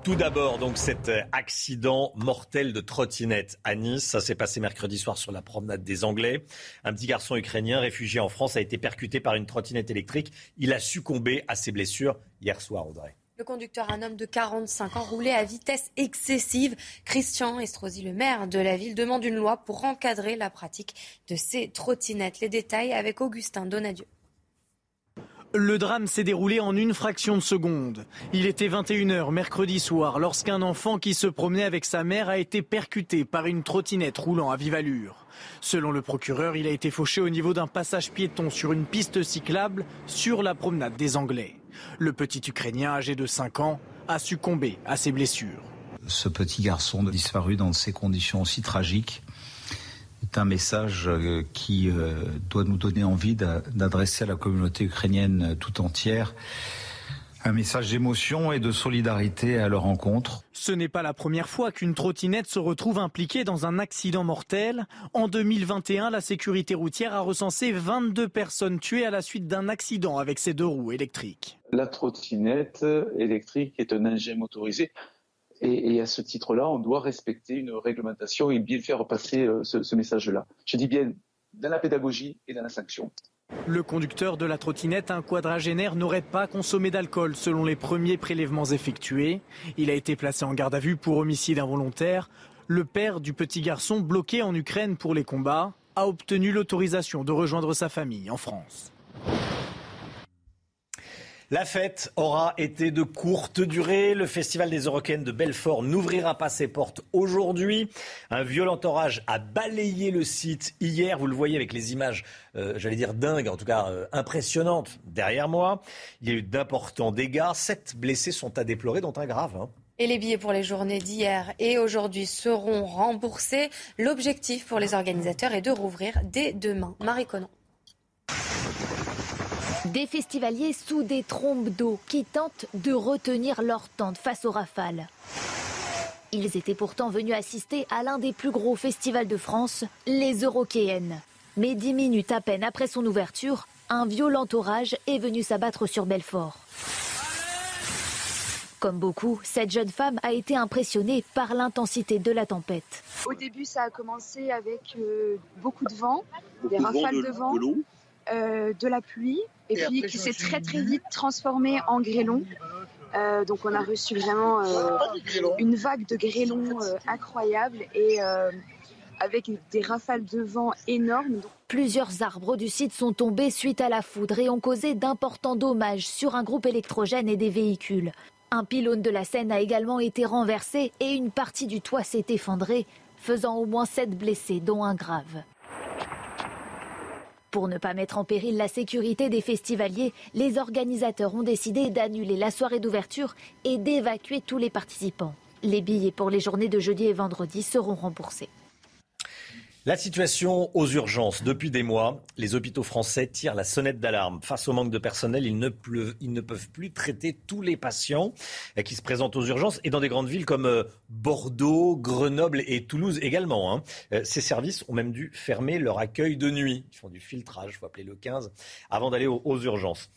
Tout d'abord, donc cet accident mortel de trottinette à Nice. Ça s'est passé mercredi soir sur la promenade des Anglais. Un petit garçon ukrainien réfugié en France a été percuté par une trottinette électrique. Il a succombé à ses blessures hier soir, Audrey. Le conducteur, un homme de 45 ans, roulait à vitesse excessive. Christian Estrosi, le maire de la ville, demande une loi pour encadrer la pratique de ces trottinettes. Les détails avec Augustin Donadieu. Le drame s'est déroulé en une fraction de seconde. Il était 21h mercredi soir lorsqu'un enfant qui se promenait avec sa mère a été percuté par une trottinette roulant à vive allure. Selon le procureur, il a été fauché au niveau d'un passage piéton sur une piste cyclable sur la promenade des Anglais. Le petit Ukrainien âgé de 5 ans a succombé à ses blessures. Ce petit garçon disparu dans ces conditions si tragiques est un message euh, qui euh, doit nous donner envie d'adresser à la communauté ukrainienne tout entière un message d'émotion et de solidarité à leur rencontre. Ce n'est pas la première fois qu'une trottinette se retrouve impliquée dans un accident mortel. En 2021, la sécurité routière a recensé 22 personnes tuées à la suite d'un accident avec ses deux roues électriques. La trottinette électrique est un engin motorisé. Et, à ce titre-là, on doit respecter une réglementation et bien faire passer euh, ce message-là. Je dis bien dans la pédagogie et dans la sanction. Le conducteur de la trottinette, un quadragénaire, n'aurait pas consommé d'alcool selon les premiers prélèvements effectués. Il a été placé en garde à vue pour homicide involontaire. Le père du petit garçon, bloqué en Ukraine pour les combats, a obtenu l'autorisation de rejoindre sa famille en France. La fête aura été de courte durée. Le Festival des Eurocaines de Belfort n'ouvrira pas ses portes aujourd'hui. Un violent orage a balayé le site hier. Vous le voyez avec les images, euh, j'allais dire dingues, en tout cas euh, impressionnantes derrière moi. Il y a eu d'importants dégâts. Sept blessés sont à déplorer, dont un grave. Hein. Et les billets pour les journées d'hier et aujourd'hui seront remboursés. L'objectif pour les organisateurs est de rouvrir dès demain. Marie Conan. Des festivaliers sous des trombes d'eau qui tentent de retenir leur tente face aux rafales. Ils étaient pourtant venus assister à l'un des plus gros festivals de France, les Eurokéennes. Mais dix minutes à peine après son ouverture, un violent orage est venu s'abattre sur Belfort. Comme beaucoup, cette jeune femme a été impressionnée par l'intensité de la tempête. Au début, ça a commencé avec euh, beaucoup de vent, des rafales de, vent, de, euh, de, la pluie, et, puis qui s'est très très vite transformé en grêlon. Euh, donc on a reçu vraiment euh, une vague de grêlons euh, incroyable et euh, avec des rafales de vent énormes. Plusieurs arbres du site sont tombés suite à la foudre et ont causé d'importants dommages sur un groupe électrogène et des véhicules. Un pylône de la Seine a également été renversé et une partie du toit s'est effondrée, faisant au moins sept blessés, dont un grave. Pour ne pas mettre en péril la sécurité des festivaliers, les organisateurs ont décidé d'annuler la soirée d'ouverture et d'évacuer tous les participants. Les billets pour les journées de jeudi et vendredi seront remboursés. La situation aux urgences. Depuis des mois, les hôpitaux français tirent la sonnette d'alarme. Face au manque de personnel, ils ne, peuvent plus traiter tous les patients qui se présentent aux urgences et dans des grandes villes comme euh, Bordeaux, Grenoble et Toulouse également. Hein. Euh, ces services ont même dû fermer leur accueil de nuit. Ils font du filtrage, il faut appeler le 15, avant d'aller aux, urgences.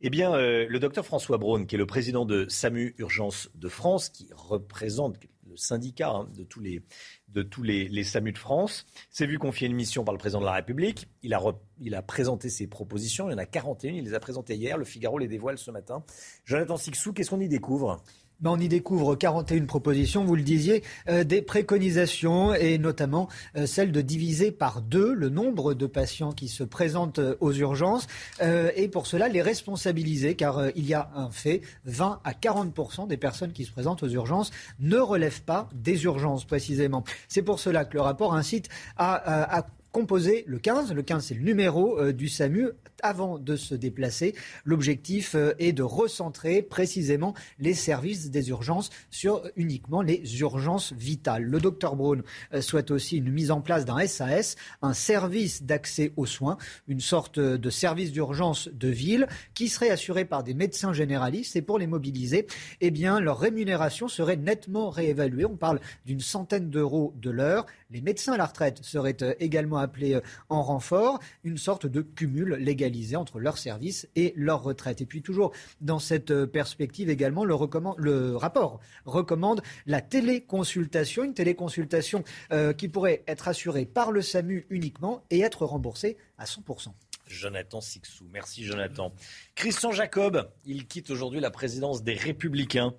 Eh bien, euh, le docteur François Braun, qui est le président de SAMU Urgence de France, qui représente le syndicat hein, de tous les de tous les, les, SAMU de France, s'est vu confier une mission par le président de la République. Il a, il a présenté ses propositions. Il y en a 41. Il les a présentées hier. Le Figaro les dévoile ce matin. Jonathan Sixou, qu'est-ce qu'on y découvre? Ben, on y découvre 41 propositions, vous le disiez, euh, des préconisations et notamment euh, celle de diviser par deux le nombre de patients qui se présentent aux urgences euh, et pour cela les responsabiliser car il y a un fait, 20 à 40% des personnes qui se présentent aux urgences ne relèvent pas des urgences précisément. C'est pour cela que le rapport incite à composer le 15. Le 15, c'est le numéro euh, du SAMU avant de se déplacer. L'objectif euh, est de recentrer précisément les services des urgences sur uniquement les urgences vitales. Le docteur Braun euh, souhaite aussi une mise en place d'un SAS, un service d'accès aux soins, une sorte de service d'urgence de ville qui serait assuré par des médecins généralistes et pour les mobiliser, eh bien, leur rémunération serait nettement réévaluée. On parle d'une centaine d'euros de l'heure. Les médecins à la retraite seraient également appelés en renfort, une sorte de cumul légalisé entre leurs services et leur retraite. Et puis toujours dans cette perspective également, le, le rapport recommande la téléconsultation, une téléconsultation euh, qui pourrait être assurée par le SAMU uniquement et être remboursée à 100%. Jonathan Sixou. Merci Jonathan. Christian Jacob, il quitte aujourd'hui la présidence des Républicains.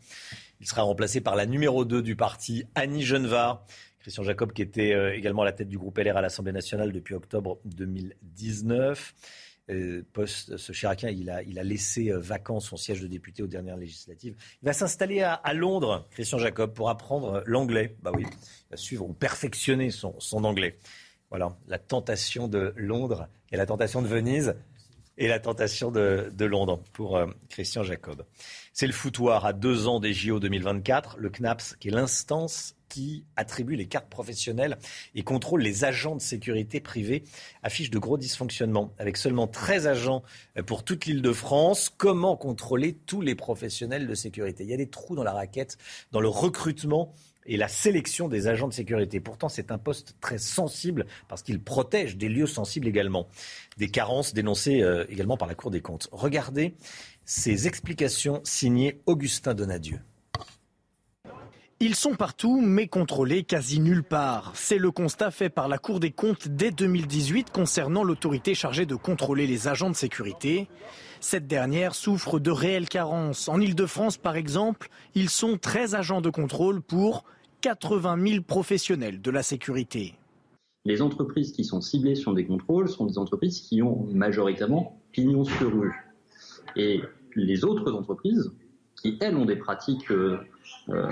Il sera remplacé par la numéro 2 du parti, Annie Genevard. Christian Jacob, qui était euh, également à la tête du groupe LR à l'Assemblée nationale depuis octobre 2019. Euh, poste, ce Chiracien, il a, il a laissé euh, vacant son siège de député aux dernières législatives. Il va s'installer à, Londres, Christian Jacob, pour apprendre l'anglais. Bah oui, il va suivre ou perfectionner son, son anglais. Voilà, la tentation de Londres et la tentation de Venise et la tentation de, de Londres pour euh, Christian Jacob. C'est le foutoir à deux ans des JO 2024. Le CNAPS, qui est l'instance qui attribue les cartes professionnelles et contrôle les agents de sécurité privés, affiche de gros dysfonctionnements. Avec seulement 13 agents pour toute l'île de France, comment contrôler tous les professionnels de sécurité? Il y a des trous dans la raquette, dans le recrutement et la sélection des agents de sécurité. Pourtant, c'est un poste très sensible parce qu'il protège des lieux sensibles également. Des carences dénoncées euh, également par la Cour des comptes. Regardez ces explications signées Augustin Donadieu. Ils sont partout, mais contrôlés quasi nulle part. C'est le constat fait par la Cour des comptes dès 2018 concernant l'autorité chargée de contrôler les agents de sécurité. Cette dernière souffre de réelles carences. En Ile-de-France, par exemple, ils sont 13 agents de contrôle pour 80 000 professionnels de la sécurité. Les entreprises qui sont ciblées sur des contrôles sont des entreprises qui ont majoritairement pignon sur rue. Et les autres entreprises, qui elles ont des pratiques euh,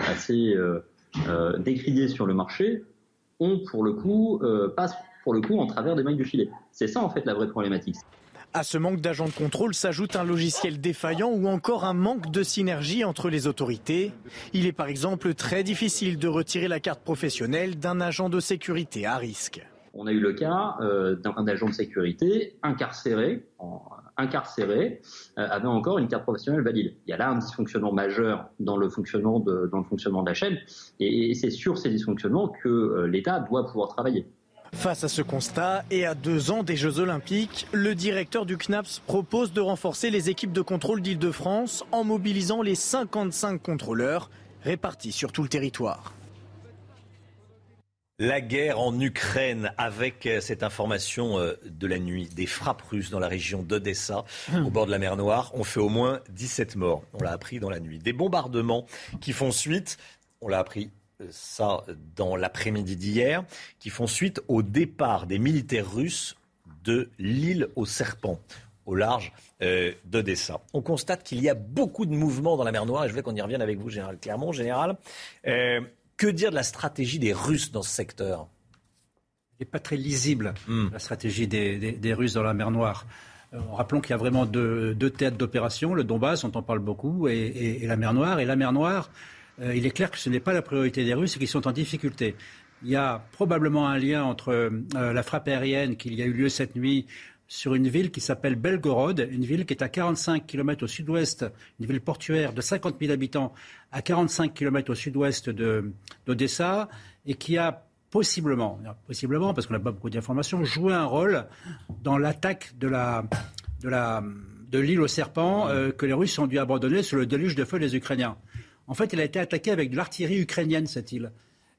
assez euh, euh, décriées sur le marché, ont pour le coup, euh, passent pour le coup en travers des mailles du filet. C'est ça en fait la vraie problématique. À ce manque d'agents de contrôle s'ajoute un logiciel défaillant ou encore un manque de synergie entre les autorités. Il est par exemple très difficile de retirer la carte professionnelle d'un agent de sécurité à risque. On a eu le cas d'un agent de sécurité incarcéré, incarcéré, avait encore une carte professionnelle valide. Il y a là un dysfonctionnement majeur dans le fonctionnement de, dans le fonctionnement de la chaîne, et c'est sur ces dysfonctionnements que l'État doit pouvoir travailler. Face à ce constat et à deux ans des Jeux Olympiques, le directeur du CNAPS propose de renforcer les équipes de contrôle d'Île-de-France en mobilisant les 55 contrôleurs répartis sur tout le territoire. La guerre en Ukraine avec euh, cette information euh, de la nuit, des frappes russes dans la région d'Odessa, au bord de la mer Noire, ont fait au moins 17 morts. On l'a appris dans la nuit. Des bombardements qui font suite, on l'a appris ça dans l'après-midi d'hier, qui font suite au départ des militaires russes de l'île aux serpents au large euh, d'Odessa. On constate qu'il y a beaucoup de mouvements dans la mer Noire et je voulais qu'on y revienne avec vous, Général Clermont. Général, euh, que dire de la stratégie des Russes dans ce secteur? Elle n'est pas très lisible, hmm. la stratégie des, Russes dans la mer Noire. Euh, rappelons qu'il y a vraiment deux, théâtres d'opération, le Donbass, dont on parle beaucoup, et la mer Noire. Et la mer Noire, euh, il est clair que ce n'est pas la priorité des Russes et qu'ils sont en difficulté. Il y a probablement un lien entre euh, la frappe aérienne qui a eu lieu cette nuit sur une ville qui s'appelle Belgorod, une ville qui est à 45 km au sud-ouest, une ville portuaire de 50 000 habitants, à 45 km au sud-ouest d'Odessa, et qui a possiblement, possiblement parce qu'on n'a pas beaucoup d'informations, joué un rôle dans l'attaque de la, de l'île aux serpents euh, que les Russes ont dû abandonner sous le déluge de feu des Ukrainiens. En fait, elle a été attaquée avec de l'artillerie ukrainienne, cette île.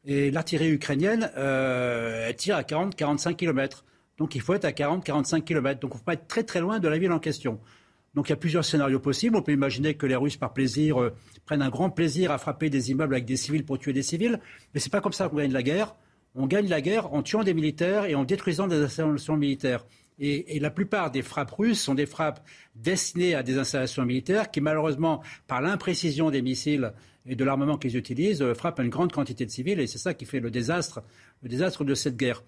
Et l'artillerie ukrainienne, euh, elle tire à 40-45 km. Donc il faut être à 40-45 km. Donc il ne faut pas être très très loin de la ville en question. Donc il y a plusieurs scénarios possibles. On peut imaginer que les Russes, par plaisir, euh, prennent un grand plaisir à frapper des immeubles avec des civils pour tuer des civils. Mais ce n'est pas comme ça qu'on gagne la guerre. On gagne la guerre en tuant des militaires et en détruisant des installations militaires. Et, la plupart des frappes russes sont des frappes destinées à des installations militaires qui, malheureusement, par l'imprécision des missiles et de l'armement qu'ils utilisent, euh, frappent une grande quantité de civils. Et c'est ça qui fait le désastre, le désastre de cette guerre.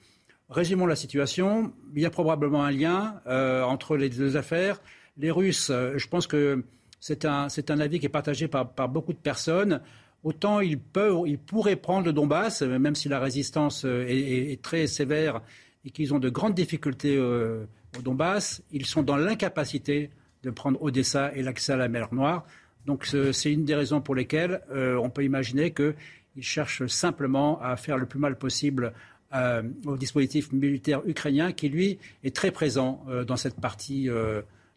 Résumons la situation. Il y a probablement un lien euh, entre les deux affaires. Les Russes, euh, je pense que c'est un, un, avis qui est partagé par, par beaucoup de personnes. Autant ils, peuvent, ils pourraient prendre le Donbass, même si la résistance est, très sévère et qu'ils ont de grandes difficultés euh, au Donbass, ils sont dans l'incapacité de prendre Odessa et l'accès à la mer Noire. Donc c'est une des raisons pour lesquelles euh, on peut imaginer qu'ils cherchent simplement à faire le plus mal possible euh, au dispositif militaire ukrainien qui, lui, est très présent dans cette partie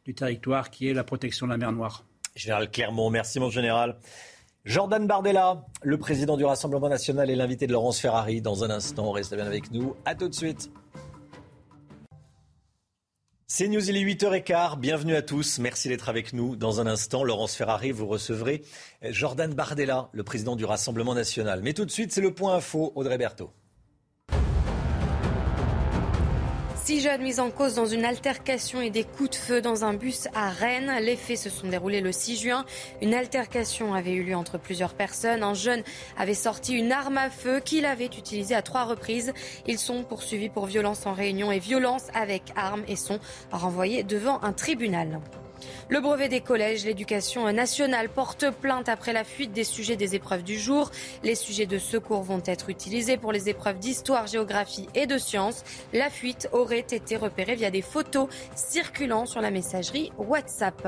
du territoire qui est la protection de la mer Noire. Général Clermont, merci mon général. Jordan Bardella, le président du Rassemblement national et l'invité de Laurence Ferrari. Dans un instant, restez bien avec nous. À tout de suite. C'est News, il est 8h15. Bienvenue à tous. Merci d'être avec nous. Dans un instant, Laurence Ferrari, vous recevrez Jordan Bardella, le président du Rassemblement national. Mais tout de suite, c'est le point info. Audrey Berthaud. Six jeunes mis en cause dans une altercation et des coups de feu dans un bus à Rennes. Les faits se sont déroulés le 6 juin. Une altercation avait eu lieu entre plusieurs personnes. Un jeune avait sorti une arme à feu qu'il avait utilisée à trois reprises. Ils sont poursuivis pour violence en réunion et violence avec arme et sont renvoyés devant un tribunal. Le brevet des collèges, l'éducation nationale porte plainte après la fuite des sujets des épreuves du jour. Les sujets de secours vont être utilisés pour les épreuves d'histoire, géographie et de sciences. La fuite aurait été repérée via des photos circulant sur la messagerie WhatsApp.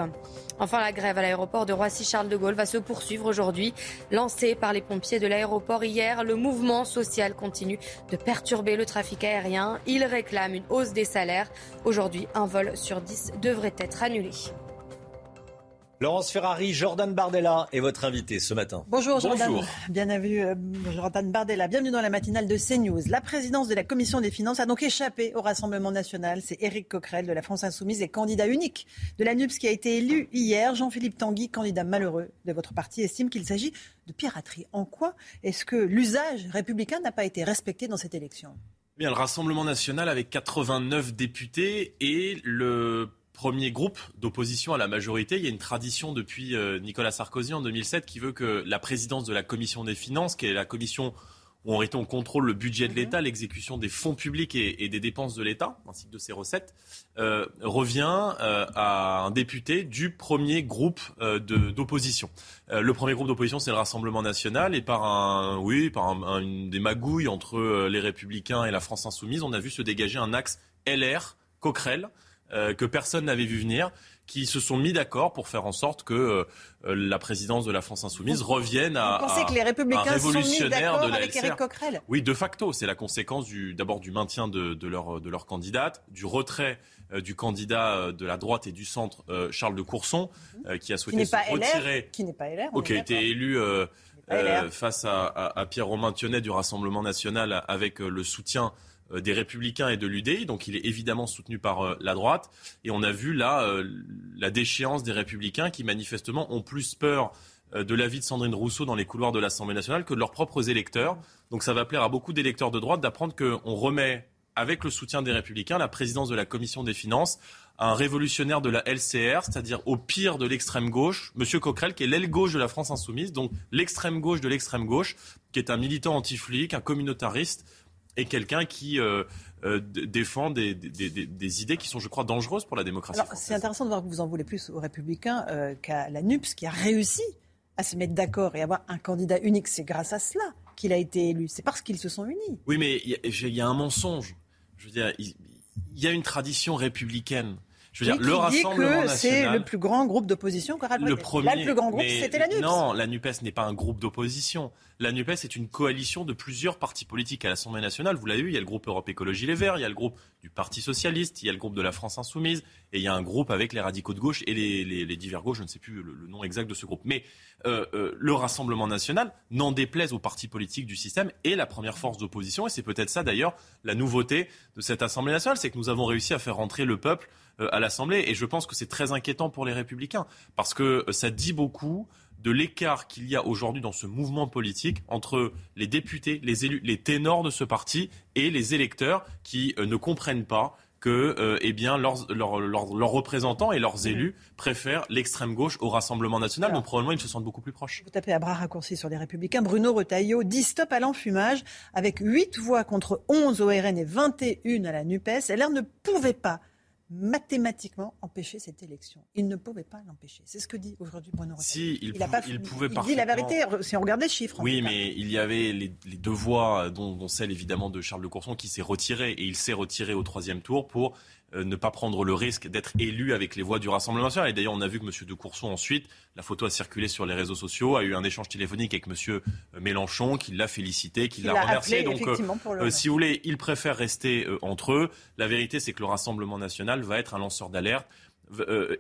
Enfin, la grève à l'aéroport de Roissy-Charles de Gaulle va se poursuivre aujourd'hui. Lancée par les pompiers de l'aéroport hier, le mouvement social continue de perturber le trafic aérien. Il réclame une hausse des salaires. Aujourd'hui, un vol sur 10 devrait être annulé. Laurence Ferrari, Jordan Bardella est votre invité ce matin. Bonjour Jordan. Bienvenue euh, Jordan Bardella. Bienvenue dans la matinale de CNews. La présidence de la Commission des finances a donc échappé au Rassemblement national. C'est Éric Coquerel de la France Insoumise et candidat unique de la NUPS qui a été élu hier. Jean-Philippe Tanguy, candidat malheureux de votre parti, estime qu'il s'agit de piraterie. En quoi est-ce que l'usage républicain n'a pas été respecté dans cette élection? Eh Bien, le Rassemblement national avec 89 députés et le premier groupe d'opposition à la majorité. Il y a une tradition depuis euh, Nicolas Sarkozy en 2007 qui veut que la présidence de la commission des finances, qui est la commission où en réalité on contrôle le budget de l'État, l'exécution des fonds publics et, des dépenses de l'État, ainsi que de ses recettes, euh, revient euh, à un député du premier groupe euh, d'opposition. le premier groupe d'opposition, c'est le Rassemblement national, et par un, oui, par une des magouilles entre les Républicains et la France insoumise, on a vu se dégager un axe LR, Coquerel, que personne n'avait vu venir qui se sont mis d'accord pour faire en sorte que euh, la présidence de la France insoumise revienne à. Vous pensez que les républicains sont mis d'accord avec Éric Coquerel? Oui, de facto. C'est la conséquence d'abord du maintien de, leur, de leur candidate, du retrait euh, du candidat euh, de la droite et du centre, Charles de Courson, qui a souhaité se retirer. qui n'est pas LR. qui a été élu. face à, à Pierre-Romain Thionnet du Rassemblement national avec le soutien euh, des Républicains et de l'UDI, donc il est évidemment soutenu par euh, la droite. Et on a vu là euh, la déchéance des Républicains qui manifestement ont plus peur de l'avis de Sandrine Rousseau dans les couloirs de l'Assemblée nationale que de leurs propres électeurs. Donc ça va plaire à beaucoup d'électeurs de droite d'apprendre qu'on remet, avec le soutien des Républicains, la présidence de la Commission des finances à un révolutionnaire de la LCR, c'est-à-dire au pire de l'extrême gauche, M. Coquerel, qui est l'aile gauche de la France insoumise, donc l'extrême gauche de l'extrême gauche, qui est un militant anti-flic, un communautariste, et quelqu'un qui euh, euh, défend des, idées qui sont, je crois, dangereuses pour la démocratie. C'est intéressant de voir que vous en voulez plus aux Républicains euh, qu'à la NUPS, qui a réussi à se mettre d'accord et avoir un candidat unique. C'est grâce à cela qu'il a été élu. C'est parce qu'ils se sont unis. Oui, mais il y, a un mensonge. Je veux dire, il y a une tradition républicaine. Je veux dire, le Rassemblement national. C'est le plus grand groupe d'opposition Le premier. Là, le plus grand groupe, c'était la NUPES. Non, la NUPES n'est pas un groupe d'opposition. La NUPES est une coalition de plusieurs partis politiques à l'Assemblée nationale. Vous l'avez vu, il y a le groupe Europe Écologie Les Verts, il y a le groupe du Parti Socialiste, il y a le groupe de la France Insoumise, et il y a un groupe avec les radicaux de gauche et les, divers gauches, je ne sais plus le, nom exact de ce groupe. Mais euh, euh, le Rassemblement national, n'en déplaise aux partis politiques du système, est la première force d'opposition. Et c'est peut-être ça d'ailleurs la nouveauté de cette Assemblée nationale, c'est que nous avons réussi à faire rentrer le peuple à l'Assemblée. Et je pense que c'est très inquiétant pour les républicains, parce que ça dit beaucoup de l'écart qu'il y a aujourd'hui dans ce mouvement politique entre les députés, les élus, les ténors de ce parti et les électeurs qui euh, ne comprennent pas que euh, eh bien, leurs, représentants et leurs élus préfèrent l'extrême gauche au Rassemblement national. Donc probablement, ils se sentent beaucoup plus proches. Vous tapez à bras raccourcis sur les Républicains. Bruno Retailleau dit stop à l'enfumage avec 8 voix contre 11 au RN et 21 à la NUPES. LR ne pouvait pas mathématiquement empêcher cette élection. Il ne pouvait pas l'empêcher. C'est ce que dit aujourd'hui Bruno Si, il, il, pouvait il dit la vérité, si on regarde les chiffres. Oui, mais il y avait les, deux voix, dont, dont, celle évidemment de Charles de Courson, qui s'est retiré. Et il s'est retiré au troisième tour pour euh, ne pas prendre le risque d'être élu avec les voix du Rassemblement national. Et d'ailleurs, on a vu que M. de Courson, ensuite, la photo a circulé sur les réseaux sociaux, a eu un échange téléphonique avec M. Euh, Mélenchon, qui l'a félicité, qui l'a remercié. Donc, euh, si vous voulez, il préfère rester entre eux. La vérité, c'est que le Rassemblement national va être un lanceur d'alerte.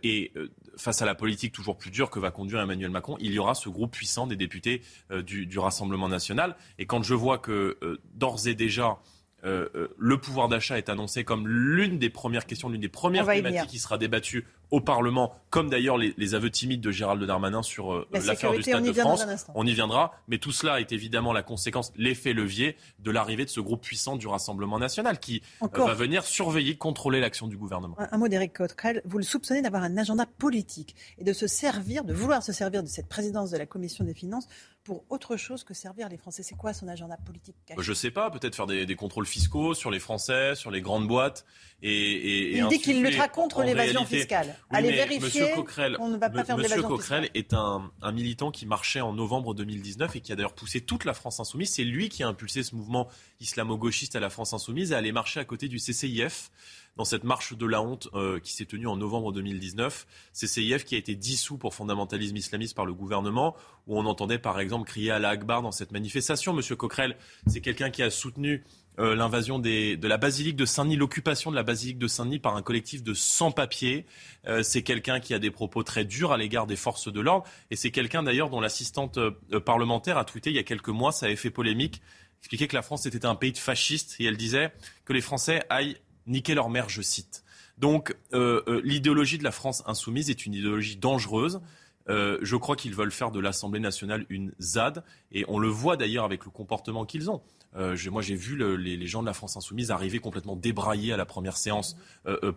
et face à la politique toujours plus dure que va conduire Emmanuel Macron, il y aura ce groupe puissant des députés du, du, Rassemblement national. Et quand je vois que d'ores et déjà, euh, euh, le pouvoir d'achat est annoncé comme l'une des premières questions, l'une des premières thématiques qui sera débattue au Parlement, comme d'ailleurs les, aveux timides de Gérald Darmanin sur euh, l'affaire du Stade de France. On y viendra, mais tout cela est évidemment la conséquence, l'effet levier de l'arrivée de ce groupe puissant du Rassemblement national qui va venir surveiller, contrôler l'action du gouvernement. Un, mot d'Éric Coquerel, vous le soupçonnez d'avoir un agenda politique et de se servir, de vouloir se servir de cette présidence de la Commission des finances pour autre chose que servir les Français. C'est quoi son agenda politique Je ne sais pas, peut-être faire des, contrôles fiscaux sur les Français, sur les grandes boîtes. Et, Il dit qu'il luttera contre l'évasion fiscale. Allez vérifier, Monsieur Coquerel, on ne va pas faire Monsieur Coquerel est un, un, militant qui marchait en novembre 2019 et qui a d'ailleurs poussé toute la France insoumise. C'est lui qui a impulsé ce mouvement islamo-gauchiste à la France insoumise à aller marcher à côté du CCIF dans cette marche de la honte euh, qui s'est tenue en novembre 2019. CCIF qui a été dissous pour fondamentalisme islamiste par le gouvernement, où on entendait par exemple crier à la Akbar dans cette manifestation. Monsieur Coquerel, c'est quelqu'un qui a soutenu euh, l'invasion de la basilique de Saint-Denis, l'occupation de la basilique de Saint-Denis par un collectif de sans-papiers. Euh, c'est quelqu'un qui a des propos très durs à l'égard des forces de l'ordre. Et c'est quelqu'un d'ailleurs dont l'assistante parlementaire a tweeté il y a quelques mois, ça avait fait polémique, expliquait que la France était un pays de fascistes et elle disait que les Français aillent niquer leur mère, je cite. Donc euh, euh, l'idéologie de la France insoumise est une idéologie dangereuse. Euh, je crois qu'ils veulent faire de l'Assemblée nationale une ZAD, et on le voit d'ailleurs avec le comportement qu'ils ont. moi, j'ai vu les, gens de la France insoumise arriver complètement débraillés à la première séance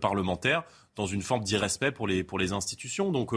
parlementaire, dans une forme d'irrespect pour les, pour les institutions. Donc,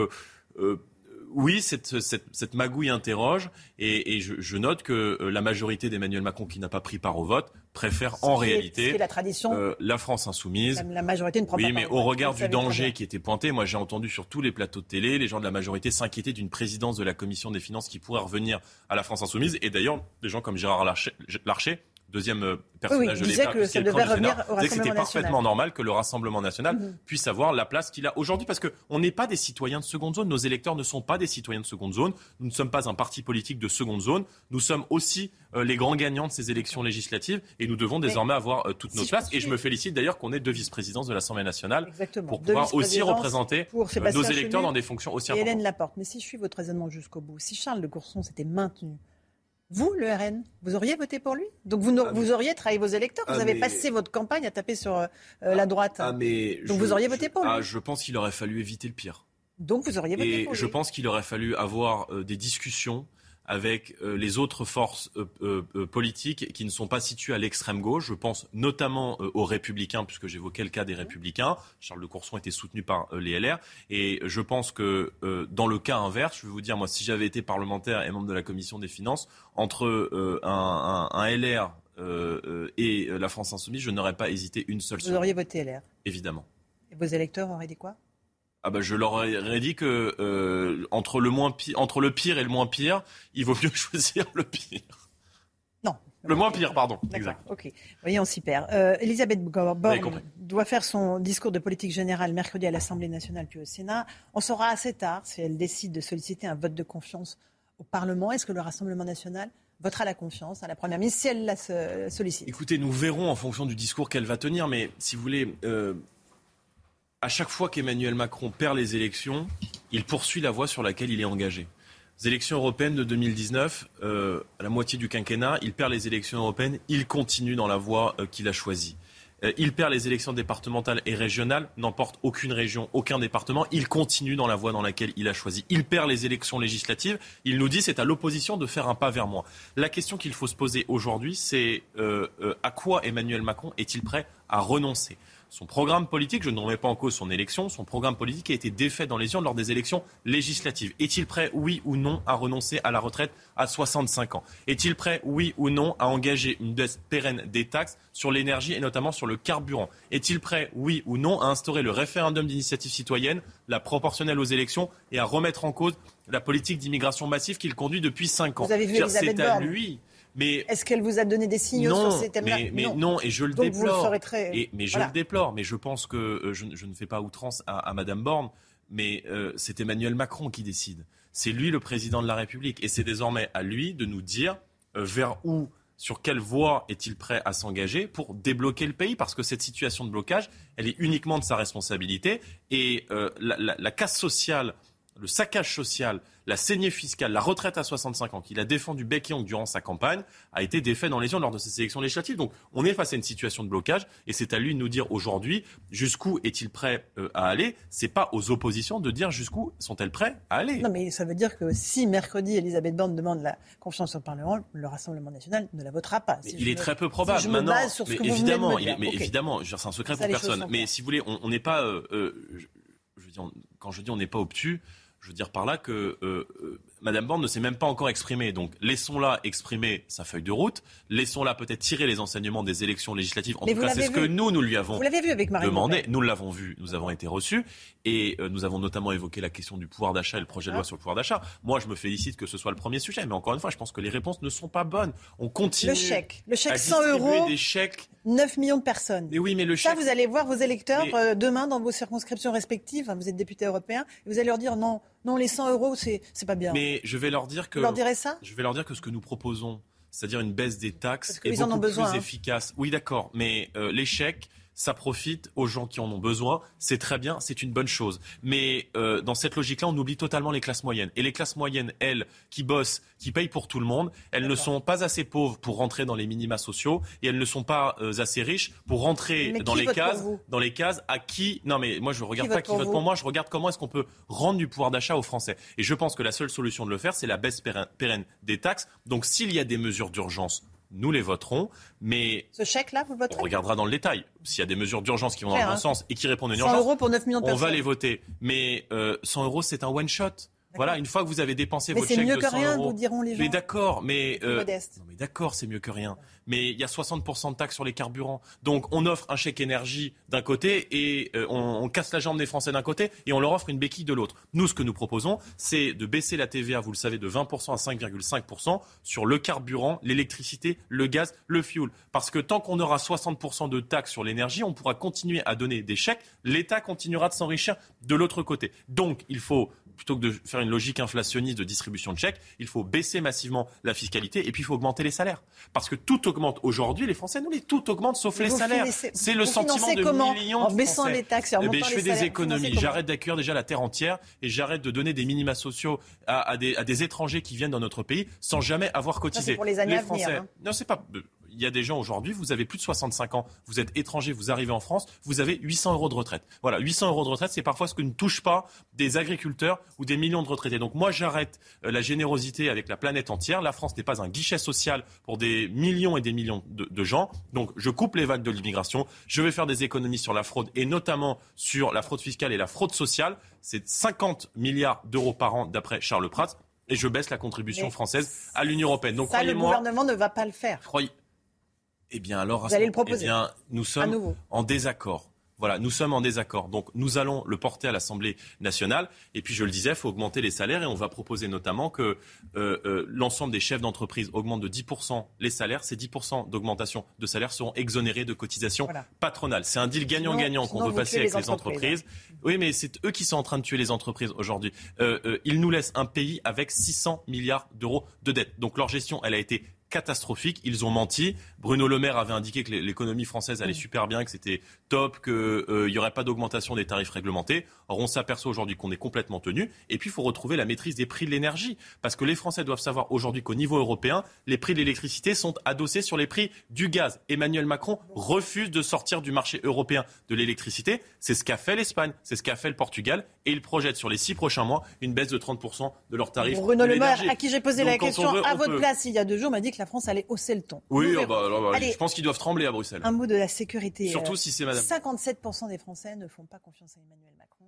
oui, cette, cette, magouille interroge et, je, note que la majorité d'Emmanuel Macron, qui n'a pas pris part au vote, préfère en réalité la, tradition, la France insoumise. La, majorité ne prend oui, mais au regard du danger qui était pointé, moi j'ai entendu sur tous les plateaux de télé les gens de la majorité s'inquiéter d'une présidence de la Commission des finances qui pourrait revenir à la France insoumise. Et d'ailleurs, des gens comme Gérard Larcher deuxième euh, personnage de l'État, que ça devait revenir au que c'était parfaitement normal que le Rassemblement national mhm. puisse avoir la place qu'il a aujourd'hui, parce qu'on n'est pas des citoyens de seconde zone. Nos électeurs ne sont pas des citoyens de seconde zone. Nous ne sommes pas un parti politique de seconde zone. Nous sommes aussi euh, les grands gagnants de ces élections législatives, et nous devons désormais avoir euh, toutes nos places. Et je me félicite d'ailleurs qu'on ait deux vice-présidences de l'Assemblée nationale pour pouvoir aussi représenter nos électeurs dans des fonctions aussi importantes. Hélène Laporte, mais si je suis votre raisonnement jusqu'au bout, si Charles de Courson s'était maintenu vous, le RN, vous auriez voté pour lui? Donc vous, ah, vous auriez trahi vos électeurs. Vous ah, avez passé votre campagne à taper sur euh, la droite. Ah, mais Donc vous auriez voté pour lui. je pense qu'il aurait fallu éviter le pire. Donc vous auriez voté pour lui. Je pense qu'il aurait fallu avoir euh, des discussions avec euh, les autres forces euh, euh, politiques qui ne sont pas situées à l'extrême gauche. Je pense notamment aux Républicains, puisque j'évoquais le cas des Républicains. Charles de Courson était soutenu par les LR. Et je pense que dans le cas inverse, je vais vous dire, moi, si j'avais été parlementaire et membre de la Commission des finances, entre un, un, LR et la France Insoumise, je n'aurais pas hésité une seule seconde. Vous auriez voté LR Évidemment. Et vos électeurs auraient dit quoi? Ah bah je leur aurais dit que euh, entre, le moins entre le pire et le moins pire, il vaut mieux choisir le pire. Non. Le moins pire, pardon. Exact. Ok. Voyez, on s'y perd. Euh, Elisabeth Borne doit faire son discours de politique générale mercredi à l'Assemblée nationale puis au Sénat. On saura assez tard si elle décide de solliciter un vote de confiance au Parlement. Est-ce que le Rassemblement national votera la confiance à la Première ministre si elle la sollicite? Écoutez, nous verrons en fonction du discours qu'elle va tenir, mais si vous voulez, euh, à chaque fois qu'Emmanuel Macron perd les élections, il poursuit la voie sur laquelle il est engagé. Les élections européennes de 2019, euh, à la moitié du quinquennat, il perd les élections européennes, il continue dans la voie euh, qu'il a choisie. Euh, il perd les élections départementales et régionales, n'emporte aucune région, aucun département, il continue dans la voie dans laquelle il a choisi. Il perd les élections législatives, il nous dit c'est à l'opposition de faire un pas vers moi. La question qu'il faut se poser aujourd'hui, c'est à quoi Emmanuel Macron est-il prêt à renoncer? Son programme politique, je ne remets pas en cause son élection, son programme politique a été défait dans les urnes lors des élections législatives. Est-il prêt, oui ou non, à renoncer à la retraite à 65 ans? Est-il prêt, oui ou non, à engager une baisse pérenne des taxes sur l'énergie et notamment sur le carburant? Est-il prêt, oui ou non, à instaurer le référendum d'initiative citoyenne, la proportionnelle aux élections et à remettre en cause la politique d'immigration massive qu'il conduit depuis 5 ans? Vous avez vu C'est à lui mais est-ce qu'elle vous a donné des signaux sur ces thèmes-là mais, non. et je le déplore. mais je le déplore. Mais je pense que euh, je, ne fais pas outrance à, à Madame Borne. Mais euh, c'est Emmanuel Macron qui décide. C'est lui le président de la République, et c'est désormais à lui de nous dire euh, vers où sur quelle voie est-il prêt à s'engager pour débloquer le pays Parce que cette situation de blocage, elle est uniquement de sa responsabilité. Et la, la, casse sociale, le saccage social la saignée fiscale, la retraite à 65 ans, qu'il a défendu bec et ongle durant sa campagne, a été défait dans les urnes lors de ces élections législatives. Donc on est face à une situation de blocage et c'est à lui de nous dire aujourd'hui jusqu'où est-il prêt euh, à aller. C'est pas aux oppositions de dire jusqu'où sont-elles prêtes à aller. Non, mais ça veut dire que si mercredi Elisabeth Borne demande la confiance au Parlement, le Rassemblement national ne la votera pas. il est très peu probable. je Maintenant, sur ce mais que évidemment, mais évidemment, c'est un secret pour personne. Mais si vous voulez, on n'est pas. Euh, euh, je, veux dire, quand je dis on n'est pas obtus, je veux dire par là que Madame Borne ne s'est même pas encore exprimée. Donc laissons-la exprimer sa feuille de route. Laissons-la peut-être tirer les enseignements des élections législatives. En tout cas, c'est ce que nous, nous lui avons vu avec demandé. Nous l'avons vu, nous avons été reçus. Et euh, nous avons notamment évoqué la question du pouvoir d'achat et le projet de loi sur le pouvoir d'achat. Moi, je me félicite que ce soit le premier sujet. Mais encore une fois, je pense que les réponses ne sont pas bonnes. On continue. Le chèque. Le chèque 100 euros. des chèques 9 millions de personnes. oui, mais le Ça, vous allez voir vos électeurs euh, demain dans vos circonscriptions respectives. Vous êtes député européen. Et vous allez leur dire non, non, les 100 euros, c'est pas bien. Mais je vais leur dire que. Vous leur direz ça? Je vais leur dire que ce que nous proposons, c'est-à-dire une baisse des taxes, est beaucoup plus hein. efficace. Oui, d'accord, mais euh, l'échec ça profite aux gens qui en ont besoin. C'est très bien, c'est une bonne chose. Mais euh, dans cette logique-là, on oublie totalement les classes moyennes. Et les classes moyennes, elles, qui bossent, qui payent pour tout le monde, elles ne sont pas assez pauvres pour rentrer dans les minima sociaux et elles ne sont pas euh, assez riches pour rentrer dans les cases, dans les cases à qui. Non, mais moi je ne regarde pas qui vote pour moi, je regarde comment est-ce qu'on peut rendre du pouvoir d'achat aux Français. Et je pense que la seule solution de le faire, c'est la baisse pérenne des taxes. Donc s'il y a des mesures d'urgence nous les voterons, mais ce chèque-là, vous voterez On regardera dans le détail. S'il y a des mesures d'urgence qui vont dans le bon hein. sens et qui répondent à une urgence, 100 euros pour 9 millions de on va les voter. Mais 100 euh, euros, c'est un one shot. Voilà, une fois que vous avez dépensé mais votre chèque mieux de que 100 rien, euros. vous diront les gens. Mais d'accord, mais, modeste. non, mais d'accord, c'est mieux que rien. Mais il y a 60% de taxes sur les carburants. Donc on offre un chèque énergie d'un côté et euh, on, casse la jambe des Français d'un côté et on leur offre une béquille de l'autre. Nous, ce que nous proposons, c'est de baisser la TVA, vous le savez, de 20% à 5,5% sur le carburant, l'électricité, le gaz, le fuel. Parce que tant qu'on aura 60% de taxes sur l'énergie, on pourra continuer à donner des chèques. L'État continuera de s'enrichir de l'autre côté. Donc il faut plutôt que de faire une logique inflationniste de distribution de chèques, il faut baisser massivement la fiscalité et puis il faut augmenter les salaires. Parce que tout augmente aujourd'hui, les Français, nous, les tout augmente sauf les salaires. C'est le sentiment de comment millions En de baissant Français. les taxes en Eh ben, je les fais des économies, j'arrête d'accueillir déjà la terre entière et j'arrête de donner des minima sociaux à, à des, à des étrangers qui viennent dans notre pays sans jamais avoir cotisé. c'est pour les années à Français, venir, hein. non, c'est pas. Il y a des gens aujourd'hui, vous avez plus de 65 ans, vous êtes étranger, vous arrivez en France, vous avez 800 euros de retraite. Voilà, 800 euros de retraite, c'est parfois ce que ne touchent pas des agriculteurs ou des millions de retraités. Donc moi, j'arrête euh, la générosité avec la planète entière. La France n'est pas un guichet social pour des millions et des millions de, de gens. Donc je coupe les vagues de l'immigration. Je vais faire des économies sur la fraude et notamment sur la fraude fiscale et la fraude sociale. C'est 50 milliards d'euros par an d'après Charles Prats. Et je baisse la contribution Mais française à l'Union européenne. Donc Ça, le gouvernement ne va pas le faire. croyez. Eh bien alors, Vous allez le proposer. Eh bien, nous sommes en désaccord. Voilà, nous sommes en désaccord. Donc nous allons le porter à l'Assemblée nationale. Et puis je le disais, il faut augmenter les salaires et on va proposer notamment que euh, euh, l'ensemble des chefs d'entreprise augmente de 10% les salaires. Ces 10% d'augmentation de salaire seront exonérés de cotisations patronales. C'est un deal gagnant-gagnant qu'on veut passer avec les entreprises. entreprises. Oui, mais c'est eux qui sont en train de tuer les entreprises aujourd'hui. Euh, ils nous laissent un pays avec 600 milliards d'euros de dette. Donc leur gestion, elle a été catastrophique. Ils ont menti. Bruno Le Maire avait indiqué que l'économie française allait super bien, que c'était top, qu'il n'y aurait pas d'augmentation des tarifs réglementés. Or, on s'aperçoit aujourd'hui qu'on est complètement tenu. Et puis, il faut retrouver la maîtrise des prix de l'énergie. Parce que les Français doivent savoir aujourd'hui qu'au niveau européen, les prix de l'électricité sont adossés sur les prix du gaz. Emmanuel Macron refuse de sortir du marché européen de l'électricité. C'est ce qu'a fait l'Espagne, c'est ce qu'a fait le Portugal. Et il projette sur les six prochains mois une baisse de 30% de leurs tarifs. Bruno de Le Maire, à qui j'ai posé Donc, la question veut, à votre peut. place il y a deux jours, m'a dit que la France allait hausser le ton. Oui, ah bah, alors, bah, Allez, je pense qu'ils doivent trembler à Bruxelles. un mot de la sécurité. Surtout si c'est madame. 57% des Français ne font pas confiance à Emmanuel Macron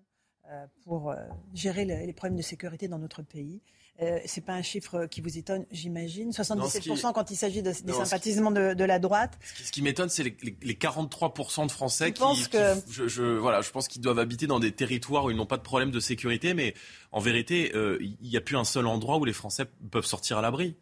euh, pour euh, gérer le- les problèmes de sécurité dans notre pays. Euh, c'est pas un chiffre qui vous étonne, j'imagine. 77% quand il s'agit de- des Non, qui- de, de la droite. Ce qui m'étonne, c'est les, les- les 43% de Français qui, penses qui- que- je, je- voilà, je pense qu'ils doivent habiter dans des territoires où ils n'ont pas de problème de sécurité, mais en vérité, euh, il n'y a plus un seul endroit où les Français peuvent sortir à l'abri.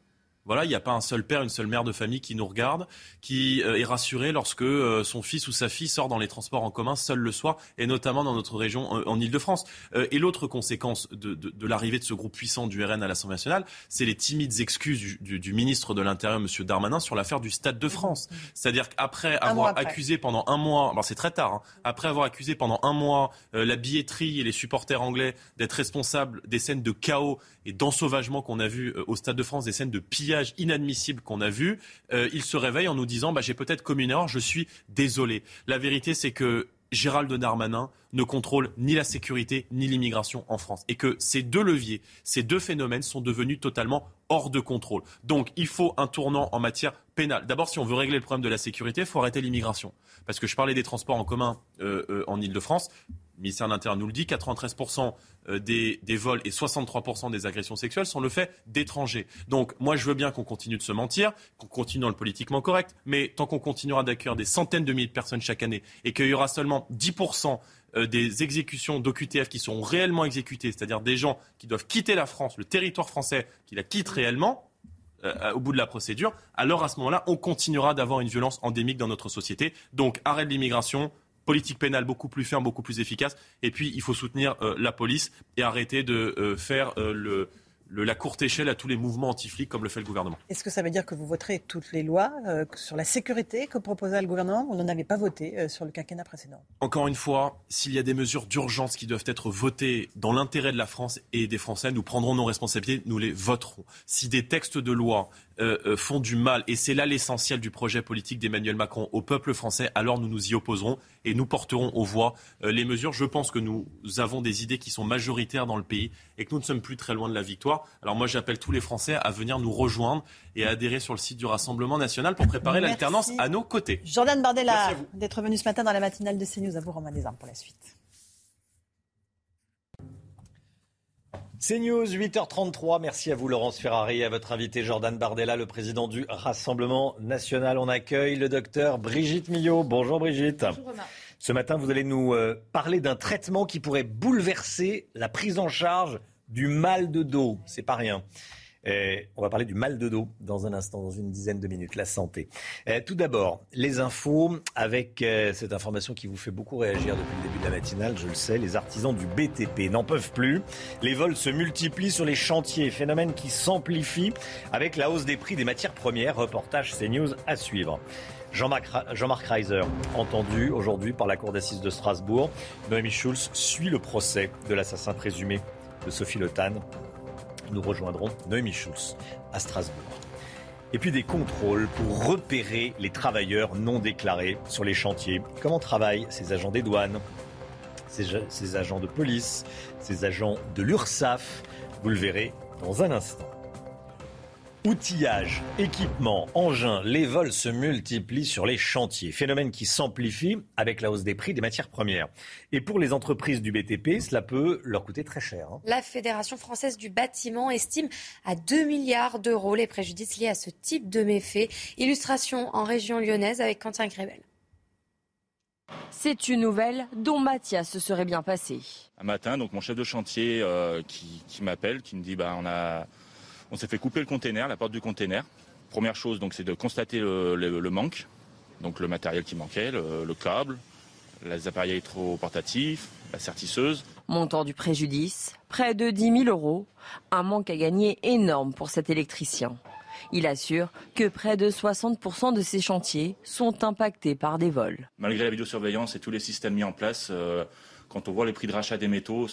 Voilà, il n'y a pas un seul père, une seule mère de famille qui nous regarde, qui euh, est rassuré lorsque euh, son fils ou sa fille sort dans les transports en commun seul le soir, et notamment dans notre région, euh, en Ile-de-France. Et l'autre conséquence de, de- de l'arrivée de ce groupe puissant du RN à l'Assemblée nationale, c'est les timides excuses du, du- du ministre de l'Intérieur, M. Darmanin, sur l'affaire du Stade de France. C'est-à-dire qu'après avoir après. accusé pendant un mois, alors c'est très tard, hein, après avoir accusé pendant un mois euh, la billetterie et les supporters anglais d'être responsables des scènes de chaos et d'ensauvagement qu'on a vu euh, au Stade de France, des scènes de pillage inadmissibles qu'on a vues, euh, il se réveille en nous disant bah, j'ai peut-être commis une erreur, je suis désolé. La vérité, c'est que Gérald Darmanin ne contrôle ni la sécurité ni l'immigration en France. Et que ces deux leviers, ces deux phénomènes sont devenus totalement hors de contrôle. Donc il faut un tournant en matière pénale. D'abord, si on veut régler le problème de la sécurité, il faut arrêter l'immigration. Parce que je parlais des transports en commun euh, euh, en Ile-de-France. Le ministère de l'Intérieur nous le dit, 93% euh, des, des vols et 63% des agressions sexuelles sont le fait d'étrangers. Donc moi je veux bien qu'on continue de se mentir, qu'on continue dans le politiquement correct, mais tant qu'on continuera d'accueillir des centaines de milliers de personnes chaque année et qu'il y aura seulement 10% euh, des exécutions d'OQTF qui seront réellement exécutées, c'est-à-dire des gens qui doivent quitter la France, le territoire français, qui la quittent réellement, euh, au bout de la procédure, alors à ce moment-là, on continuera d'avoir une violence endémique dans notre société. Donc arrêt de l'immigration, politique pénale beaucoup plus ferme, beaucoup plus efficace. Et puis, il faut soutenir euh, la police et arrêter de euh, faire euh, le, le- la courte échelle à tous les mouvements anti-flics comme le fait le gouvernement. Est-ce que ça veut dire que vous voterez toutes les lois sur la sécurité que proposait le gouvernement? Vous n'en avez pas voté sur le quinquennat précédent. Encore une fois, s'il y a des mesures d'urgence qui doivent être votées dans l'intérêt de la France et des Français, nous prendrons nos responsabilités, nous les voterons. Si des textes de loi euh, euh, font du mal, et c'est là l'essentiel du projet politique d'Emmanuel Macron au peuple français, alors nous nous y opposerons et nous porterons aux voix euh, les mesures. Je pense que nous avons des idées qui sont majoritaires dans le pays et que nous ne sommes plus très loin de la victoire. Alors moi, j'appelle tous les Français à venir nous rejoindre et à adhérer sur le site du Rassemblement national pour préparer l'alternance à nos côtés. Jordan Bardella, d'être venu ce matin dans la matinale de CNews. À vous, Romain Desarmes, pour la suite. C'est News, 8h33. Merci à vous, Laurence Ferrari, et à votre invité Jordan Bardella, le président du Rassemblement national. On accueille le docteur Brigitte Millot. Bonjour Brigitte. Bonjour Romain. Ce matin, vous allez nous euh, parler d'un traitement qui pourrait bouleverser la prise en charge du mal de dos. C'est pas rien on va parler du mal de dos dans un instant, dans une dizaine de minutes, la santé. tout d'abord, les infos avec euh, cette information qui vous fait beaucoup réagir depuis le début de la matinale, je le sais, les artisans du BTP n'en peuvent plus. Les vols se multiplient sur les chantiers, phénomène qui s'amplifie avec la hausse des prix des matières premières. Reportage CNews à suivre. Jean-Marc Jean Reiser, entendu aujourd'hui par la Cour d'assises de Strasbourg. Noémie Schulz suit le procès de l'assassin présumé de Sophie Le nous rejoindrons Noémie Schulz à Strasbourg. Et puis des contrôles pour repérer les travailleurs non déclarés sur les chantiers. Comment travaillent ces agents des douanes, ces, agents de police, ces agents de l'URSSAF? Vous le verrez dans un instant. Outillage, équipement, engins, les vols se multiplient sur les chantiers. Phénomène qui s'amplifie avec la hausse des prix des matières premières. Et pour les entreprises du BTP, cela peut leur coûter très cher. Hein. La Fédération française du bâtiment estime à 2 milliards d'euros les préjudices liés à ce type de méfaits. Illustration en région lyonnaise avec Quentin Grébel. C'est une nouvelle dont Mathias se serait bien passé. Un matin, donc mon chef de chantier euh, qui, m'appelle, qui me dit bah, on a on s'est fait couper le container, la porte du container. Première chose, donc, c'est de constater le, manque, donc le matériel qui manquait, le, câble, les appareils électroportatifs, la sertisseuse. Montant du préjudice, près de 10 000 euros. Un manque à gagner énorme pour cet électricien. Il assure que près de 60% de ces chantiers sont impactés par des vols. Malgré la vidéosurveillance et tous les systèmes mis en place, euh, quand on voit les prix de rachat des métaux,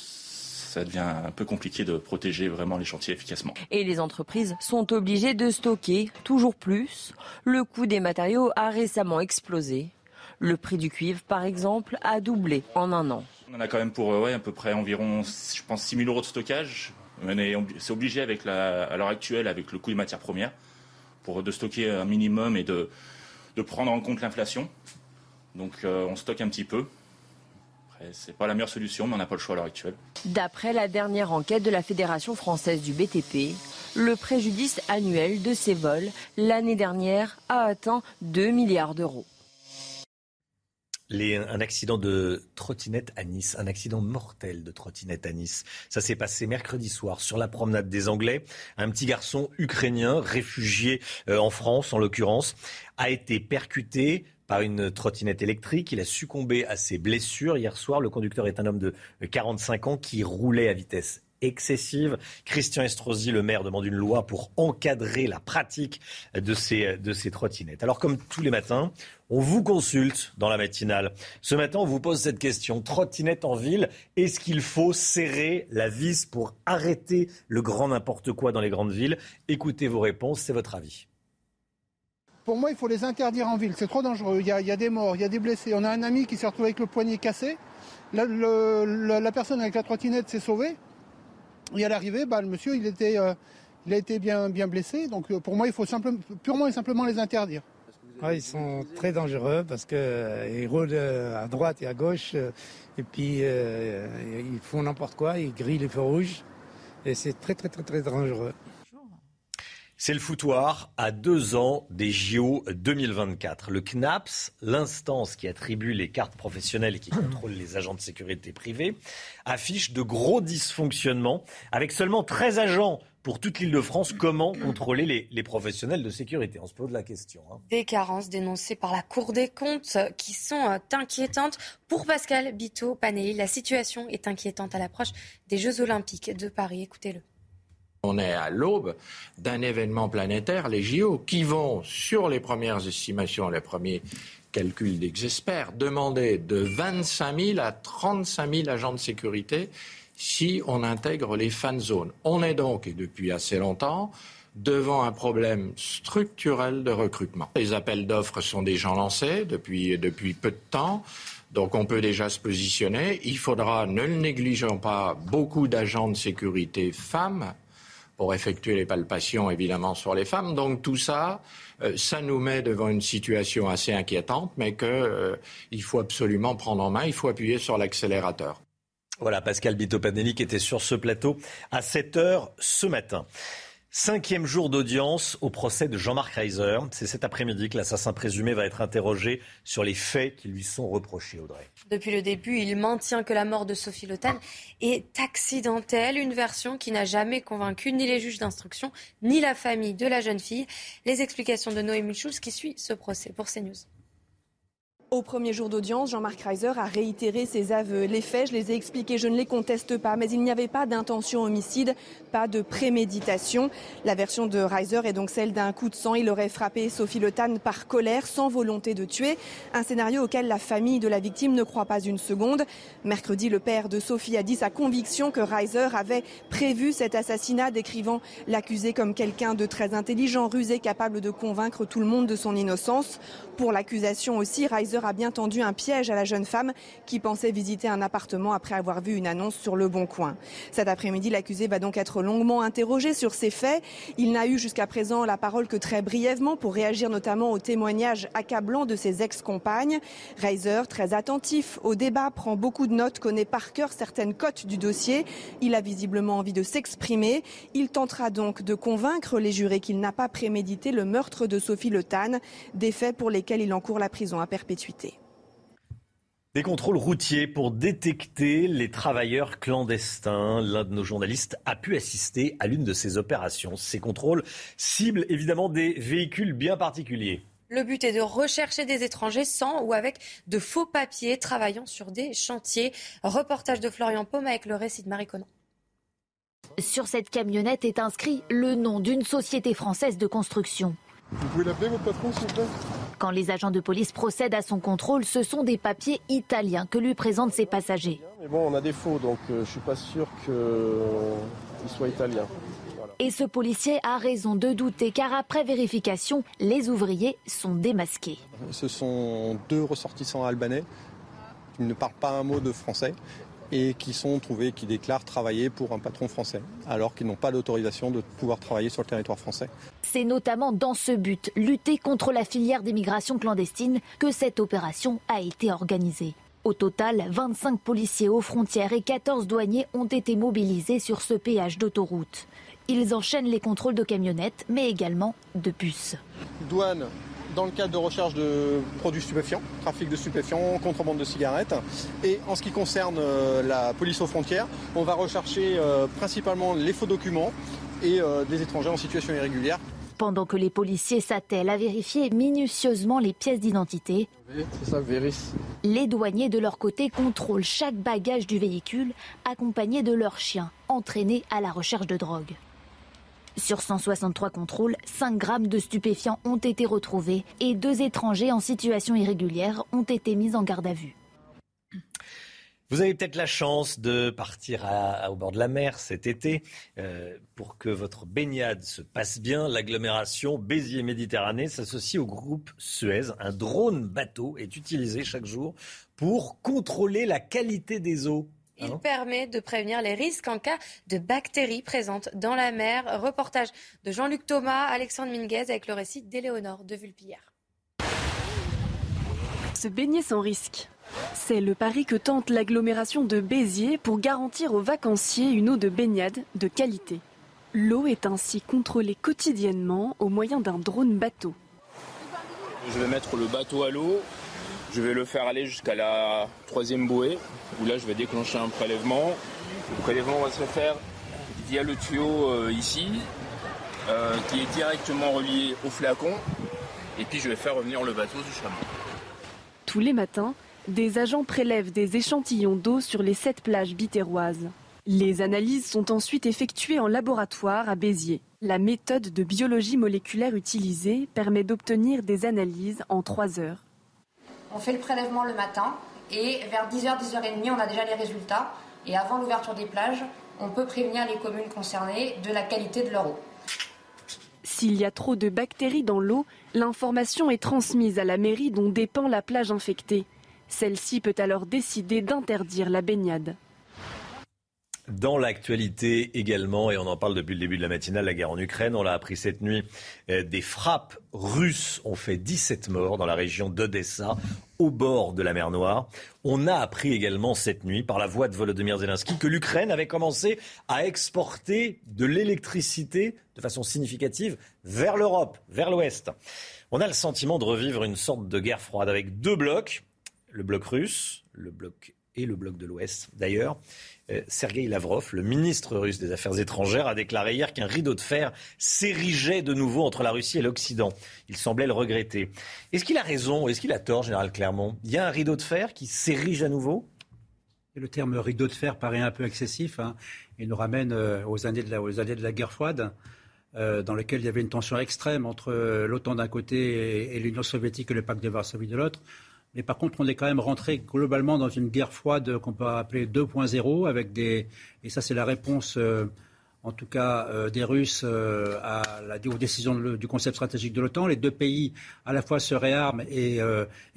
ça devient un peu compliqué de protéger vraiment les chantiers efficacement. Et les entreprises sont obligées de stocker toujours plus. Le coût des matériaux a récemment explosé. Le prix du cuivre, par exemple, a doublé en un an. On en a quand même pour ouais, à peu près environ, je pense, 6 000 euros de stockage. C'est obligé avec la, à l'heure actuelle avec le coût des matières premières pour de stocker un minimum et de, de prendre en compte l'inflation. Donc euh, on stocke un petit peu c'est pas la meilleure solution, mais on n'a pas le choix à l'heure actuelle. D'après la dernière enquête de la Fédération française du BTP, le préjudice annuel de ces vols l'année dernière a atteint 2 milliards d'euros. un accident de trottinette à Nice, un accident mortel de trottinette à Nice. Ça s'est passé mercredi soir sur la promenade des Anglais. Un petit garçon ukrainien, réfugié euh, en France en l'occurrence, a été percuté par une trottinette électrique. Il a succombé à ses blessures hier soir. Le conducteur est un homme de 45 ans qui roulait à vitesse excessive. Christian Estrosi, le maire, demande une loi pour encadrer la pratique de ces, de ces trottinettes. Alors, comme tous les matins, on vous consulte dans la matinale. Ce matin, on vous pose cette question. Trottinette en ville, est-ce qu'il faut serrer la vis pour arrêter le grand n'importe quoi dans les grandes villes? Écoutez vos réponses, c'est votre avis. Pour moi, il faut les interdire en ville. C'est trop dangereux. Il y, a, des morts, il y a des blessés. On a un ami qui s'est retrouvé avec le poignet cassé. La, personne avec la trottinette s'est sauvée. Et à l'arrivée, bah, le monsieur, il, était, euh, il a été bien, bien blessé. Donc euh, pour moi, il faut simplement, purement et simplement les interdire. ils sont très dangereux parce qu'ils euh, roulent à droite et à gauche. et puis, ils font n'importe quoi. Ils grillent les feux rouges. Et c'est très, très, très, très dangereux. C'est le foutoir à deux ans des JO 2024. Le CNAPS, l'instance qui attribue les cartes professionnelles et qui contrôle les agents de sécurité privés, affiche de gros dysfonctionnements avec seulement 13 agents pour toute l'île de France, comment contrôler les, professionnels de sécurité? On se pose la question. Hein. Des carences dénoncées par la Cour des comptes qui sont euh, inquiétantes. Pour Pascal Bito-Panelli, la situation est inquiétante à l'approche des Jeux Olympiques de Paris. Écoutez-le. On est à l'aube d'un événement planétaire, les JO, qui vont, sur les premières estimations, les premiers calculs d'experts, demander de 25 000 à 35 000 agents de sécurité si on intègre les fan zones. On est donc, et depuis assez longtemps, devant un problème structurel de recrutement. Les appels d'offres sont déjà lancés depuis, depuis peu de temps. Donc on peut déjà se positionner. Il faudra, ne le négligeons pas, beaucoup d'agents de sécurité femmes pour effectuer les palpations, évidemment, sur les femmes. Donc tout ça, euh, ça nous met devant une situation assez inquiétante, mais qu'il euh, faut absolument prendre en main, il faut appuyer sur l'accélérateur. Voilà, Pascal Bitopanelli qui était sur ce plateau à 7h ce matin. Cinquième jour d'audience au procès de Jean-Marc Reiser. C'est cet après-midi que l'assassin présumé va être interrogé sur les faits qui lui sont reprochés, Audrey. Depuis le début, il maintient que la mort de Sophie Lotan est accidentelle, une version qui n'a jamais convaincu ni les juges d'instruction, ni la famille de la jeune fille. Les explications de Noémie Schulz qui suit ce procès pour CNews. Au premier jour d'audience, Jean-Marc Reiser a réitéré ses aveux. Les faits, je les ai expliqués, je ne les conteste pas, mais il n'y avait pas d'intention homicide, pas de préméditation. La version de Reiser est donc celle d'un coup de sang. Il aurait frappé Sophie Le Tan par colère, sans volonté de tuer. Un scénario auquel la famille de la victime ne croit pas une seconde. Mercredi, le père de Sophie a dit sa conviction que Reiser avait prévu cet assassinat, décrivant l'accusé comme quelqu'un de très intelligent, rusé, capable de convaincre tout le monde de son innocence. Pour l'accusation aussi, Reiser a bien tendu un piège à la jeune femme qui pensait visiter un appartement après avoir vu une annonce sur le Bon Coin. Cet après-midi, l'accusé va donc être longuement interrogé sur ces faits. Il n'a eu jusqu'à présent la parole que très brièvement pour réagir notamment aux témoignages accablants de ses ex-compagnes. Reiser, très attentif au débat, prend beaucoup de notes, connaît par cœur certaines cotes du dossier. Il a visiblement envie de s'exprimer. Il tentera donc de convaincre les jurés qu'il n'a pas prémédité le meurtre de Sophie Le Tan, des faits pour lesquels il encourt la prison à perpétuité. Des contrôles routiers pour détecter les travailleurs clandestins. L'un de nos journalistes a pu assister à l'une de ces opérations. Ces contrôles ciblent évidemment des véhicules bien particuliers. Le but est de rechercher des étrangers sans ou avec de faux papiers travaillant sur des chantiers. Reportage de Florian Paume avec le récit de Marie Conan. Sur cette camionnette est inscrit le nom d'une société française de construction. Vous pouvez l'appeler votre patron s'il vous plaît? Quand les agents de police procèdent à son contrôle, ce sont des papiers italiens que lui présentent ses passagers. Mais bon, on a des faux, donc euh, je ne suis pas sûr qu'ils soient italiens. Et ce policier a raison de douter car après vérification, les ouvriers sont démasqués. Ce sont deux ressortissants albanais qui ne parlent pas un mot de français et qui sont trouvés, qui déclarent travailler pour un patron français, alors qu'ils n'ont pas d'autorisation de pouvoir travailler sur le territoire français. C'est notamment dans ce but, lutter contre la filière d'immigration clandestine, que cette opération a été organisée. Au total, 25 policiers aux frontières et 14 douaniers ont été mobilisés sur ce péage d'autoroute. Ils enchaînent les contrôles de camionnettes, mais également de bus. Douane, dans le cadre de recherche de produits stupéfiants, trafic de stupéfiants, contrebande de cigarettes. Et en ce qui concerne euh, la police aux frontières, on va rechercher euh, principalement les faux documents et euh, des étrangers en situation irrégulière. Pendant que les policiers s'attellent à vérifier minutieusement les pièces d'identité, les douaniers de leur côté contrôlent chaque bagage du véhicule accompagné de leurs chiens entraînés à la recherche de drogue. Sur 163 contrôles, 5 grammes de stupéfiants ont été retrouvés et deux étrangers en situation irrégulière ont été mis en garde à vue. Vous avez peut-être la chance de partir au bord de la mer cet été. Euh, pour que votre baignade se passe bien, l'agglomération Béziers-Méditerranée s'associe au groupe Suez. Un drone bateau est utilisé chaque jour pour contrôler la qualité des eaux. Il ah permet de prévenir les risques en cas de bactéries présentes dans la mer. Reportage de Jean-Luc Thomas, Alexandre Minguez avec le récit d'Éléonore de Vulpillère. Se baigner sans risque. C'est le pari que tente l'agglomération de Béziers pour garantir aux vacanciers une eau de baignade de qualité. L'eau est ainsi contrôlée quotidiennement au moyen d'un drone bateau. Je vais mettre le bateau à l'eau, je vais le faire aller jusqu'à la troisième bouée, où là je vais déclencher un prélèvement. Le prélèvement va se faire via le tuyau euh, ici, euh, qui est directement relié au flacon. Et puis je vais faire revenir le bateau du chameau. Tous les matins, des agents prélèvent des échantillons d'eau sur les sept plages bitéroises. Les analyses sont ensuite effectuées en laboratoire à Béziers. La méthode de biologie moléculaire utilisée permet d'obtenir des analyses en trois heures. On fait le prélèvement le matin et vers 10h, 10h30, on a déjà les résultats. Et avant l'ouverture des plages, on peut prévenir les communes concernées de la qualité de leur eau. S'il y a trop de bactéries dans l'eau, l'information est transmise à la mairie dont dépend la plage infectée. Celle-ci peut alors décider d'interdire la baignade. Dans l'actualité également, et on en parle depuis le début de la matinale, la guerre en Ukraine, on l'a appris cette nuit, euh, des frappes russes ont fait 17 morts dans la région d'Odessa, au bord de la mer Noire. On a appris également cette nuit, par la voix de Volodymyr Zelensky, que l'Ukraine avait commencé à exporter de l'électricité de façon significative vers l'Europe, vers l'Ouest. On a le sentiment de revivre une sorte de guerre froide avec deux blocs, le bloc russe, le bloc et le bloc de l'Ouest d'ailleurs. Euh, Sergei Lavrov, le ministre russe des Affaires étrangères, a déclaré hier qu'un rideau de fer s'érigeait de nouveau entre la Russie et l'Occident. Il semblait le regretter. Est-ce qu'il a raison Est-ce qu'il a tort, général Clermont? Il y a un rideau de fer qui s'érige à nouveau? Le terme rideau de fer paraît un peu excessif. Hein. Il nous ramène euh, aux, années de la, guerre froide, euh, dans lesquelles il y avait une tension extrême entre l'OTAN d'un côté et, l'Union soviétique et le pacte de Varsovie de l'autre. Mais par contre, on est quand même rentré globalement dans une guerre froide qu'on peut appeler 2.0, avec des. Et ça, c'est la réponse, euh, en tout cas, euh, des Russes euh, à la, aux décisions du concept stratégique de l'OTAN. Les deux pays, à la fois, se réarment et,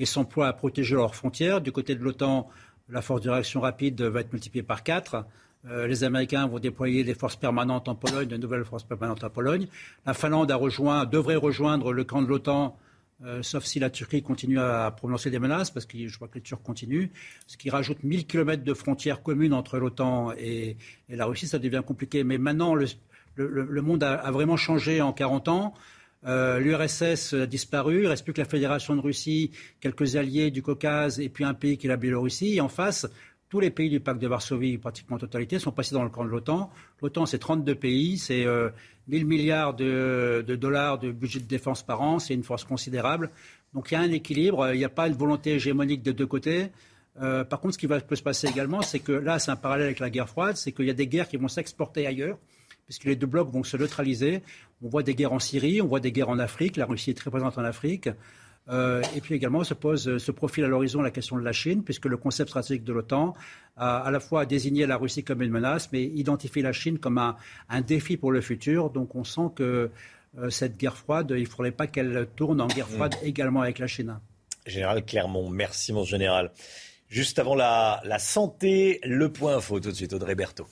s'emploient à protéger leurs frontières. Du côté de l'OTAN, la force de réaction rapide va être multipliée par quatre. les Américains vont déployer des forces permanentes en Pologne, de nouvelles forces permanentes en Pologne. La Finlande devrait rejoindre le camp de l'OTAN euh, sauf si la Turquie continue à prononcer des menaces, parce que je vois que les Turcs continuent, ce qui rajoute 1000 km de frontières communes entre l'OTAN et, la Russie, ça devient compliqué. Mais maintenant, le, monde a, vraiment changé en 40 ans. Euh, L'URSS a disparu, il ne reste plus que la Fédération de Russie, quelques alliés du Caucase et puis un pays qui est la Biélorussie. Et en face, tous les pays du pacte de Varsovie, pratiquement en totalité, sont passés dans le camp de l'OTAN. L'OTAN, c'est 32 pays, c'est 1000 euh, milliards de, dollars de budget de défense par an, c'est une force considérable. Donc il y a un équilibre, il n'y a pas une volonté hégémonique de deux côtés. Euh, par contre, ce qui va peut se passer également, c'est que là, c'est un parallèle avec la guerre froide, c'est qu'il y a des guerres qui vont s'exporter ailleurs, puisque les deux blocs vont se neutraliser. On voit des guerres en Syrie, on voit des guerres en Afrique, la Russie est très présente en Afrique. Euh, et puis également se pose, se profile à l'horizon la question de la Chine, puisque le concept stratégique de l'OTAN a à la fois désigné la Russie comme une menace, mais identifie la Chine comme un, défi pour le futur. Donc on sent que euh, cette guerre froide, il ne faudrait pas qu'elle tourne en guerre froide mm. également avec la Chine. Général Clermont, merci mon général. Juste avant la, la santé, le point info tout de suite, Audrey Berthaud.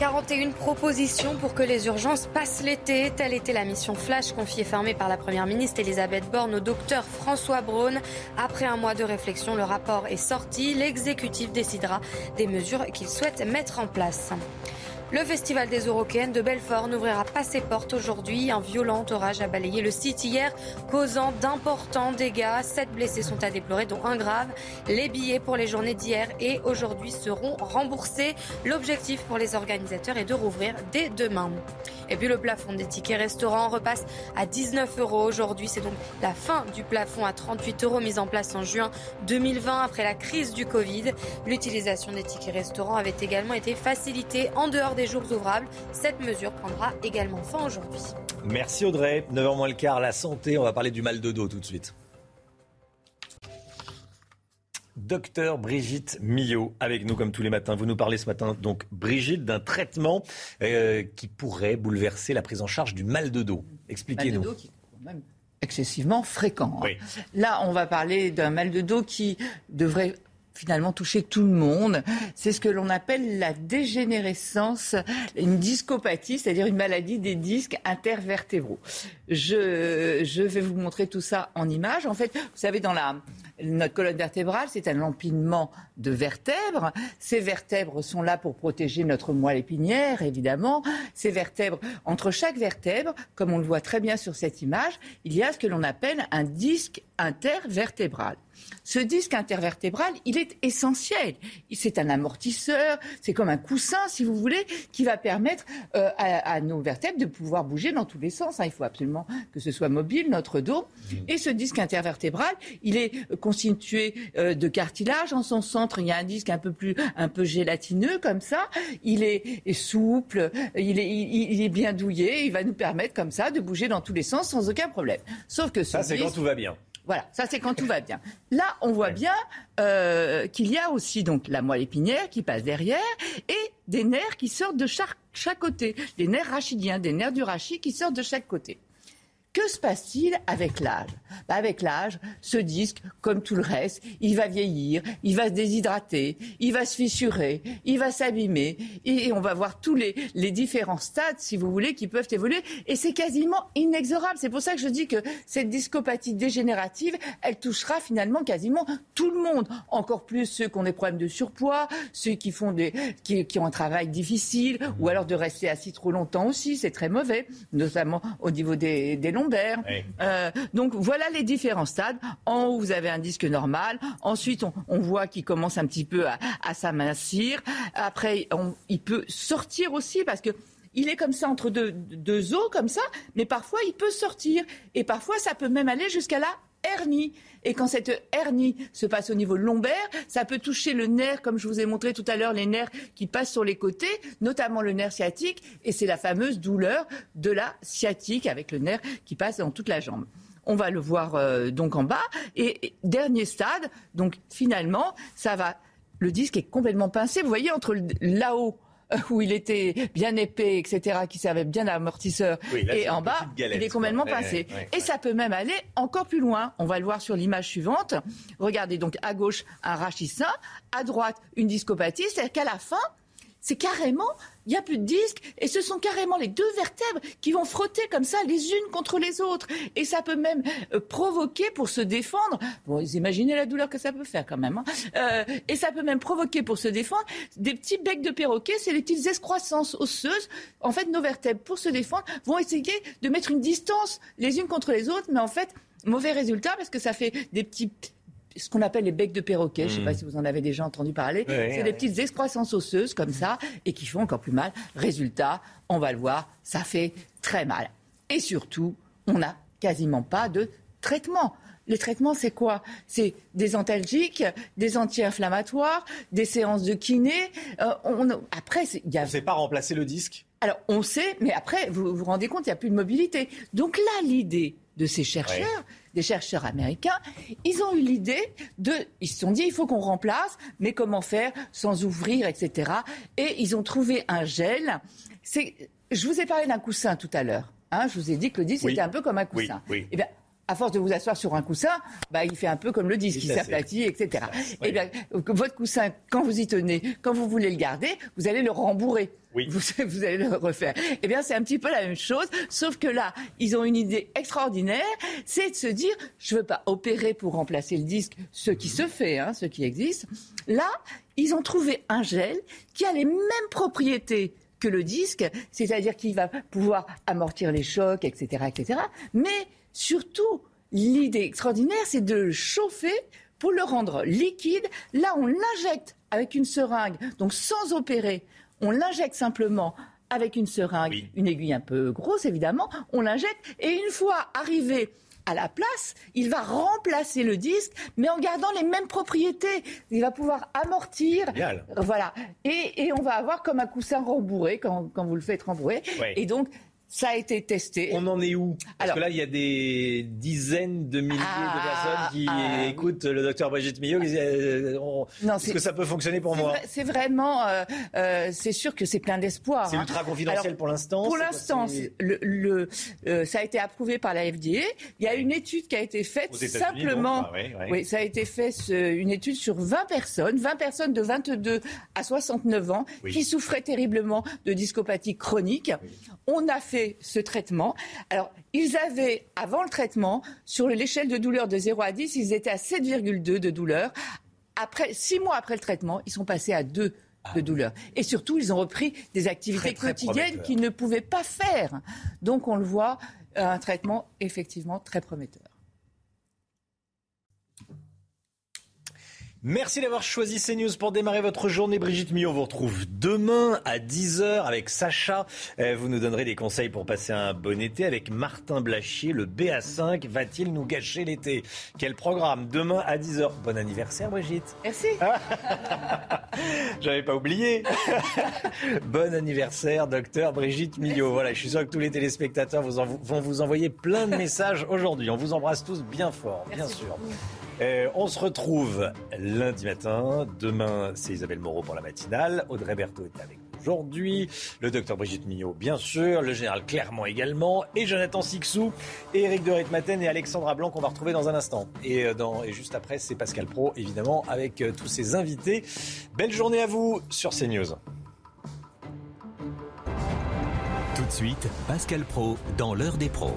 41 propositions pour que les urgences passent l'été. Telle était la mission flash confiée fermée par la Première ministre Elisabeth Borne au docteur François Braun. Après un mois de réflexion, le rapport est sorti. L'exécutif décidera des mesures qu'il souhaite mettre en place. Le festival des Eurocaines de Belfort n'ouvrira pas ses portes aujourd'hui. Un violent orage a balayé le site hier, causant d'importants dégâts. Sept blessés sont à déplorer, dont un grave. Les billets pour les journées d'hier et aujourd'hui seront remboursés. L'objectif pour les organisateurs est de rouvrir dès demain. Et puis le plafond des tickets restaurants repasse à 19 euros aujourd'hui. C'est donc la fin du plafond à 38 euros mis en place en juin 2020 après la crise du Covid. L'utilisation des tickets restaurants avait également été facilitée en dehors des jours ouvrables. Cette mesure prendra également fin aujourd'hui. Merci Audrey. 9h moins le quart, la santé. On va parler du mal de dos tout de suite. Docteur Brigitte Millot avec nous comme tous les matins. Vous nous parlez ce matin, donc Brigitte, d'un traitement euh, qui pourrait bouleverser la prise en charge du mal de dos. Expliquez-nous. Même excessivement fréquent. Hein. Là, on va parler d'un mal de dos qui devrait finalement toucher tout le monde. C'est ce que l'on appelle la dégénérescence, une discopathie, c'est-à-dire une maladie des disques intervertébraux. Je, vais vous montrer tout ça en image. En fait, vous savez, dans la, notre colonne vertébrale, c'est un empilement de vertèbres. Ces vertèbres sont là pour protéger notre moelle épinière, évidemment. Ces vertèbres, entre chaque vertèbre, comme on le voit très bien sur cette image, il y a ce que l'on appelle un disque intervertébral. Ce disque intervertébral, il est essentiel. C'est un amortisseur, c'est comme un coussin, si vous voulez, qui va permettre euh, à, nos vertèbres de pouvoir bouger dans tous les sens. Hein. Il faut absolument que ce soit mobile, notre dos. Et ce disque intervertébral, il est constitué euh, de cartilage. En son centre, il y a un disque un peu plus, un peu gélatineux comme ça. Il est, souple, il est, il, est bien douillé. Il va nous permettre comme ça de bouger dans tous les sens sans aucun problème. Sauf que ce ça, c'est quand tout va bien. Voilà, ça c'est quand tout va bien. Là, on voit bien euh, qu'il y a aussi donc la moelle épinière qui passe derrière et des nerfs qui sortent de chaque, chaque côté, des nerfs rachidiens, des nerfs du rachis qui sortent de chaque côté. Que se passe-t-il avec l'âge? Bah, Avec l'âge, ce disque, comme tout le reste, il va vieillir, il va se déshydrater, il va se fissurer, il va s'abîmer, et on va voir tous les, différents stades, si vous voulez, qui peuvent évoluer. Et c'est quasiment inexorable. C'est pour ça que je dis que cette discopathie dégénérative, elle touchera finalement quasiment tout le monde. Encore plus ceux qui ont des problèmes de surpoids, ceux qui, font des, qui ont un travail difficile, ou alors de rester assis trop longtemps aussi, c'est très mauvais, notamment au niveau des, des euh, donc voilà les différents stades. En haut, vous avez un disque normal. Ensuite, on, voit qu'il commence un petit peu à, s'amincir. Après, il peut sortir aussi parce que il est comme ça entre deux, deux os, comme ça, mais parfois il peut sortir. Et parfois, ça peut même aller jusqu'à la hernie. Et quand cette hernie se passe au niveau lombaire, ça peut toucher le nerf, comme je vous ai montré tout à l'heure, les nerfs qui passent sur les côtés, notamment le nerf sciatique. Et c'est la fameuse douleur de la sciatique avec le nerf qui passe dans toute la jambe. On va le voir euh, donc en bas. Et, dernier stade, donc finalement, ça va. Le disque est complètement pincé. Vous voyez entre là-haut où il était bien épais, etc., qui servait bien d'amortisseur, et en bas, il est complètement pincé. et ça peut même aller encore plus loin. On va le voir sur l'image suivante. Regardez donc à gauche un rachissant, à droite une discopathie, c'est-à-dire qu'à la fin, c'est carrément, il n'y a plus de disque, et ce sont carrément les deux vertèbres qui vont frotter comme ça les unes contre les autres. Et ça peut même euh, provoquer pour se défendre, bon, vous imaginez la douleur que ça peut faire quand même, hein. euh, et ça peut même provoquer pour se défendre des petits becs de perroquet, c'est les petites excroissances osseuses. En fait, nos vertèbres, pour se défendre, vont essayer de mettre une distance les unes contre les autres, mais en fait, mauvais résultat parce que ça fait des petits ce qu'on appelle les becs de perroquet. Je ne sais pas hmm. si vous en avez déjà entendu parler. c'est des petites excroissances osseuses comme ça et qui font encore plus mal. Résultat, on va le voir, ça fait très mal. Et surtout, on n'a quasiment pas de traitement. Les traitements, c'est quoi? C'est des antalgiques, des anti-inflammatoires, des séances de kiné. Euh, on, après, il y a... ne sait pas remplacer le disque Alors, on sait, mais après, vous vous rendez compte, il n'y a plus de mobilité. Donc là, l'idée de ces chercheurs, des chercheurs américains, ils ont eu l'idée de, ils se sont dit, il faut qu'on remplace, mais comment faire sans ouvrir, etc. Et ils ont trouvé un gel. C'est, je vous ai parlé d'un coussin tout à l'heure. Hein, je vous ai dit que le disque c'était un peu comme un coussin. Oui, eh bien, à force de vous asseoir sur un coussin, bah, il fait un peu comme le disque, il s'aplatit, etc. Eh bien, votre coussin, quand vous y tenez, quand vous voulez le garder, vous allez le rembourrer. Vous, allez le refaire. Eh bien, c'est un petit peu la même chose, sauf que là, ils ont une idée extraordinaire, c'est de se dire, je ne veux pas opérer pour remplacer le disque, ce qui se fait, hein, ce qui existe. Là, ils ont trouvé un gel qui a les mêmes propriétés que le disque, c'est-à-dire qu'il va pouvoir amortir les chocs, etc., etc. Mais surtout, l'idée extraordinaire, c'est de le chauffer pour le rendre liquide. Là, on l'injecte avec une seringue, donc sans opérer. On l'injecte simplement avec une seringue, une aiguille un peu grosse évidemment, on l'injecte et une fois arrivé à la place, il va remplacer le disque, mais en gardant les mêmes propriétés. Il va pouvoir amortir. Voilà. Et, on va avoir comme un coussin rembourré quand, vous le faites rembourrer. Et donc, ça a été testé. On en est où? Parce que là, il y a des dizaines de milliers de ah, personnes qui ah, écoutent le docteur Brigitte Millot. Euh, est-ce que ça peut fonctionner pour moi? C'est vraiment, euh, euh, c'est sûr que c'est plein d'espoir. C'est hein. ultra confidentiel pour l'instant. Pour l'instant, le, ça a été approuvé par la FDA. Il y a une étude qui a été faite simplement. Ah oui, ça a été fait une étude sur 20 personnes, 20 personnes de 22 à 69 ans qui souffraient terriblement de discopathie chronique. On a fait ce traitement. Alors, ils avaient, avant le traitement, sur l'échelle de douleur de 0 à 10, ils étaient à 7,2 de douleur. Après, six mois après le traitement, ils sont passés à 2 de ah. douleur. Et surtout, ils ont repris des activités quotidiennes qu'ils ne pouvaient pas faire. Donc, on le voit, un traitement effectivement très prometteur. Merci d'avoir choisi CNews pour démarrer votre journée. Brigitte Millot vous retrouve demain à 10h avec Sacha. Euh, vous nous donnerez des conseils pour passer un bon été avec Martin Blachier. Le BA5 va-t-il nous gâcher l'été? Quel programme? Demain à 10h. Bon anniversaire Brigitte. Merci. J'avais pas oublié. bon anniversaire docteur Brigitte Millot. Voilà, je suis sûr que tous les téléspectateurs vont vous envoyer plein de messages aujourd'hui. On vous embrasse tous bien fort, bien sûr. Euh, on se retrouve lundi matin. Demain, c'est Isabelle Moreau pour la matinale. Audrey Berthaud est avec nous aujourd'hui, le docteur Brigitte Millot, bien sûr, le général Clermont également, et Jonathan Sixou, et Eric de Ritmaten et Alexandra Blanc qu'on va retrouver dans un instant. Et, euh, et juste après, c'est Pascal Pro, évidemment, avec euh, tous ses invités. Belle journée à vous sur CNews. Tout de suite, Pascal Pro dans l'heure des pros.